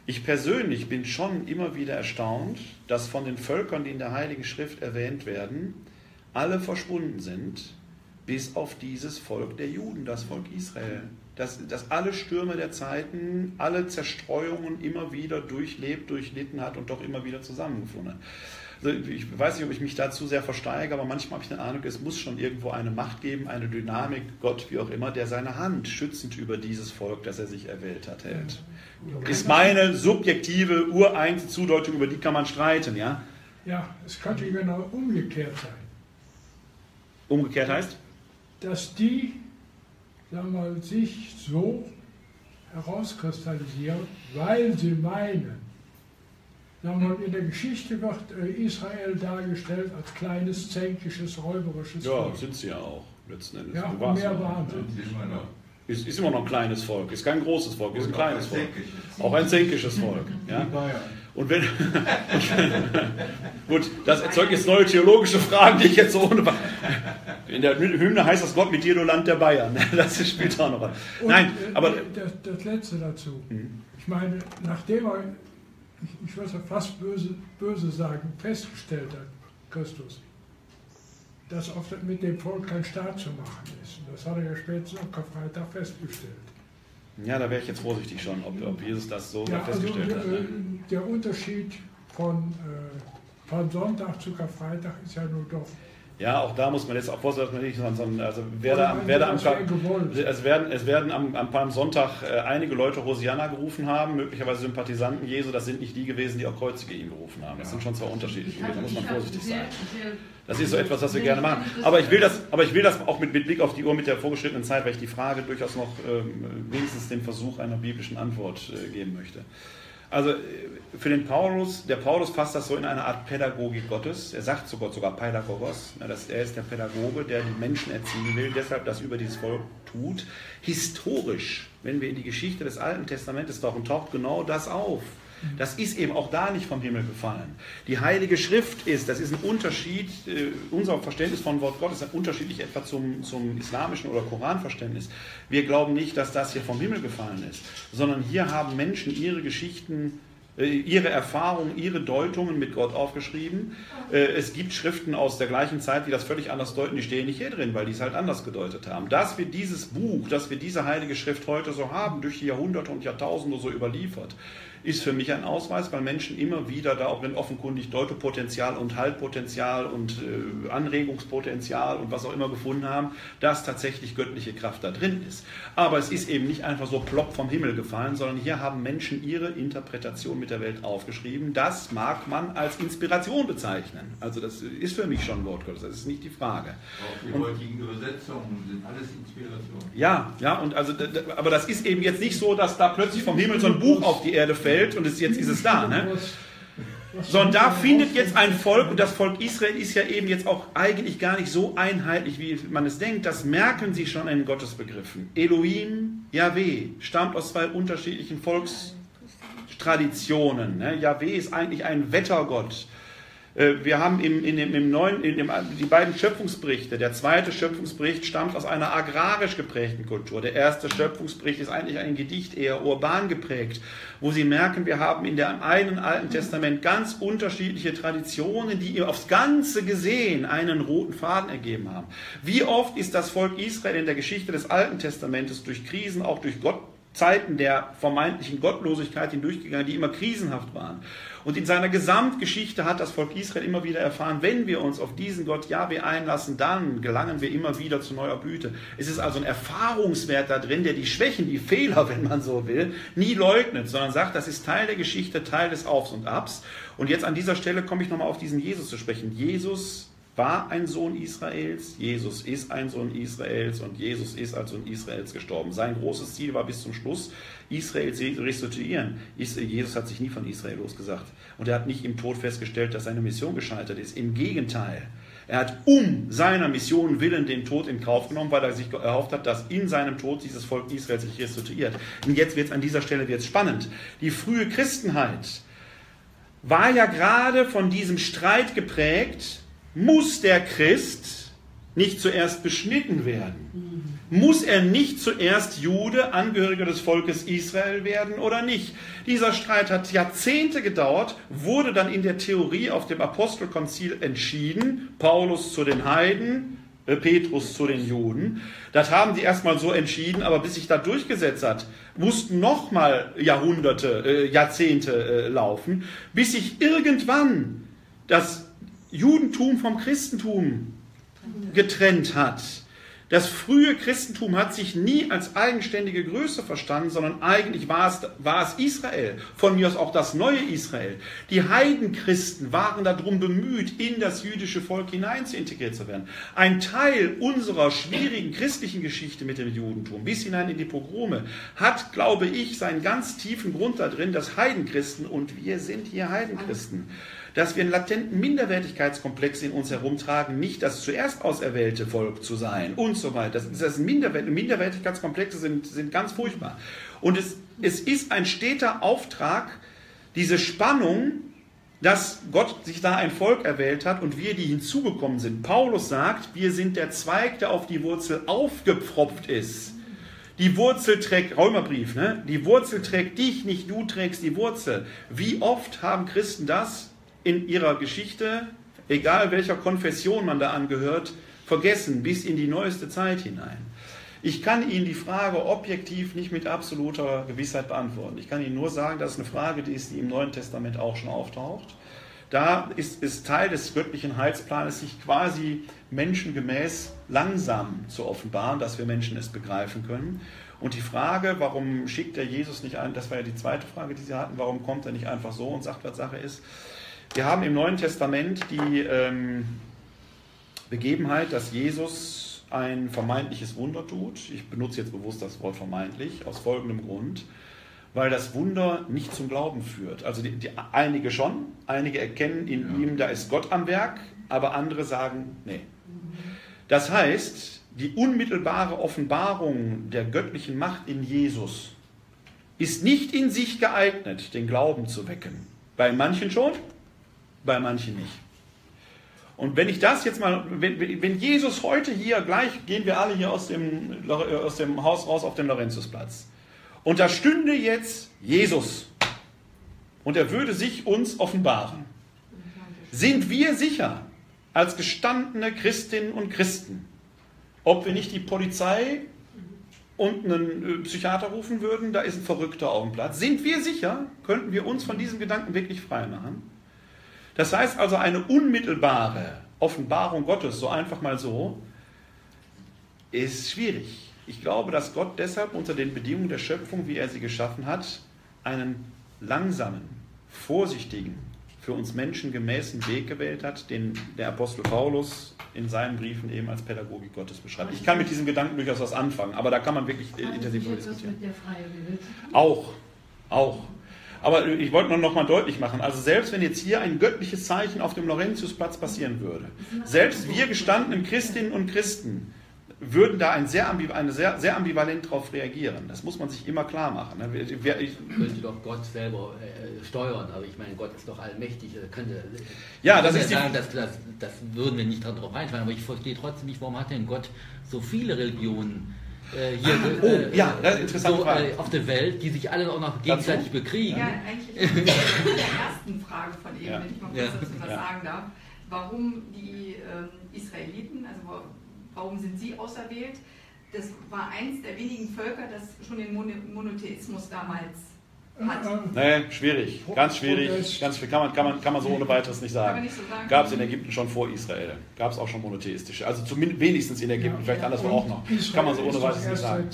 Ich persönlich bin schon immer wieder erstaunt, dass von den Völkern, die in der Heiligen Schrift erwähnt werden, alle verschwunden sind, bis auf dieses Volk der Juden, das Volk Israel dass, dass alle Stürme der Zeiten, alle Zerstreuungen immer wieder durchlebt, durchlitten hat und doch immer wieder zusammengefunden hat. Also ich weiß nicht, ob ich mich da zu sehr versteige, aber manchmal habe ich den Ahnung, es muss schon irgendwo eine Macht geben, eine Dynamik, Gott, wie auch immer, der seine Hand schützend über dieses Volk, das er sich erwählt hat, hält. Ist meine subjektive, ureins Zudeutung, über die kann man streiten, ja? Ja, es könnte genau umgekehrt sein. Umgekehrt heißt? Dass die sagen wir mal, sich so herauskristallisieren, weil sie meinen, sagen wir mal, in der Geschichte wird äh, Israel dargestellt als kleines, zänkisches, räuberisches Ja, Volk. sind sie ja auch, letzten Endes. Ja, mehr waren sie. Ist, ist, immer noch ein kleines Volk, ist kein großes Volk, ist ein kleines Volk. Auch ein zänkisches Volk. Ja? Und wenn, gut, das erzeugt jetzt neue theologische Fragen, die ich jetzt so ohne. In der Hymne heißt das Gott mit dir, du Land der Bayern. Das spielt auch noch was. Nein, äh, aber. Das, das Letzte dazu. Mhm. Ich meine, nachdem er, ich, ich würde fast böse, böse sagen, festgestellt hat, Christus, dass oft mit dem Volk kein Staat zu machen ist. Das hat er ja spätestens am Karfreitag festgestellt. Ja, da wäre ich jetzt vorsichtig schon, ob, ob Jesus das so ja, festgestellt also, hat. Ne? Der Unterschied von, äh, von Sonntag zu Karfreitag ist ja nur doch ja, auch da muss man jetzt auch vorsichtig nicht sondern also wer da, wer da am, es werden, es werden am, am Palmsonntag äh, einige Leute Hosianna gerufen haben, möglicherweise Sympathisanten Jesu, das sind nicht die gewesen, die auch Kreuzige ihn gerufen haben. Das sind schon zwei unterschiedliche Da muss man vorsichtig sein. Das ist so etwas, was wir gerne machen. Aber ich will das, aber ich will das auch mit, mit Blick auf die Uhr mit der vorgeschrittenen Zeit, weil ich die Frage durchaus noch ähm, wenigstens den Versuch einer biblischen Antwort äh, geben möchte. Also äh, für den Paulus, der Paulus fasst das so in eine Art Pädagogik Gottes. Er sagt zu Gott sogar Pädagogos, dass er ist der Pädagoge, der die Menschen erziehen will, deshalb das über dieses Volk tut. Historisch, wenn wir in die Geschichte des Alten Testamentes tauchen, taucht genau das auf. Das ist eben auch da nicht vom Himmel gefallen. Die Heilige Schrift ist, das ist ein Unterschied, äh, unser Verständnis von Wort Gottes ist unterschiedlich etwa zum, zum islamischen oder Koranverständnis. Wir glauben nicht, dass das hier vom Himmel gefallen ist, sondern hier haben Menschen ihre Geschichten äh, ihre Erfahrungen, ihre Deutungen mit Gott aufgeschrieben. Äh, es gibt Schriften aus der gleichen Zeit, die das völlig anders deuten, die stehen nicht hier drin, weil die es halt anders gedeutet haben. Dass wir dieses Buch, dass wir diese heilige Schrift heute so haben, durch die Jahrhunderte und Jahrtausende so überliefert, ist für mich ein Ausweis, weil Menschen immer wieder da auch wenn offenkundig Deutepotenzial und Haltpotenzial und äh, Anregungspotenzial und was auch immer gefunden haben, dass tatsächlich göttliche Kraft da drin ist. Aber es ist eben nicht einfach so plopp vom Himmel gefallen, sondern hier haben Menschen ihre Interpretation mit der Welt aufgeschrieben. Das mag man als Inspiration bezeichnen. Also das ist für mich schon Wort Gottes, das ist nicht die Frage. Auch die und, heutigen Übersetzungen sind alles Inspirationen. Ja, ja, und also, aber das ist eben jetzt nicht so, dass da plötzlich vom Himmel so ein Buch auf die Erde fällt Welt und es, jetzt ist es da. Ne? Sondern da findet jetzt ein Volk, und das Volk Israel ist ja eben jetzt auch eigentlich gar nicht so einheitlich, wie man es denkt. Das merken sie schon in Gottesbegriffen. Elohim, Yahweh, stammt aus zwei unterschiedlichen Volkstraditionen. Ne? Yahweh ist eigentlich ein Wettergott. Äh, wir haben im, in dem, im neuen, in dem, die beiden Schöpfungsberichte. Der zweite Schöpfungsbericht stammt aus einer agrarisch geprägten Kultur. Der erste Schöpfungsbericht ist eigentlich ein Gedicht, eher urban geprägt, wo Sie merken, wir haben in dem einen Alten Testament ganz unterschiedliche Traditionen, die aufs Ganze gesehen einen roten Faden ergeben haben. Wie oft ist das Volk Israel in der Geschichte des Alten Testamentes durch Krisen, auch durch Gott, Zeiten der vermeintlichen Gottlosigkeit hindurchgegangen, die immer krisenhaft waren. Und in seiner Gesamtgeschichte hat das Volk Israel immer wieder erfahren, wenn wir uns auf diesen Gott Jahwe einlassen, dann gelangen wir immer wieder zu neuer Blüte. Es ist also ein Erfahrungswert da drin, der die Schwächen, die Fehler, wenn man so will, nie leugnet, sondern sagt, das ist Teil der Geschichte, Teil des Aufs und Abs. Und jetzt an dieser Stelle komme ich nochmal auf diesen Jesus zu sprechen. Jesus war ein Sohn Israels, Jesus ist ein Sohn Israels und Jesus ist als Sohn Israels gestorben. Sein großes Ziel war bis zum Schluss, Israel zu restituieren. Jesus hat sich nie von Israel losgesagt. Und er hat nicht im Tod festgestellt, dass seine Mission gescheitert ist. Im Gegenteil. Er hat um seiner Mission willen den Tod in Kauf genommen, weil er sich erhofft hat, dass in seinem Tod dieses Volk Israel sich restituiert. Und jetzt wird es an dieser Stelle wird's spannend. Die frühe Christenheit war ja gerade von diesem Streit geprägt, muss der Christ nicht zuerst beschnitten werden? Muss er nicht zuerst Jude, Angehöriger des Volkes Israel werden oder nicht? Dieser Streit hat Jahrzehnte gedauert, wurde dann in der Theorie auf dem Apostelkonzil entschieden. Paulus zu den Heiden, äh, Petrus zu den Juden. Das haben die erstmal so entschieden, aber bis sich da durchgesetzt hat, mussten nochmal Jahrhunderte, äh, Jahrzehnte äh, laufen, bis sich irgendwann das Judentum vom Christentum getrennt hat. Das frühe Christentum hat sich nie als eigenständige Größe verstanden, sondern eigentlich war es, war es Israel, von mir aus auch das neue Israel. Die Heidenchristen waren darum bemüht, in das jüdische Volk hinein zu integriert zu werden. Ein Teil unserer schwierigen christlichen Geschichte mit dem Judentum, bis hinein in die Pogrome, hat, glaube ich, seinen ganz tiefen Grund darin, dass Heidenchristen, und wir sind hier Heidenchristen, dass wir einen latenten Minderwertigkeitskomplex in uns herumtragen, nicht das zuerst auserwählte Volk zu sein und so weiter. Das, das Minderwert, Minderwertigkeitskomplexe sind, sind ganz furchtbar. Und es, es ist ein steter Auftrag, diese Spannung, dass Gott sich da ein Volk erwählt hat und wir, die hinzugekommen sind. Paulus sagt, wir sind der Zweig, der auf die Wurzel aufgepfropft ist. Die Wurzel trägt, Römerbrief, ne? Die Wurzel trägt dich, nicht du trägst die Wurzel. Wie oft haben Christen das in ihrer Geschichte, egal welcher Konfession man da angehört, vergessen bis in die neueste Zeit hinein. Ich kann Ihnen die Frage objektiv nicht mit absoluter Gewissheit beantworten. Ich kann Ihnen nur sagen, dass es eine Frage die ist, die im Neuen Testament auch schon auftaucht. Da ist es Teil des göttlichen Heilsplanes, sich quasi menschengemäß langsam zu offenbaren, dass wir Menschen es begreifen können. Und die Frage, warum schickt der Jesus nicht ein, das war ja die zweite Frage, die Sie hatten, warum kommt er nicht einfach so und sagt, was Sache ist, wir haben im Neuen Testament die ähm, Begebenheit, dass Jesus ein vermeintliches Wunder tut. Ich benutze jetzt bewusst das Wort vermeintlich, aus folgendem Grund. Weil das Wunder nicht zum Glauben führt. Also die, die, einige schon, einige erkennen in ja. ihm, da ist Gott am Werk, aber andere sagen, nee. Das heißt, die unmittelbare Offenbarung der göttlichen Macht in Jesus ist nicht in sich geeignet, den Glauben zu wecken. Bei manchen schon, bei manchen nicht. Und wenn ich das jetzt mal, wenn, wenn Jesus heute hier, gleich gehen wir alle hier aus dem, aus dem Haus raus auf den Lorenzusplatz. Und da stünde jetzt Jesus und er würde sich uns offenbaren. Sind wir sicher, als gestandene Christinnen und Christen, ob wir nicht die Polizei und einen äh, Psychiater rufen würden, da ist ein Verrückter auf sind wir sicher, könnten wir uns von diesem Gedanken wirklich frei machen? Das heißt also eine unmittelbare Offenbarung Gottes, so einfach mal so, ist schwierig. Ich glaube, dass Gott deshalb unter den Bedingungen der Schöpfung, wie er sie geschaffen hat, einen langsamen, vorsichtigen, für uns Menschen gemäßen Weg gewählt hat, den der Apostel Paulus in seinen Briefen eben als Pädagogik Gottes beschreibt. Ich kann mit diesem Gedanken durchaus was anfangen, aber da kann man wirklich intensiv diskutieren. Auch, auch. Aber ich wollte nur noch mal deutlich machen, also selbst wenn jetzt hier ein göttliches Zeichen auf dem Laurentiusplatz passieren würde, selbst wir gestandenen Christinnen und Christen würden da ein sehr, eine sehr, sehr ambivalent darauf reagieren. Das muss man sich immer klar machen. Ne? Ich, könnte doch Gott selber äh, steuern, aber ich meine, Gott ist doch allmächtig. Könnte, ja, das ist sagen, das, das, das, würden wir nicht darauf einfallen, aber ich verstehe trotzdem nicht, warum hat denn Gott so viele Religionen äh, hier ah, oh, äh, ja, interessant so, äh, auf der Welt, die sich alle auch noch gegenseitig Dazu? bekriegen. Ja, eigentlich ist der ersten Frage von eben, ja. wenn ich mal kurz ja. dazu was ja. sagen darf, warum die ähm, Israeliten, also warum sind sie auserwählt? Das war eins der wenigen Völker, das schon den Monotheismus damals Nee, schwierig, ganz schwierig. Ganz, kann, man, kann, man, kann man so ohne weiteres nicht sagen. So sagen. Gab es in Ägypten schon vor Israel. Gab es auch schon monotheistische. Also zumindest wenigstens in Ägypten, ja, vielleicht ja, anderswo auch noch. kann man so ohne weiteres nicht sagen.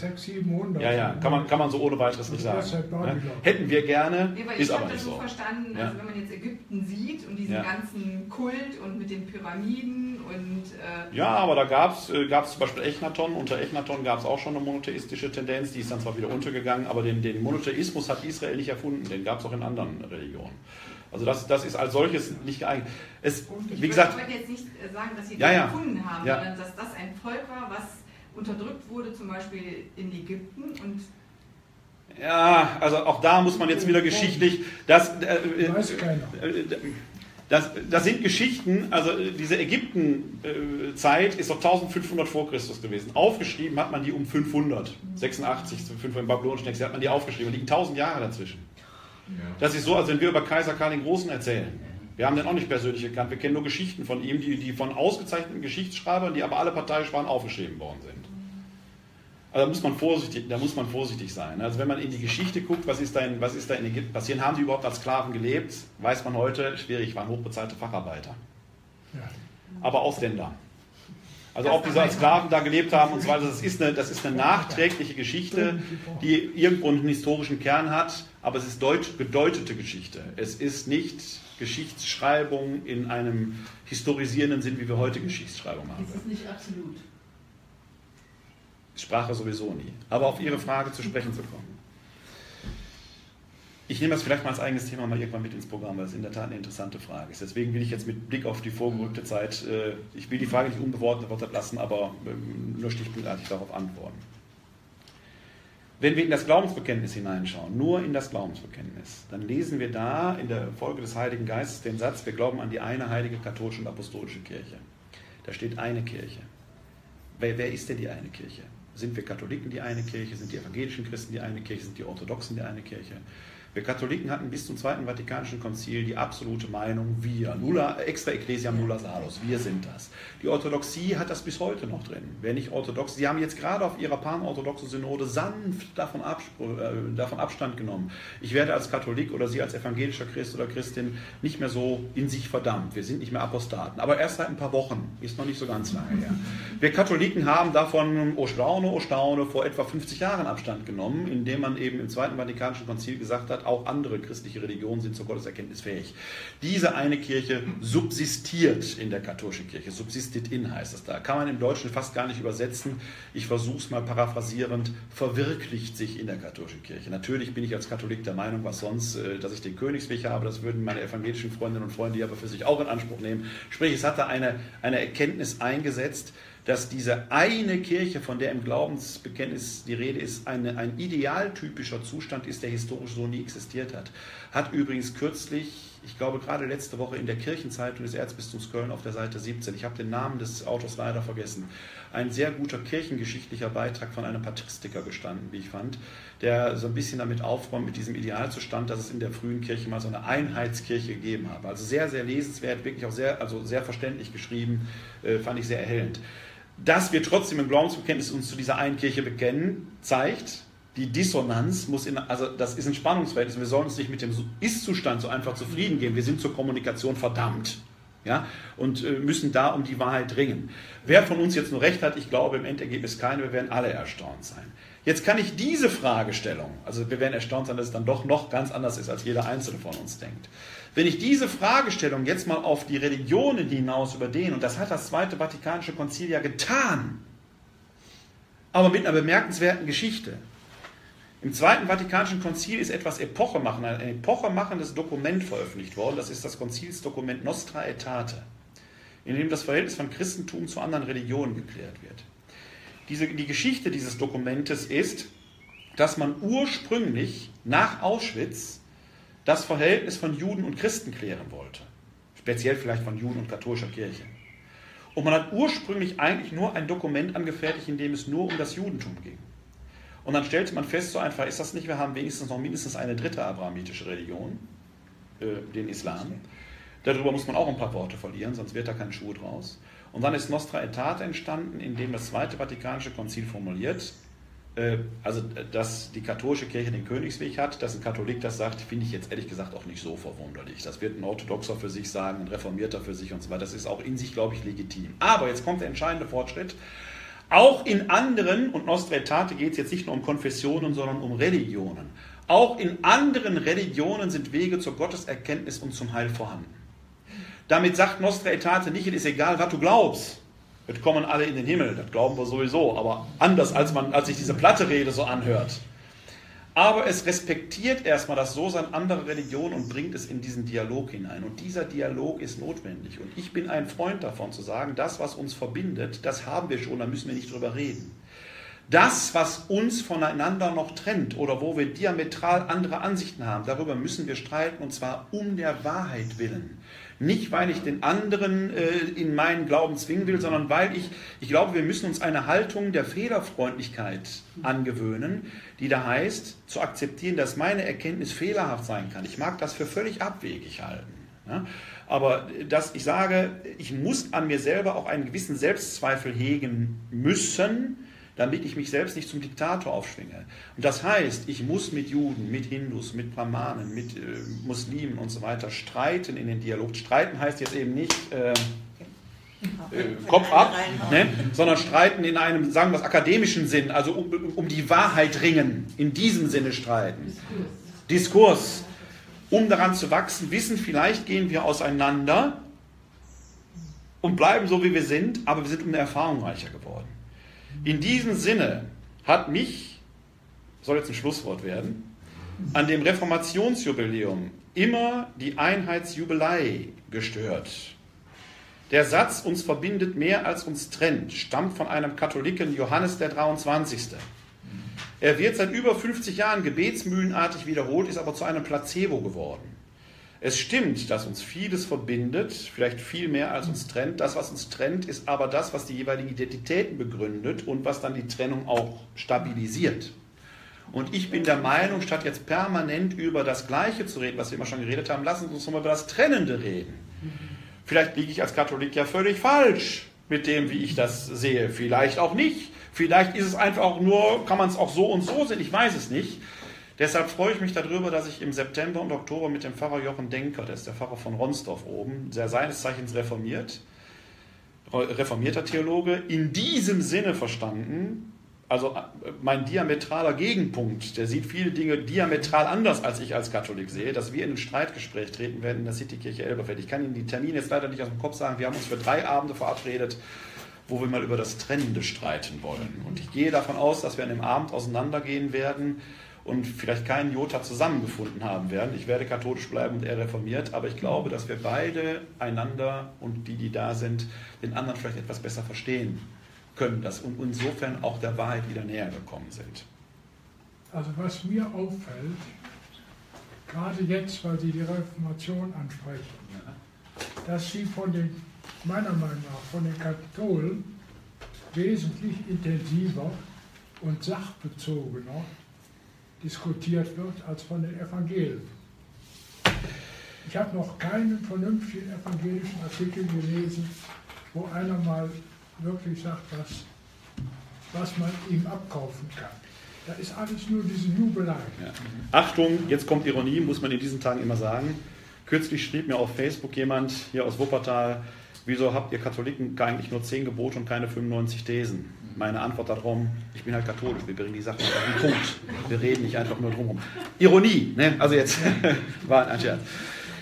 Ja, ja, kann man, kann man so ohne weiteres nicht sagen. Ja? Hätten wir gerne, nee, ist aber nicht so. Ich habe das so verstanden, also wenn man jetzt Ägypten sieht und diesen ganzen Kult und mit den Pyramiden und... Äh ja, aber da gab es äh, zum Beispiel Echnaton. Unter Echnaton gab es auch schon eine monotheistische Tendenz. Die ist dann zwar wieder untergegangen, aber den, den Monotheismus hat Israel Israel nicht erfunden, den gab es auch in anderen Religionen. Also das, das ist als solches nicht geeignet. Es, ich wie gesagt, jetzt nicht äh, sagen, dass sie ja, ja, erfunden haben, ja. sondern dass das ein Volk war, was unterdrückt wurde, zum Beispiel in Ägypten und ja, also auch da muss man jetzt wieder geschichtlich, das, äh, äh, das, das sind Geschichten, also diese Ägypten-Zeit ist doch 1500 vor Christus gewesen. Aufgeschrieben hat man die um 500, 86, 500 im babylonischen Exil hat man die aufgeschrieben. Da liegen 1000 Jahre dazwischen. Das ist so, als wenn wir über Kaiser Karl den Großen erzählen. Wir haben den auch nicht persönlich gekannt, wir kennen nur Geschichten von ihm, die, die von ausgezeichneten Geschichtsschreibern, die aber alle parteiisch waren, aufgeschrieben worden sind. Also da muss man vorsichtig, da muss man vorsichtig sein. Also wenn man in die Geschichte guckt, was ist da in, was ist da in Ägypten passiert, haben die überhaupt als Sklaven gelebt, weiß man heute, schwierig, waren hochbezahlte Facharbeiter. Ja. Aber Ausländer. Also ob diese als Sklaven da gelebt haben und so weiter, das ist, eine, das ist eine nachträgliche Geschichte, die irgendwo einen historischen Kern hat, aber es ist deut, gedeutete Geschichte. Es ist nicht Geschichtsschreibung in einem historisierenden Sinn, wie wir heute Geschichtsschreibung haben. Es ist nicht absolut. Sprache sowieso nie. Aber auf Ihre Frage zu sprechen zu kommen. Ich nehme das vielleicht mal als eigenes Thema mal irgendwann mit ins Programm, weil es in der Tat eine interessante Frage ist. Deswegen will ich jetzt mit Blick auf die vorgerückte Zeit, äh, ich will die Frage nicht unbeantwortet lassen, aber ähm, nur stichpunktartig darauf antworten. Wenn wir in das Glaubensbekenntnis hineinschauen, nur in das Glaubensbekenntnis, dann lesen wir da in der Folge des Heiligen Geistes den Satz, wir glauben an die eine heilige katholische und apostolische Kirche. Da steht eine Kirche. Wer, wer ist denn die eine Kirche? Sind wir Katholiken die eine Kirche? Sind die evangelischen Christen die eine Kirche? Sind die Orthodoxen die eine Kirche? Wir Katholiken hatten bis zum Zweiten Vatikanischen Konzil die absolute Meinung, wir, nulla, extra ecclesiam nulla salus, wir sind das. Die Orthodoxie hat das bis heute noch drin. Wer nicht orthodox, sie haben jetzt gerade auf ihrer panorthodoxen Synode sanft davon, äh, davon Abstand genommen. Ich werde als Katholik oder Sie als evangelischer Christ oder Christin nicht mehr so in sich verdammt. Wir sind nicht mehr Apostaten. Aber erst seit ein paar Wochen, ist noch nicht so ganz lange her. Wir Katholiken haben davon, oh Staune, oh Staune, vor etwa 50 Jahren Abstand genommen, indem man eben im Zweiten Vatikanischen Konzil gesagt hat, auch andere christliche Religionen sind zur Gotteserkenntnis fähig. Diese eine Kirche subsistiert in der katholischen Kirche. Subsistit in heißt es da. Kann man im Deutschen fast gar nicht übersetzen. Ich versuche es mal paraphrasierend. Verwirklicht sich in der katholischen Kirche. Natürlich bin ich als Katholik der Meinung, was sonst, äh, dass ich den Königsweg habe. Das würden meine evangelischen Freundinnen und Freunde aber für sich auch in Anspruch nehmen. Sprich, es hat da eine, eine Erkenntnis eingesetzt, dass diese eine Kirche, von der im Glaubensbekenntnis die Rede ist, eine, ein idealtypischer Zustand ist, der historisch so nie existiert hat. Hat übrigens kürzlich, ich glaube gerade letzte Woche in der Kirchenzeitung des Erzbistums Köln auf der Seite 17, ich habe den Namen des Autors leider vergessen, ein sehr guter kirchengeschichtlicher Beitrag von einem Patristiker gestanden, wie ich fand, der so ein bisschen damit aufräumt, mit diesem Idealzustand, dass es in der frühen Kirche mal so eine Einheitskirche gegeben habe. Also sehr, sehr lesenswert, wirklich auch sehr, also sehr verständlich geschrieben, äh, fand ich sehr erhellend dass wir trotzdem im Glaubensbekenntnis uns zu dieser einen Kirche bekennen, zeigt, die Dissonanz muss in, also das ist ein Spannungsverhältnis. Wir sollen uns nicht mit dem Ist-Zustand so einfach zufrieden geben. Wir sind zur Kommunikation verdammt. Ja, und äh, müssen da um die Wahrheit ringen. Wer von uns jetzt nur recht hat, ich glaube im Endergebnis keine, wir werden alle erstaunt sein. Jetzt kann ich diese Fragestellung, also wir werden erstaunt sein, dass es dann doch noch ganz anders ist, als jeder Einzelne von uns denkt. Wenn ich diese Fragestellung jetzt mal auf die Religionen hinaus überdehne, und das hat das Zweite Vatikanische Konzil ja getan, aber mit einer bemerkenswerten Geschichte. Im Zweiten Vatikanischen Konzil ist etwas Epochemachendes, ein epochemachendes Dokument veröffentlicht worden. Das ist das Konzilsdokument Nostra Aetate, in dem das Verhältnis von Christentum zu anderen Religionen geklärt wird. Diese, die Geschichte dieses Dokumentes ist, dass man ursprünglich nach Auschwitz das Verhältnis von Juden und Christen klären wollte. Speziell vielleicht von Juden und katholischer Kirche. Und man hat ursprünglich eigentlich nur ein Dokument angefertigt, in dem es nur um das Judentum ging. Und dann stellte man fest, so einfach ist das nicht, wir haben wenigstens noch mindestens eine dritte abrahamitische Religion, äh, den Islam. Darüber muss man auch ein paar Worte verlieren, sonst wird da kein Schuh draus. Und dann ist Nostra Aetate entstanden, in dem das Zweite Vatikanische Konzil formuliert, also dass die katholische Kirche den Königsweg hat, dass ein Katholik das sagt, finde ich jetzt ehrlich gesagt auch nicht so verwunderlich. Das wird ein Orthodoxer für sich sagen, ein Reformierter für sich und so weiter. Das ist auch in sich, glaube ich, legitim. Aber jetzt kommt der entscheidende Fortschritt. Auch in anderen, und Nostra Aetate geht es jetzt nicht nur um Konfessionen, sondern um Religionen. Auch in anderen Religionen sind Wege zur Gotteserkenntnis und zum Heil vorhanden. Damit sagt Nostra Aetate nicht, es ist egal, was du glaubst. Wir kommen alle in den Himmel, das glauben wir sowieso, aber anders, als, man, als sich diese platte Rede so anhört. Aber es respektiert erstmal das So-Sein anderer Religionen und bringt es in diesen Dialog hinein. Und dieser Dialog ist notwendig. Und ich bin ein Freund davon zu sagen, das, was uns verbindet, das haben wir schon, da müssen wir nicht drüber reden. Das, was uns voneinander noch trennt oder wo wir diametral andere Ansichten haben, darüber müssen wir streiten und zwar um der Wahrheit willen. Nicht, weil ich den anderen äh, in meinen Glauben zwingen will, sondern weil ich, ich glaube, wir müssen uns eine Haltung der Fehlerfreundlichkeit angewöhnen, die da heißt, zu akzeptieren, dass meine Erkenntnis fehlerhaft sein kann. Ich mag das für völlig abwegig halten. Ja? Aber dass ich sage, ich muss an mir selber auch einen gewissen Selbstzweifel hegen müssen, damit ich mich selbst nicht zum Diktator aufschwinge. Und das heißt, ich muss mit Juden, mit Hindus, mit Brahmanen, mit äh, Muslimen und so weiter streiten in den Dialog. Streiten heißt jetzt eben nicht äh, äh, Kopf ab, ne? sondern streiten in einem, sagen wir es, akademischen Sinn, also um, um die Wahrheit ringen, in diesem Sinne streiten. Diskurs. Diskurs. Um daran zu wachsen, wissen, vielleicht gehen wir auseinander und bleiben so, wie wir sind, aber wir sind um eine Erfahrung reicher geworden. In diesem Sinne hat mich, soll jetzt ein Schlusswort werden, an dem Reformationsjubiläum immer die Einheitsjubelei gestört. Der Satz, uns verbindet mehr als uns trennt, stammt von einem Katholiken Johannes der 23. Er wird seit über 50 Jahren gebetsmühlenartig wiederholt, ist aber zu einem Placebo geworden. Es stimmt, dass uns vieles verbindet, vielleicht viel mehr als uns trennt. Das, was uns trennt, ist aber das, was die jeweiligen Identitäten begründet und was dann die Trennung auch stabilisiert. Und ich bin der Meinung, statt jetzt permanent über das Gleiche zu reden, was wir immer schon geredet haben, lassen Sie uns nochmal über das Trennende reden. Vielleicht liege ich als Katholik ja völlig falsch mit dem, wie ich das sehe. Vielleicht auch nicht. Vielleicht ist es einfach auch nur, kann man es auch so und so sehen, ich weiß es nicht. Deshalb freue ich mich darüber, dass ich im September und Oktober mit dem Pfarrer Jochen Denker, der ist der Pfarrer von Ronsdorf oben, der seines Zeichens reformiert, reformierter Theologe, in diesem Sinne verstanden, also mein diametraler Gegenpunkt, der sieht viele Dinge diametral anders, als ich als Katholik sehe, dass wir in ein Streitgespräch treten werden in der Citykirche Elberfeld. Ich kann Ihnen die Termine jetzt leider nicht aus dem Kopf sagen. Wir haben uns für drei Abende verabredet, wo wir mal über das Trennende streiten wollen. Und ich gehe davon aus, dass wir an dem Abend auseinandergehen werden und vielleicht keinen Jota zusammengefunden haben werden. Ich werde katholisch bleiben und er reformiert, aber ich glaube, dass wir beide einander und die, die da sind, den anderen vielleicht etwas besser verstehen können dass, und insofern auch der Wahrheit wieder näher gekommen sind. Also was mir auffällt, gerade jetzt, weil Sie die Reformation ansprechen, dass Sie von den, meiner Meinung nach, von den Katholen wesentlich intensiver und sachbezogener diskutiert wird als von den Evangelien. Ich habe noch keinen vernünftigen evangelischen Artikel gelesen, wo einer mal wirklich sagt, was, was man ihm abkaufen kann. Da ist alles nur diese Jubelei. Ja. Achtung, jetzt kommt Ironie, muss man in diesen Tagen immer sagen. Kürzlich schrieb mir auf Facebook jemand hier aus Wuppertal, wieso habt ihr Katholiken eigentlich nur 10 Gebote und keine 95 Thesen? Meine Antwort darauf, ich bin halt katholisch, wir bringen die Sachen auf den Punkt. Wir reden nicht einfach nur drumherum. Ironie, ne? also jetzt war ein Scherz.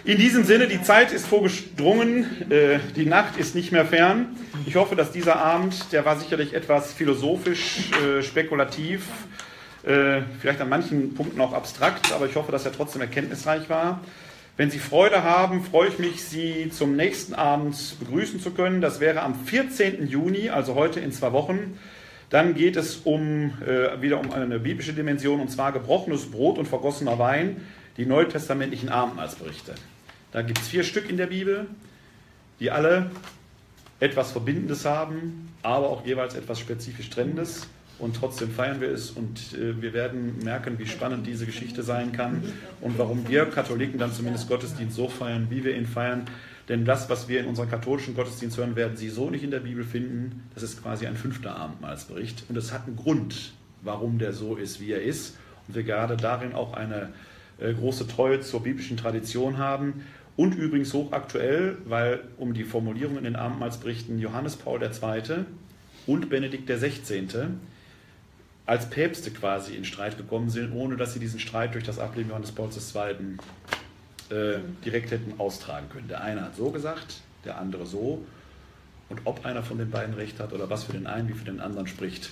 In diesem Sinne, die Zeit ist vorgedrungen, äh, die Nacht ist nicht mehr fern. Ich hoffe, dass dieser Abend, der war sicherlich etwas philosophisch, äh, spekulativ, äh, vielleicht an manchen Punkten auch abstrakt, aber ich hoffe, dass er trotzdem erkenntnisreich war. Wenn Sie Freude haben, freue ich mich, Sie zum nächsten Abend begrüßen zu können. Das wäre am 14. Juni, also heute in zwei Wochen. Dann geht es um, äh, wieder um eine biblische Dimension, und zwar gebrochenes Brot und vergossener Wein, die neutestamentlichen Abendmahlsberichte. Da gibt es vier Stück in der Bibel, die alle etwas Verbindendes haben, aber auch jeweils etwas spezifisch Trennendes und trotzdem feiern wir es und äh, wir werden merken, wie spannend diese Geschichte sein kann und warum wir Katholiken dann zumindest Gottesdienst so feiern, wie wir ihn feiern. Denn das, was wir in unserem katholischen Gottesdienst hören, werden Sie so nicht in der Bibel finden. Das ist quasi ein fünfter Abendmahlsbericht und es hat einen Grund, warum der so ist, wie er ist. Und wir gerade darin auch eine äh, große Treue zur biblischen Tradition haben. Und übrigens hochaktuell, weil um die Formulierung in den Abendmahlsberichten Johannes Paul II. und Benedikt XVI als Päpste quasi in Streit gekommen sind, ohne dass sie diesen Streit durch das Ableben Johannes Pauls II. Äh, direkt hätten austragen können. Der eine hat so gesagt, der andere so. Und ob einer von den beiden recht hat oder was für den einen wie für den anderen spricht.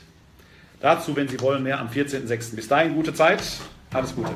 Dazu, wenn Sie wollen, mehr am 14.06. Bis dahin gute Zeit. Alles Gute.